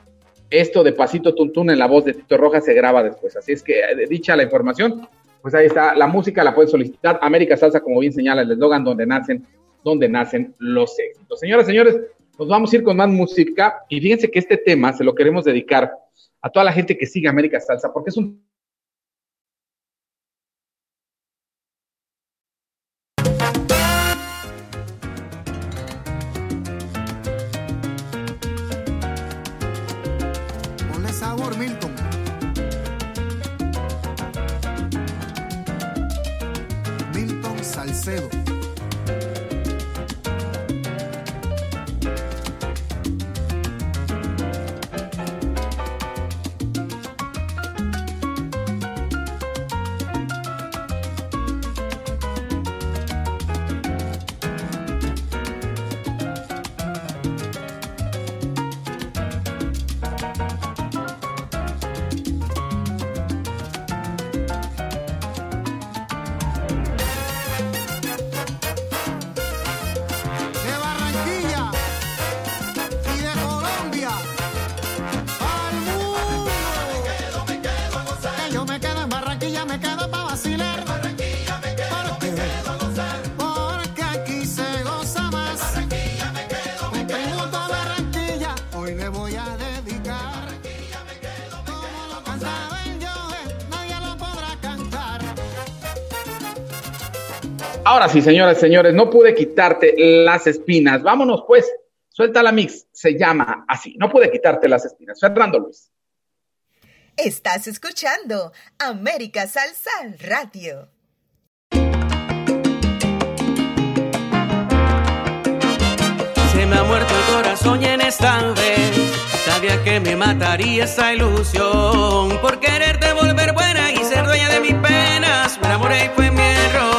[SPEAKER 5] Esto de Pasito Tuntún en la voz de Tito Rojas se graba después. Así es que, eh, dicha la información, pues ahí está. La música la pueden solicitar. América Salsa, como bien señala el eslogan, donde nacen donde nacen los éxitos. Señoras, señores, nos vamos a ir con más música y fíjense que este tema se lo queremos dedicar a toda la gente que sigue América Salsa, porque es un Ahora sí, señoras y señores, no pude quitarte las espinas. Vámonos pues, suelta la mix, se llama así, no pude quitarte las espinas. Fernando Luis.
[SPEAKER 3] Estás escuchando América Salsa Radio.
[SPEAKER 35] Se me ha muerto el corazón y en esta vez sabía que me mataría esa ilusión por quererte volver buena y ser dueña de mis penas. Me enamoré y fue mi error.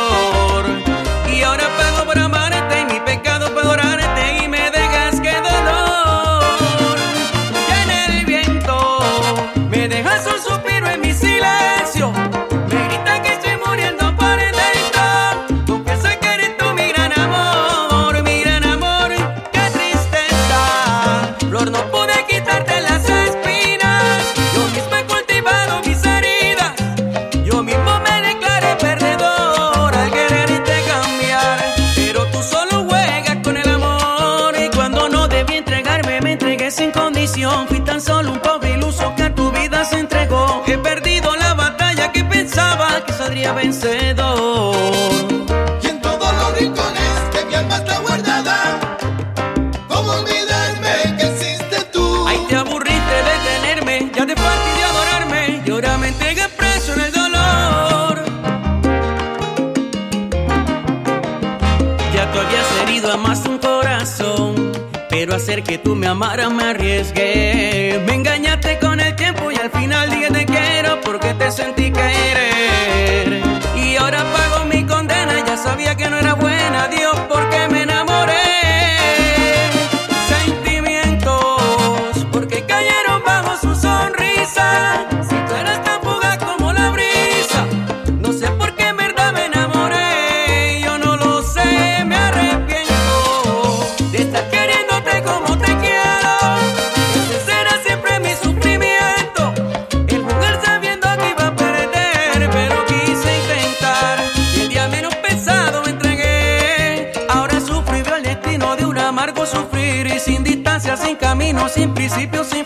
[SPEAKER 35] Fui tan solo un pobre iluso que a tu vida se entregó. He perdido la batalla que pensaba que saldría vencedor. Hacer que tú me amaras, me arriesgué. Me engañaste con el tiempo y al final dije te quiero porque te sentí querer. Y ahora pago mi condena, ya sabía que no era buena, Dios, porque me camino, sin principio, sin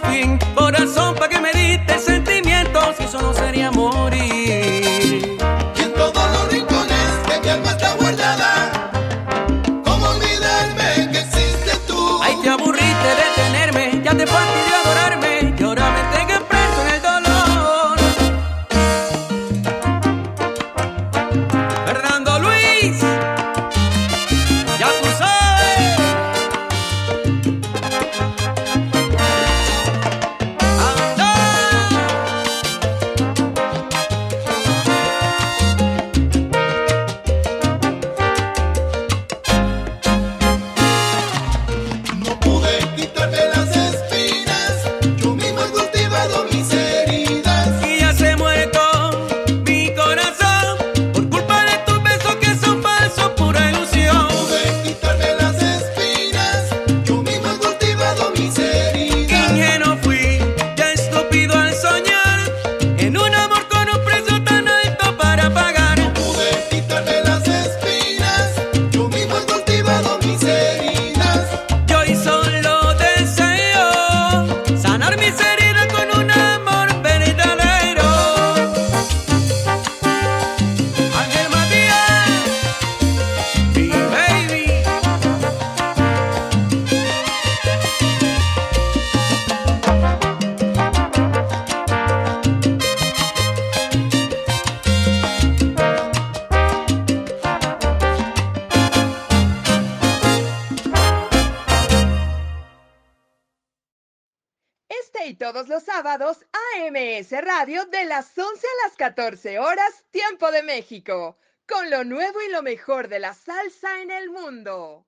[SPEAKER 2] 14 horas, tiempo de México, con lo nuevo y lo mejor de la salsa en el mundo.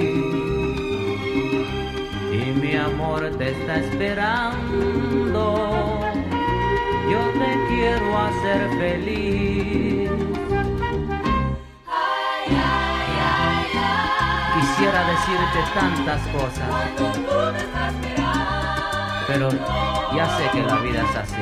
[SPEAKER 36] mi amor te está esperando. Yo te quiero hacer feliz. Quisiera decirte tantas cosas, pero ya sé que la vida es así.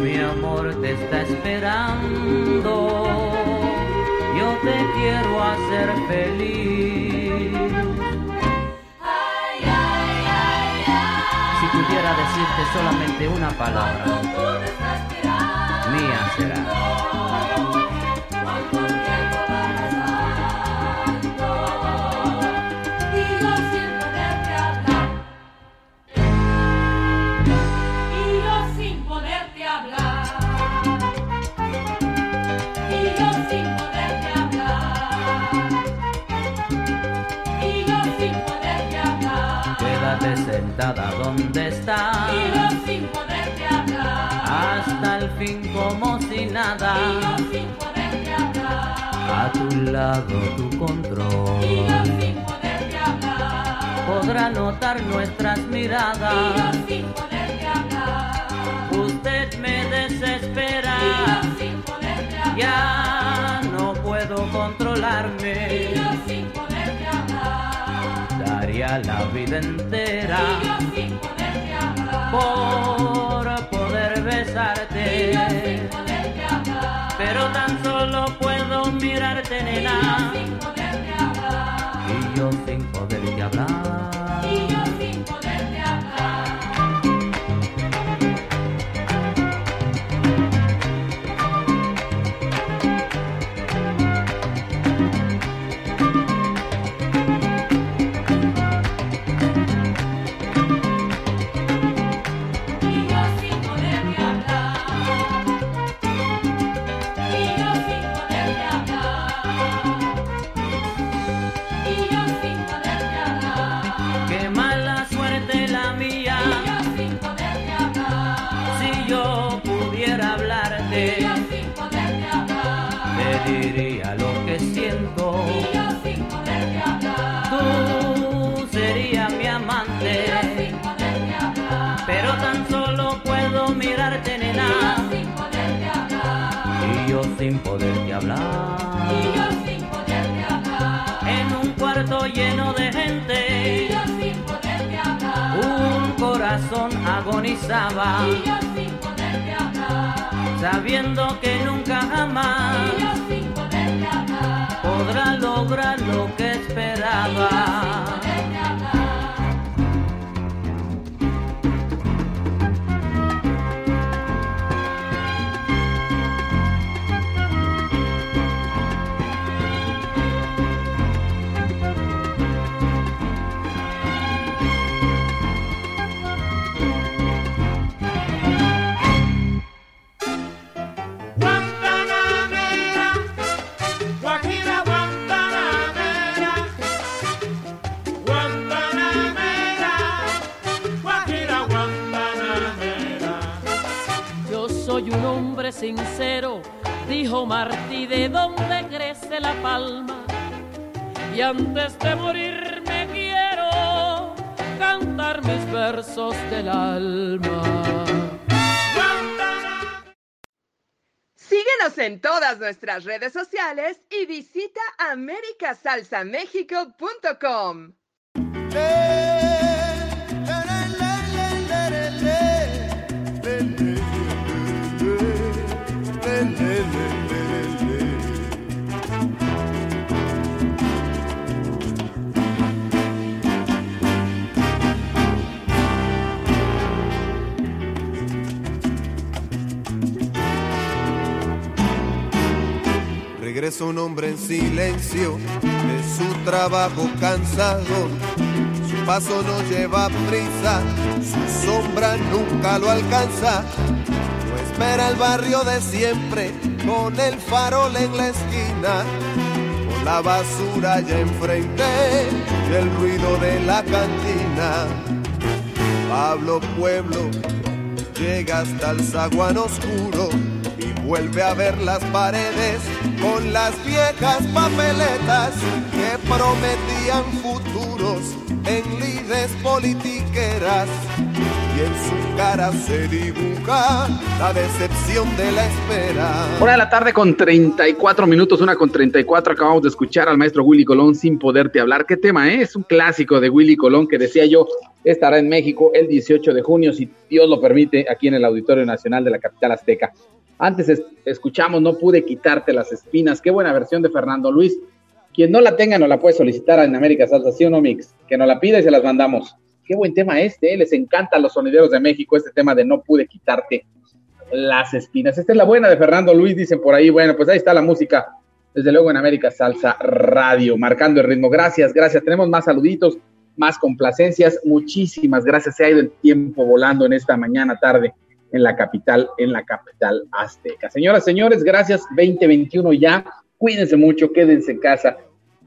[SPEAKER 36] Mi amor te está esperando. Yo te quiero hacer feliz. Si pudiera decirte solamente una palabra, mía será. Quédate sentada donde estás.
[SPEAKER 37] Y yo sin poderte hablar.
[SPEAKER 36] Hasta el fin como si nada.
[SPEAKER 37] Y yo sin poderte hablar.
[SPEAKER 36] A tu lado tu control.
[SPEAKER 37] Y yo sin poderte hablar.
[SPEAKER 36] Podrá notar nuestras miradas.
[SPEAKER 37] Y yo sin poderte hablar.
[SPEAKER 36] Usted me desespera.
[SPEAKER 37] Y yo sin poderte hablar.
[SPEAKER 36] Ya no puedo
[SPEAKER 37] Y
[SPEAKER 36] controlarme.
[SPEAKER 37] yo sin poderte
[SPEAKER 36] Daría la vida entera
[SPEAKER 37] Y yo sin poderte hablar.
[SPEAKER 36] por poder besarte.
[SPEAKER 37] Y yo sin poderte hablar.
[SPEAKER 36] Pero tan solo puedo mirarte, nena.
[SPEAKER 37] Sin poderte hablar.
[SPEAKER 36] Y yo sin poderte hablar.
[SPEAKER 37] Hablar. Y yo sin poderte hablar.
[SPEAKER 36] En un cuarto lleno de
[SPEAKER 37] Y
[SPEAKER 36] gente,
[SPEAKER 37] yo sin poderte hablar.
[SPEAKER 36] un corazón agonizaba,
[SPEAKER 37] Y yo sin poderte hablar.
[SPEAKER 36] sabiendo que nunca jamás
[SPEAKER 37] Y yo sin poderte hablar.
[SPEAKER 36] podrá lograr lo que esperaba.
[SPEAKER 38] Sincero, dijo Martí, de donde crece la palma. Y antes de morir me quiero cantar mis versos del alma.
[SPEAKER 2] Síguenos en todas nuestras redes sociales y visita americasalsamexico.com.
[SPEAKER 4] Regresa un hombre en silencio de su trabajo cansado. Su paso no lleva prisa, su sombra nunca lo alcanza. No espera el barrio de siempre, con el farol en la esquina, con la basura ya enfrente y el ruido de la cantina. Pablo Pueblo llega hasta el zaguán oscuro vuelve a ver las paredes con las viejas papeletas que prometían futuros en lides politiqueras. y en su cara se dibuja la decepción de la espera.
[SPEAKER 5] Hora de la tarde con 34 minutos, una con 34. Acabamos de escuchar al maestro Willy Colón sin poderte hablar. ¿Qué tema es? Es un clásico de Willy Colón que decía yo estará en México el 18 de junio, si Dios lo permite, aquí en el Auditorio Nacional de la capital azteca. Antes es- escuchamos No pude quitarte las espinas. Qué buena versión de Fernando Luis. Quien no la tenga nos la puede solicitar en América Salsa, ¿sí o no, Mix? Que nos la pida y se las mandamos. Qué buen tema este, ¿eh? les encanta a los sonideros de México este tema de No pude quitarte las espinas. Esta es la buena de Fernando Luis, dicen por ahí. Bueno, pues ahí está la música, desde luego en América Salsa Radio, marcando el ritmo. Gracias, gracias. Tenemos más saluditos, más complacencias. Muchísimas gracias. Se ha ido el tiempo volando en esta mañana tarde en la capital, en la capital azteca. Señoras, señores, gracias. 2021 ya. Cuídense mucho, quédense en casa.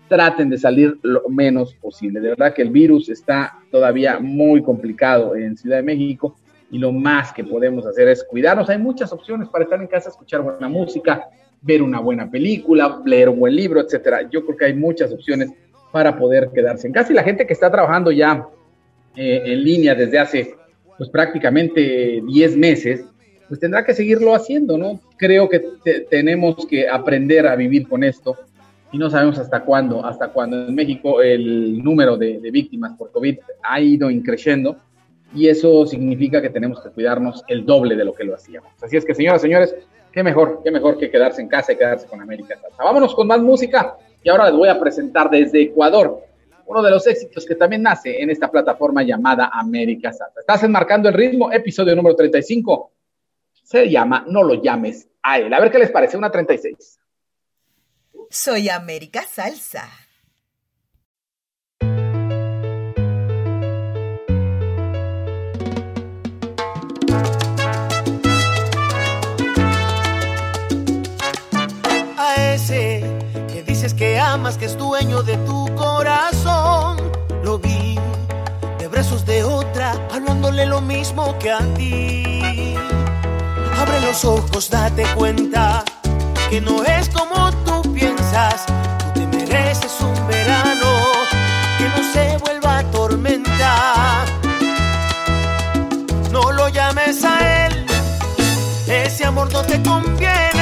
[SPEAKER 5] Traten de salir lo menos posible. De verdad que el virus está todavía muy complicado en Ciudad de México y lo más que podemos hacer es cuidarnos. Hay muchas opciones para estar en casa, escuchar buena música, ver una buena película, leer un buen libro, etcétera. Yo creo que hay muchas opciones para poder quedarse en casa y la gente que está trabajando ya eh, en línea desde hace pues prácticamente 10 meses, pues tendrá que seguirlo haciendo, ¿no? Creo que te- tenemos que aprender a vivir con esto y no sabemos hasta cuándo, hasta cuándo. En México el número de, víctimas por COVID ha ido increciendo y eso significa que tenemos que cuidarnos el doble de lo que lo hacíamos. Así es que, señoras, señores, qué mejor, qué mejor que quedarse en casa y quedarse con América. Vámonos con más música y ahora les voy a presentar desde Ecuador uno de los éxitos que también nace en esta plataforma llamada América Salsa. Estás enmarcando el ritmo, episodio número 35. Se llama No lo llames a él. A ver qué les parece, una 36.
[SPEAKER 3] Soy América Salsa.
[SPEAKER 34] a ese que amas, que es dueño de tu corazón. Lo vi de brazos de otra, hablándole lo mismo que a ti. Abre los ojos, date cuenta que no es como tú piensas. Tú te mereces un verano que no se vuelva tormenta. No lo llames a él, ese amor no te conviene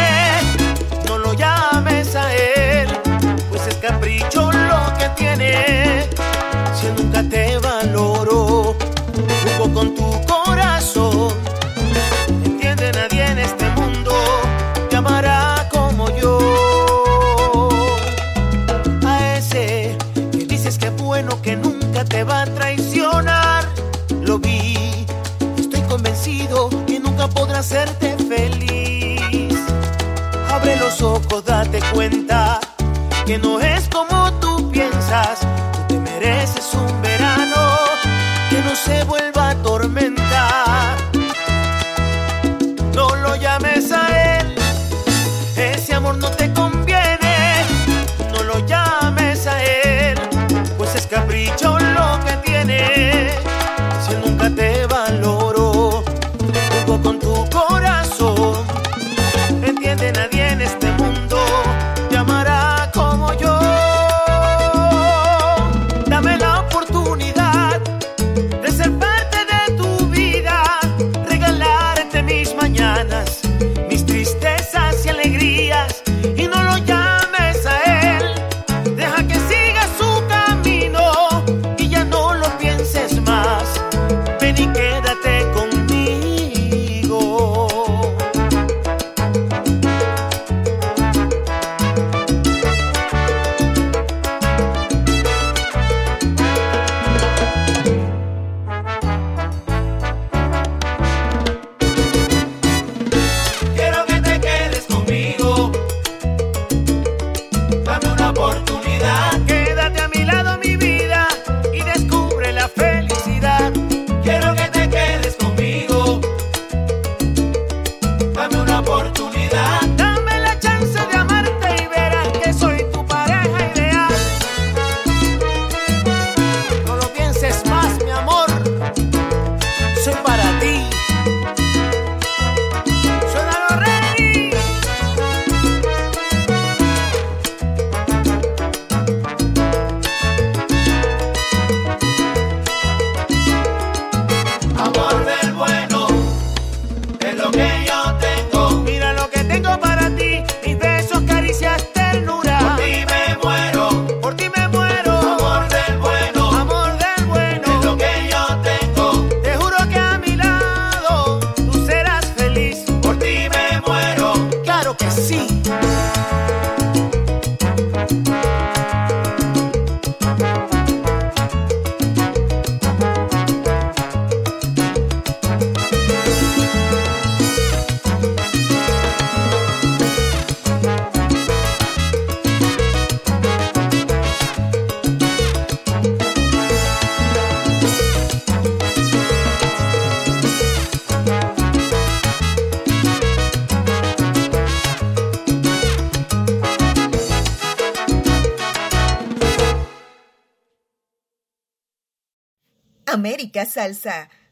[SPEAKER 34] Si nunca te valoró, jugó con tu corazón. Entiende nadie en este mundo te amará como yo. A ese que dices que es bueno que nunca te va a traicionar, lo vi. Estoy convencido que nunca podrá hacerte feliz. Abre los ojos, date cuenta que no es como No lo llames a él, ese amor no te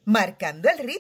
[SPEAKER 8] Marcando el ritmo.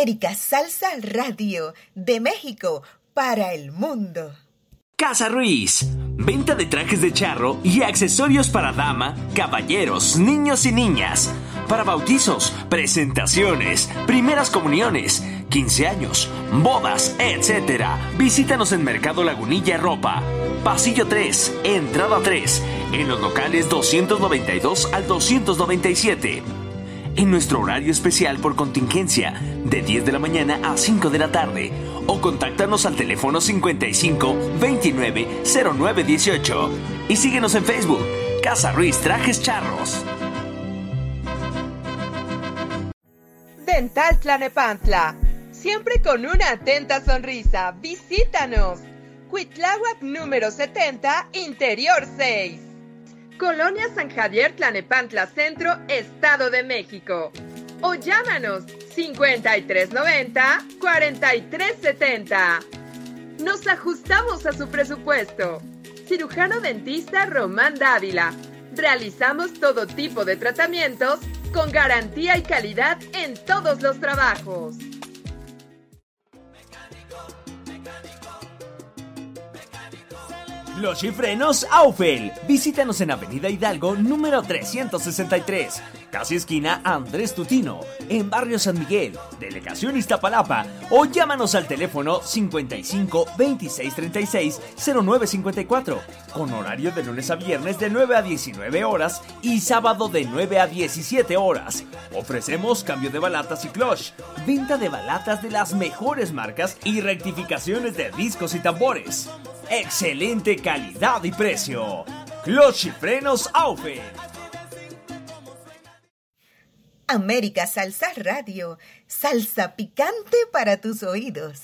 [SPEAKER 3] América Salsa Radio de México para el mundo.
[SPEAKER 11] Casa Ruiz. Venta de trajes de charro y accesorios para dama, caballeros, niños y niñas. Para bautizos, presentaciones, primeras comuniones, 15 años, bodas, etc. Visítanos en Mercado Lagunilla Ropa. Pasillo 3, entrada 3, en los locales 292 al 297 en nuestro horario especial por contingencia, de 10 de la mañana a 5 de la tarde, o contáctanos al teléfono 55 29 09 18 y síguenos en Facebook, Casa Ruiz Trajes Charros.
[SPEAKER 2] Dental Tlanepantla, siempre con una atenta sonrisa. Visítanos. Cuitláhuac número 70, Interior 6. Colonia San Javier Tlanepantla Centro, Estado de México. O llámanos 5390-4370. Nos ajustamos a su presupuesto. Cirujano dentista Román Dávila. Realizamos todo tipo de tratamientos con garantía y calidad en todos los trabajos.
[SPEAKER 11] Los Frenos Aufel. Visítanos en Avenida Hidalgo número 363, casi esquina Andrés Tutino, en Barrio San Miguel, Delegación Iztapalapa, o llámanos al teléfono 55 26 36 09 54, con horario de lunes a viernes de 9 a 19 horas y sábado de 9 a 17 horas. Ofrecemos cambio de balatas y clutch, venta de balatas de las mejores marcas y rectificaciones de discos y tambores. Excelente calidad y precio. Clutch y frenos.
[SPEAKER 3] América Salsa Radio, salsa picante para tus oídos.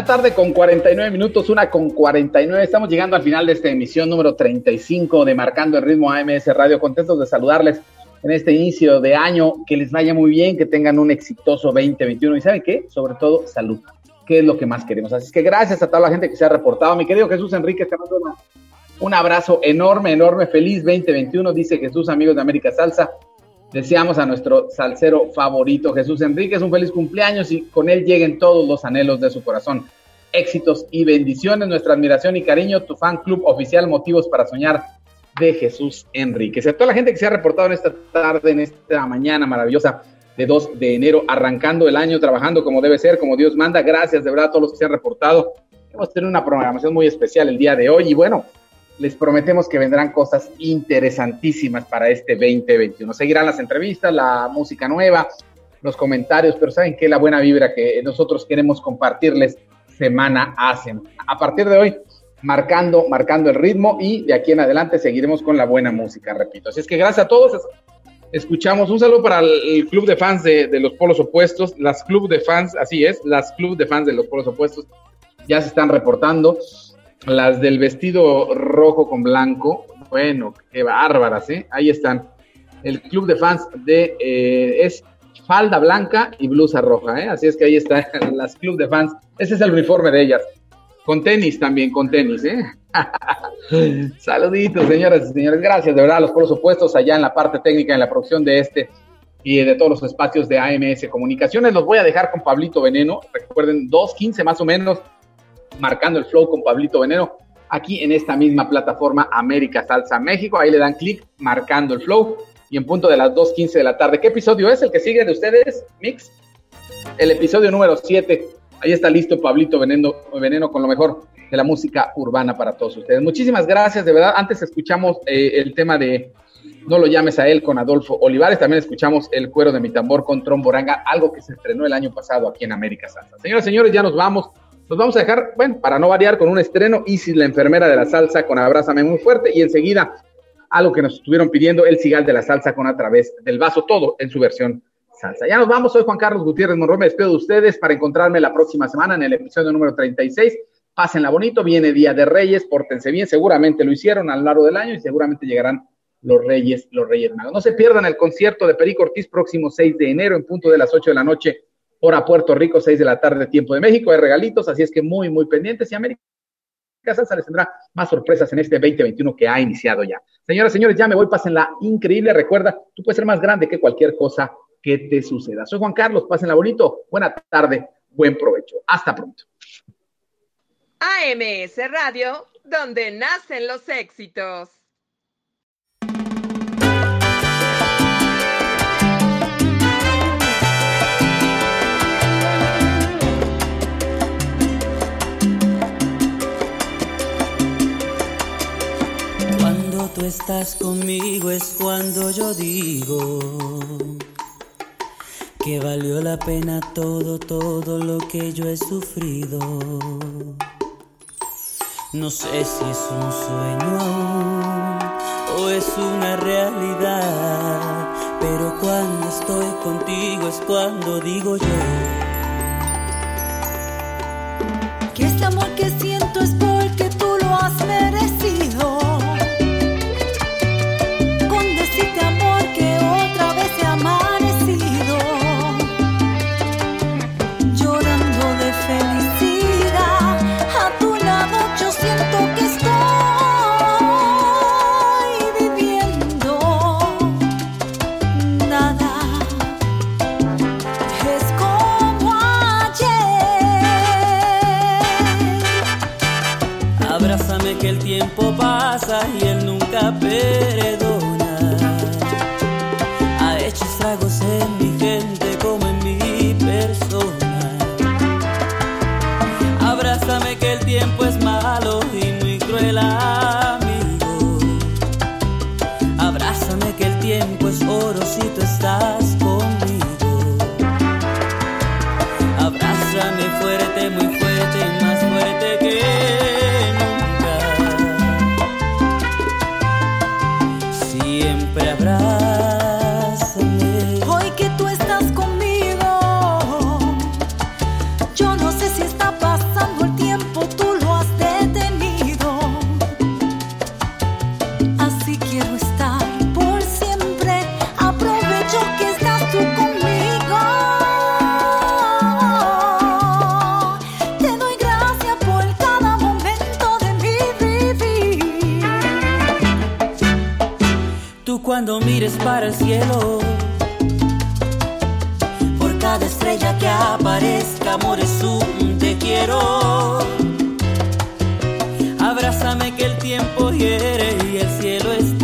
[SPEAKER 39] La
[SPEAKER 5] tarde con 49 minutos, una con 49. Estamos llegando al final de esta emisión número 35 de Marcando el Ritmo AMS Radio. Contentos de saludarles en este inicio de año. Que les vaya muy bien, que tengan un exitoso 2021. ¿Y saben qué? Sobre todo, salud, que es lo que más queremos. Así que gracias a toda la gente que se ha reportado. Mi querido Jesús Enrique, te mando un abrazo enorme, enorme. Feliz 2021, dice Jesús, amigos de América Salsa. Deseamos a nuestro salsero favorito, Jesús Enríquez, un feliz cumpleaños y con él lleguen todos los anhelos de su corazón. Éxitos y bendiciones, nuestra admiración y cariño, tu fan club oficial Motivos para Soñar de Jesús Enríquez. A toda la gente que se ha reportado en esta tarde, en esta mañana maravillosa de 2 de enero, arrancando el año, trabajando como debe ser, como Dios manda. Gracias de verdad a todos los que se han reportado. Hemos tenido una programación muy especial el día de hoy y bueno, les prometemos que vendrán cosas interesantísimas para este 2021. Seguirán las entrevistas, la música nueva, los comentarios, pero saben que la buena vibra que nosotros queremos compartirles semana a. A partir de hoy, marcando, marcando el ritmo y de aquí en adelante seguiremos con la buena música, repito. Así es que gracias a todos. Escuchamos un saludo para el club de fans de, de los polos opuestos, las club de fans, así es, las club de fans de los polos opuestos ya se están reportando. Las del vestido rojo con blanco, bueno, qué bárbaras, ¿eh? Ahí están. El club de fans de eh, es falda blanca y blusa roja, ¿eh? Así es que ahí están las club de fans. Ese es el uniforme de ellas. Con tenis también, con tenis, ¿eh? Saluditos, señoras y señores. Gracias, de verdad, los por supuestos allá en la parte técnica, en la producción de este y de todos los espacios de AMS Comunicaciones. Los voy a dejar con Pablito Veneno. Recuerden, 2.15 más o menos, marcando el flow con Pablito Veneno, aquí en esta misma plataforma América Salsa México. Ahí le dan clic, marcando el flow. Y en punto de las 2.15 de la tarde. ¿Qué episodio es el que sigue de ustedes, Mix? El episodio número 7. Ahí está listo Pablito Veneno, Veneno con lo mejor de la música urbana para todos ustedes. Muchísimas gracias, de verdad. Antes escuchamos eh, el tema de No lo llames a él con Adolfo Olivares. También escuchamos El cuero de mi tambor con Tromboranga, algo que se estrenó el año pasado aquí en América Salsa. Señoras y señores, ya nos vamos. Nos vamos a dejar, bueno, para no variar, con un estreno, Isis, la enfermera de la salsa, con Abrázame muy fuerte. Y enseguida, algo que nos estuvieron pidiendo, El cigal de la salsa con A través del vaso, todo en su versión salsa. Ya nos vamos, soy Juan Carlos Gutiérrez Monroy, me despido de ustedes para encontrarme la próxima semana en el episodio número 36. Pásenla bonito, viene Día de Reyes, pórtense bien, seguramente lo hicieron a lo largo del año y seguramente llegarán los Reyes, los Reyes Magos. No se pierdan el concierto de Perico Ortiz próximo 6 de enero en punto de las 8 de la noche, hora Puerto Rico, 6 de la tarde, tiempo de México. Hay regalitos, así es que muy, muy pendientes y América Salsa les tendrá más sorpresas en este 2021 que ha iniciado ya. Señoras, señores, ya me voy, pásenla increíble. Recuerda, tú puedes ser más grande que cualquier cosa que te suceda. Soy Juan Carlos, pásenla bonito. Buena tarde, buen provecho. Hasta pronto.
[SPEAKER 2] AMS Radio, donde nacen los éxitos.
[SPEAKER 16] Cuando tú estás conmigo es cuando yo digo que valió la pena todo, todo lo que yo he sufrido. No sé si es un sueño aún o es una realidad, pero cuando estoy contigo es cuando digo yo
[SPEAKER 14] Que este amor que siento
[SPEAKER 16] él para el cielo, por cada estrella que aparezca, amor es un te quiero. Abrázame que el tiempo hiere y el cielo es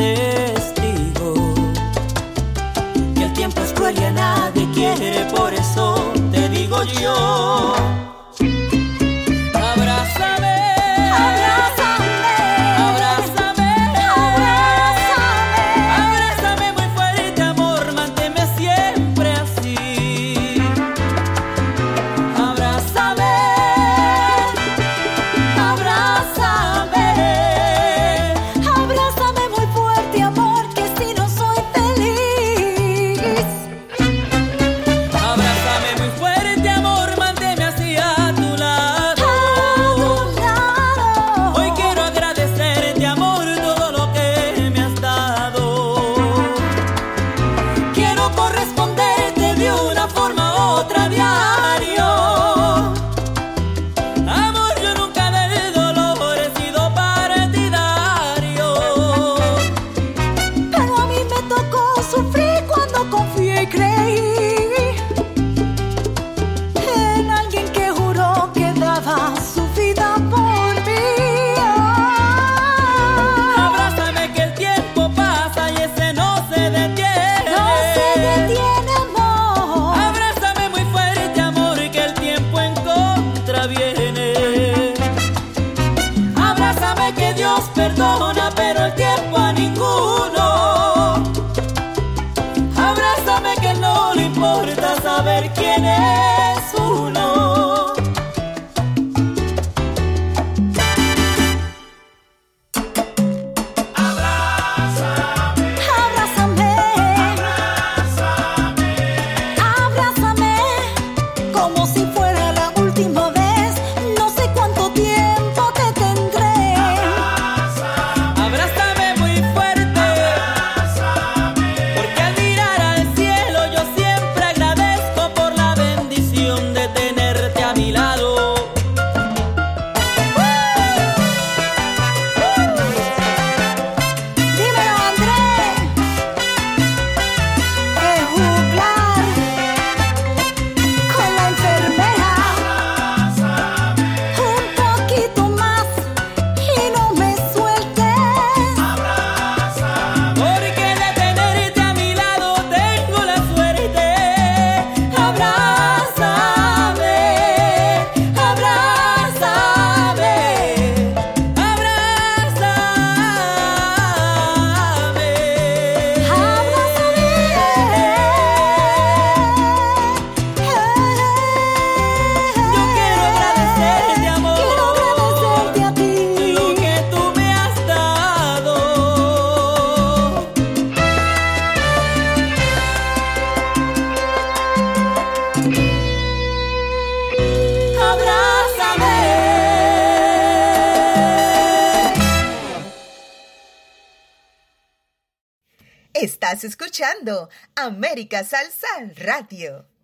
[SPEAKER 8] América Salsa Radio.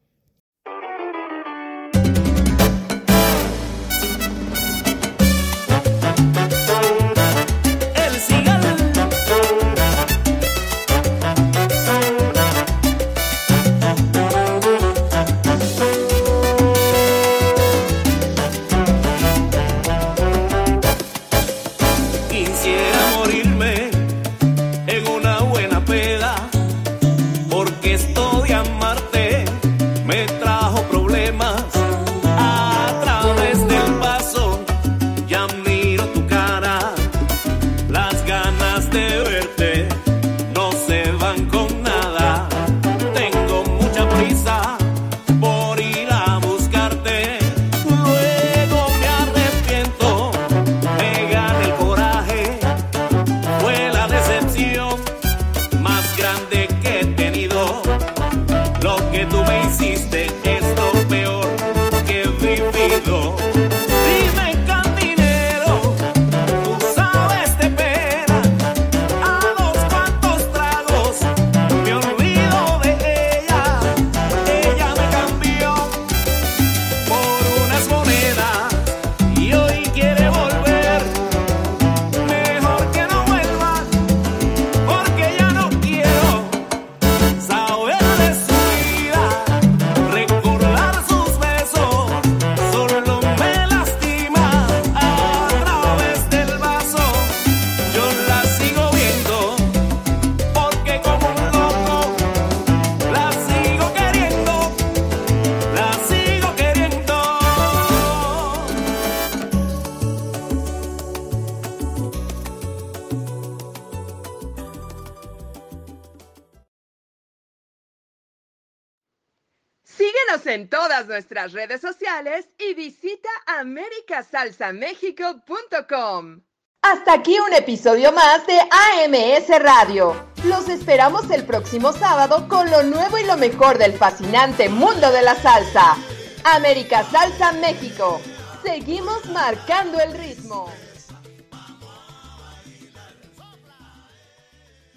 [SPEAKER 2] redes sociales y visita americasalsamexico.com. Hasta aquí un episodio más de AMS Radio. Los esperamos el próximo sábado con lo nuevo y lo mejor del fascinante mundo de la salsa. América Salsa México. Seguimos marcando el.